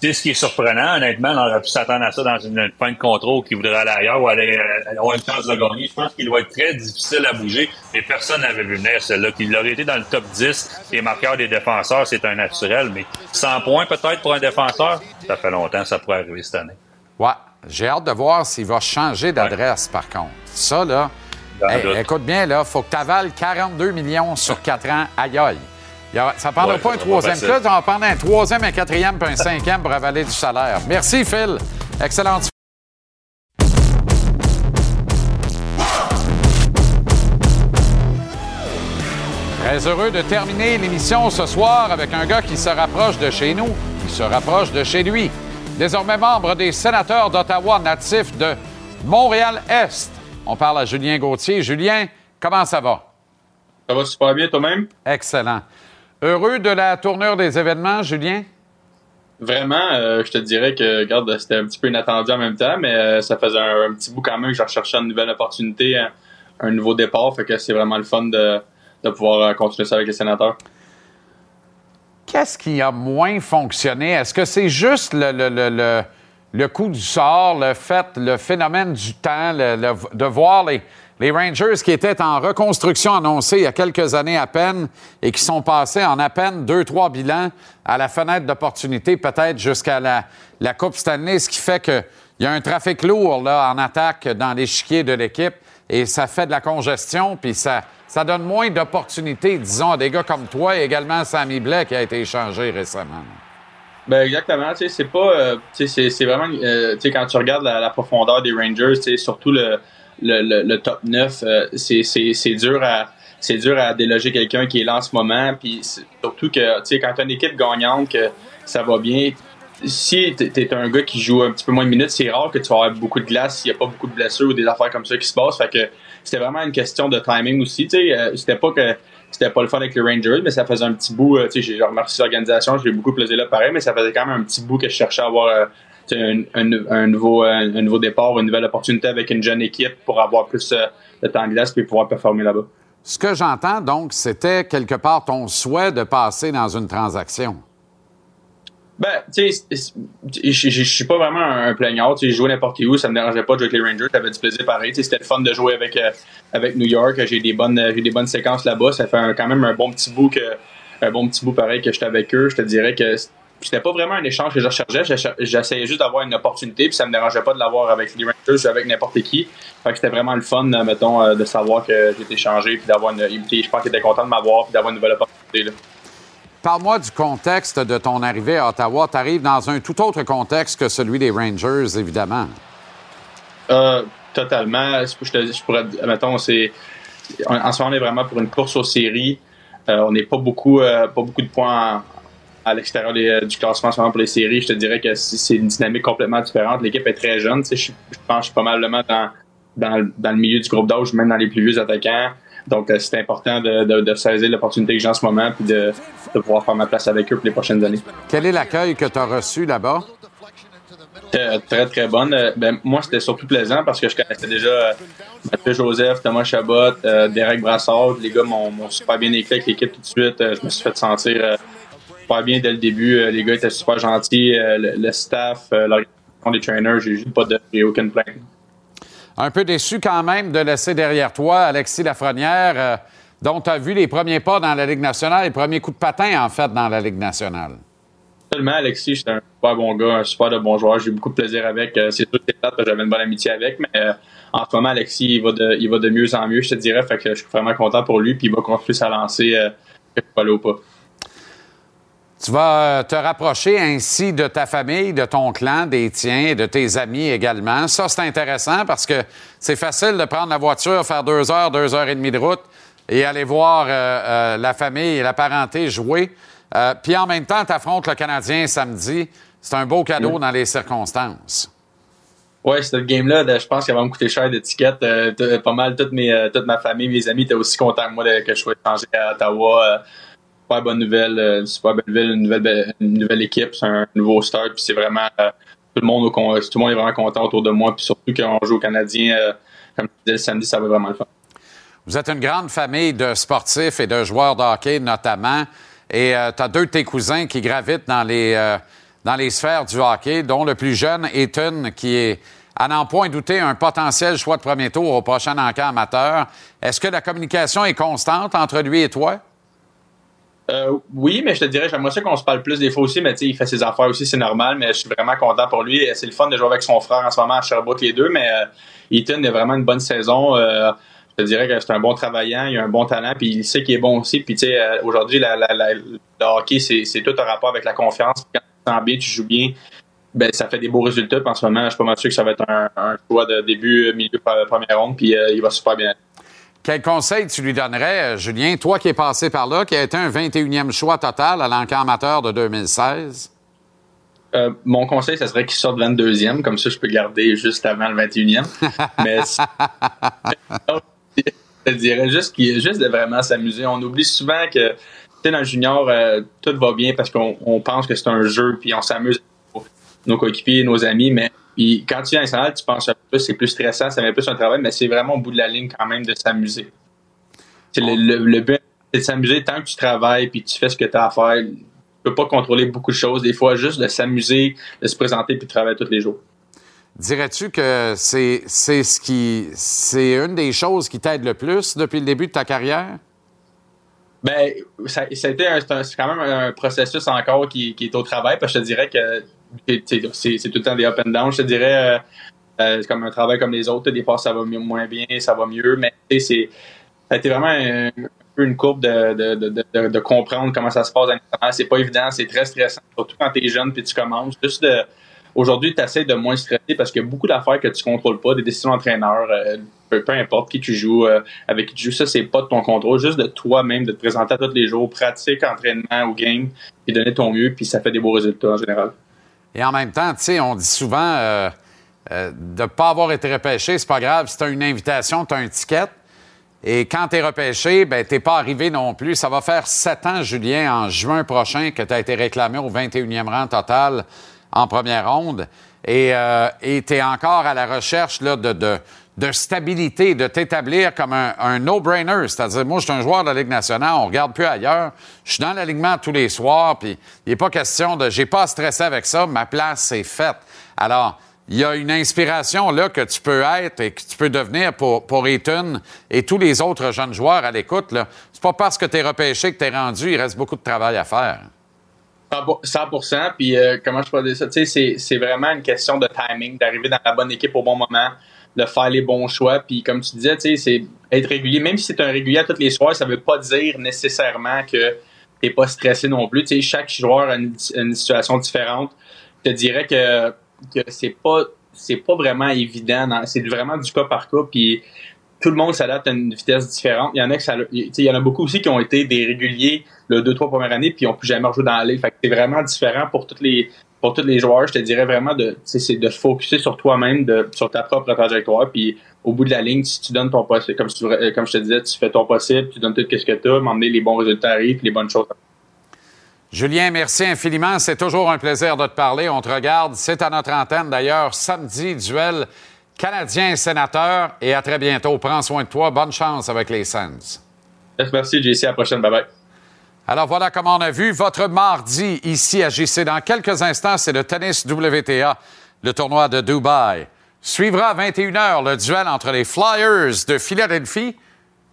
Sais, ce qui est surprenant, honnêtement, on aurait pu s'attendre à ça dans une, une fin de contrôle qui voudrait aller ailleurs ou aller euh, avoir une chance de gagner. Je pense qu'il doit être très difficile à bouger, mais personne n'avait vu venir celle-là. Qu'il aurait été dans le top 10 des marqueurs des défenseurs, c'est un naturel, mais 100 points peut-être pour un défenseur, ça fait longtemps, ça pourrait arriver cette année. Ouais. J'ai hâte de voir s'il va changer d'adresse, par contre. Ça, là, hey, écoute bien, là, faut que tu avales 42 millions sur quatre ans. Aïe, aïe. Ça ne prendra Ouais, pas un troisième club, ça va prendre un troisième, un quatrième puis un cinquième pour avaler du salaire. Merci, Phil. Excellente Très heureux de terminer l'émission ce soir avec un gars qui se rapproche de chez nous, qui se rapproche de chez lui. Désormais membre des sénateurs d'Ottawa natifs de Montréal-Est. On parle à Julien Gauthier. Julien, comment ça va? Ça va super bien toi-même? Excellent. Heureux de la tournure des événements, Julien? Vraiment, euh, je te dirais que, regarde, c'était un petit peu inattendu en même temps, mais euh, ça faisait un, un petit bout quand même que je recherchais une nouvelle opportunité, un, un nouveau départ, fait que c'est vraiment le fun de, de pouvoir euh, continuer ça avec les sénateurs. Qu'est-ce qui a moins fonctionné? Est-ce que c'est juste le, le, le, le, le coup du sort, le fait, le phénomène du temps, le- le- de voir les, les Rangers qui étaient en reconstruction annoncée il y a quelques années à peine et qui sont passés en à peine deux, trois bilans à la fenêtre d'opportunité, peut-être jusqu'à la, la Coupe Stanley, ce qui fait qu'il y a un trafic lourd là, en attaque dans l'échiquier de l'équipe et ça fait de la congestion, puis ça, ça donne moins d'opportunités, disons, à des gars comme toi et également Sammy Blais qui a été échangé récemment. Ben exactement, tu sais, c'est pas, euh, tu sais, c'est- vraiment, euh, tu sais, quand tu regardes la, profondeur des Rangers, tu surtout le, le, le, top 9, euh, c'est dur à, c'est dur à déloger quelqu'un qui est là en ce moment, puis surtout que, tu sais, quand tu as une équipe gagnante, que ça va bien, si tu es un gars qui joue un petit peu moins de minutes, c'est rare que tu vas avoir beaucoup de glace s'il n'y a pas beaucoup de blessures ou des affaires comme ça qui se passent, fait que c'était vraiment une question de timing aussi, tu sais, euh, c'était pas que c'était pas le fun avec les Rangers, mais ça faisait un petit bout. euh, tu sais, j'ai remercié l'organisation, j'ai beaucoup plaisir là, pareil, mais ça faisait quand même un petit bout que je cherchais à avoir euh, un, un- un nouveau, un nouveau départ, une nouvelle opportunité avec une jeune équipe pour avoir plus euh, de temps de glace puis pouvoir performer là-bas. Ce que j'entends, donc, c'était quelque part ton souhait de passer dans une transaction. Ben, tu sais, je suis pas vraiment un plaignard. Tu sais, je jouais n'importe où, ça me dérangeait pas de jouer avec les Rangers. J'avais du plaisir pareil. Tu sais, C'était le fun de jouer avec, euh, avec New York. J'ai des bonnes, euh, j'ai des bonnes séquences là-bas. Ça fait un- quand même un bon petit bout que, un bon petit bout pareil que j'étais avec eux. Je te dirais que c'était pas vraiment un échange que je recherchais. J'essa- J'essayais juste d'avoir une opportunité, puis ça me dérangeait pas de l'avoir avec les Rangers ou avec n'importe qui. Fait que c'était vraiment le fun, euh, mettons, euh, de savoir que j'étais échangé, puis d'avoir une. Je pense qu'il était content de m'avoir, puis d'avoir une nouvelle opportunité. Là. Parle-moi du contexte de ton arrivée à Ottawa. Tu arrives dans un tout autre contexte que celui des Rangers, évidemment. Euh, totalement. Je, te, je pourrais, mettons, c'est, en, ce moment, on est vraiment pour une course aux séries. Euh, on n'est pas beaucoup, euh, pas beaucoup de points en- à l'extérieur euh, du classement en ce moment pour les séries. Je te dirais que c'est une dynamique complètement différente. L'équipe est très jeune. Je, je pense que je suis probablement dans, dans, dans le milieu du groupe d'âge, même dans les plus vieux attaquants. Donc, euh, c'est important de, de, de saisir l'opportunité que j'ai en ce moment puis de, de pouvoir faire ma place avec eux pour les prochaines années. Quel est l'accueil que tu as reçu là-bas? Euh, très, très bonne. Euh, ben, moi, c'était surtout plaisant parce que je connaissais déjà euh, Mathieu Joseph, Thomas Chabot, Derek Brassard. Les gars m'ont super bien écrit avec l'équipe tout de suite. Je me suis fait sentir super bien dès le début. Euh, les gars étaient super gentils. Euh, le, le staff, euh, l'organisation des trainers, j'ai juste pas de, j'ai aucune plainte. Un peu déçu quand même de laisser derrière toi Alexis Lafrenière, euh, dont tu as vu les premiers pas dans la Ligue nationale, les premiers coups de patin, en fait, dans la Ligue nationale. Seulement, Alexis, c'est un super bon gars, un super de bon joueur. J'ai eu beaucoup de plaisir avec. C'est sûr que j'avais une bonne amitié avec, mais euh, en ce moment, Alexis, il va, de, il va de mieux en mieux, je te dirais. Fait que je suis vraiment content pour lui, puis il va continuer sa lancée, euh, que je pas. Tu vas euh, te rapprocher ainsi de ta famille, de ton clan, des tiens, de tes amis également. Ça, c'est intéressant parce que c'est facile de prendre la voiture, faire deux heures, deux heures et demie de route et aller voir euh, euh, la famille et la parenté jouer. Euh, Puis en même temps, tu affrontes le Canadien samedi. C'est un beau cadeau dans les circonstances. Ouais, cette game-là, je pense qu'elle va me coûter cher d'étiquette. Pas mal, toute, mes, toute ma famille, mes amis étaient aussi contents que moi que je sois étranger à Ottawa. Super bonne nouvelle, euh, une super bonne nouvelle, une nouvelle, une nouvelle équipe, c'est un nouveau start, puis c'est vraiment euh, tout le monde est vraiment content autour de moi, puis surtout quand on joue au Canadien, euh, comme je disais le samedi, ça va vraiment le faire. Vous êtes une grande famille de sportifs et de joueurs de hockey, notamment. Et tu as deux de tes cousins qui gravitent dans les, dans les sphères du hockey, dont le plus jeune, Ethan, qui est, à n'en point douter, un potentiel choix de premier tour au prochain encamp amateur. Est-ce que la communication est constante entre lui et toi? Euh, oui, mais je te dirais, j'aimerais ça qu'on se parle plus des fois aussi, mais tu sais, il fait ses affaires aussi, c'est normal, mais je suis vraiment content pour lui. C'est le fun de jouer avec son frère en ce moment à Sherbrooke, les deux, mais euh, Ethan a vraiment une bonne saison. Euh, je te dirais que c'est un bon travaillant, il a un bon talent, puis il sait qu'il est bon aussi. Puis tu sais, euh, aujourd'hui, la, la- la- le hockey, c'est tout un rapport avec la confiance. Quand tu sens bien, tu joues bien, ben ça fait des beaux résultats. Puis en ce moment, je suis pas mal sûr que ça va être un, un choix de début, milieu, pre- première ronde, puis il va super bien. Quel conseil tu lui donnerais, euh, Julien, toi qui es passé par là, qui a été un 21e choix total à l'encamp amateur de 2016? Euh, mon conseil, ça serait qu'il sorte 22e, comme ça je peux garder juste avant le 21e. Mais je dirais juste qu'il juste de vraiment s'amuser. On oublie souvent que tu sais, dans le junior, euh, tout va bien parce qu'on on pense que c'est un jeu, puis on s'amuse avec nos coéquipiers, nos amis, mais puis quand tu es national, tu penses un peu plus, c'est plus stressant, ça met plus un travail, mais c'est vraiment au bout de la ligne quand même de s'amuser. C'est le, le, le but, c'est de s'amuser tant que tu travailles puis tu fais ce que tu as à faire. Tu peux pas contrôler beaucoup de choses. Des fois, juste de s'amuser, de se présenter puis de travailler tous les jours. Dirais-tu que c'est c'est ce qui c'est une des choses qui t'aide le plus depuis le début de ta carrière? Ben, ça, ça a été un- c'est quand même un processus encore qui, qui est au travail, parce que je te dirais que c'est tout le temps des up and down. Je te dirais, euh, euh, c'est comme un travail comme les autres. Des fois, ça va mieux- moins bien, ça va mieux, mais c'est ça a été vraiment un, une courbe de, de, de, de, comprendre comment ça se passe l'international. C'est pas évident, c'est très stressant, surtout quand tu es jeune puis tu commences. Juste Aujourd'hui, tu essaies de moins stresser parce qu'il y a beaucoup d'affaires que tu contrôles pas, des décisions d'entraîneur, euh, peu, importe qui tu joues, avec qui tu joues, ça, c'est pas de ton contrôle, juste de toi-même, de te présenter à tous les jours, pratique, entraînement ou game, puis donner ton mieux, puis ça fait des beaux résultats en général. Et en même temps, tu sais, on dit souvent euh, euh, de ne pas avoir été repêché, c'est pas grave. Si tu as une invitation, tu as un ticket. Et quand tu es repêché, ben, tu pas arrivé non plus. Ça va faire sept ans, Julien, en juin prochain, que tu as été réclamé au 21e rang total en première ronde. Et tu es encore à la recherche là, de, de, de stabilité, de t'établir comme un, no-brainer. C'est-à-dire, moi, je suis un joueur de la Ligue nationale, on regarde plus ailleurs. Je suis dans l'alignement tous les soirs, puis il n'est pas question de... J'ai pas à stresser avec ça, ma place est faite. Alors, il y a une inspiration là que tu peux être et que tu peux devenir pour, pour et tous les autres jeunes joueurs à l'écoute. C'est pas parce que tu es repêché que tu es rendu, il reste beaucoup de travail à faire. 100%, puis euh, comment je peux dire ça? C'est vraiment une question de timing, d'arriver dans la bonne équipe au bon moment, de faire les bons choix, puis comme tu disais, c'est être régulier. Même si c'est un régulier à tous les soirs, ça veut pas dire nécessairement que t'es pas stressé non plus. Chaque joueur a une, situation différente. Je te dirais que, que c'est pas c'est pas vraiment évident. C'est vraiment du cas par cas, puis tout le monde s'adapte à une vitesse différente. Il y en a il y en a beaucoup aussi qui ont été des réguliers le deux trois premières années puis ils ont plus jamais rejoué dans la ligue. Fait que c'est vraiment différent pour toutes les pour tous les joueurs. Je te dirais vraiment de c'est de se focuser sur toi-même, de sur ta propre trajectoire. Puis au bout de la ligne, si tu donnes ton possible, comme tu- comme je te disais, tu fais ton possible, tu donnes tout ce que tu as, m'emmener les bons résultats arrivent, les bonnes choses. Julien, merci infiniment. C'est toujours un plaisir de te parler. On te regarde. C'est à notre antenne, d'ailleurs, samedi, duel Canadien-Sénateur. Et à très bientôt. Prends soin de toi. Bonne chance avec les Sens. Merci, JC. À la prochaine. Bye-bye. Alors voilà comment on a vu votre mardi ici à JC. Dans quelques instants, c'est le tennis WTA, le tournoi de Dubaï. Suivra à 21h le duel entre les Flyers de Philadelphie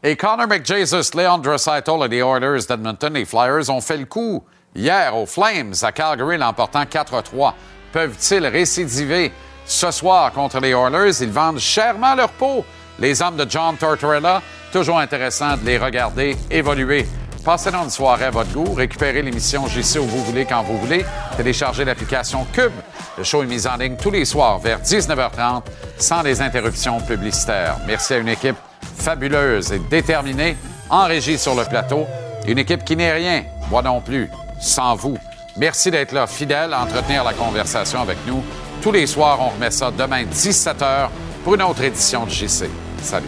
et Connor McJesus, Leon Draisaitl et les Oilers d'Edmonton. Les Flyers ont fait le coup hier aux Flames à Calgary, l'emportant 4-3. Peuvent-ils récidiver ce soir contre les Oilers? Ils vendent chèrement leur peau. Les hommes de John Tortorella, toujours intéressant de les regarder évoluer. Passez donc une soirée à votre goût. Récupérez l'émission JC où vous voulez, quand vous voulez. Téléchargez l'application Cube. Le show est mis en ligne tous les soirs vers 19h30 sans les interruptions publicitaires. Merci à une équipe fabuleuse et déterminée en régie sur le plateau. Une équipe qui n'est rien, moi non plus, sans vous. Merci d'être là, fidèle, à entretenir la conversation avec nous. Tous les soirs, on remet ça demain 17h pour une autre édition de JC. Salut.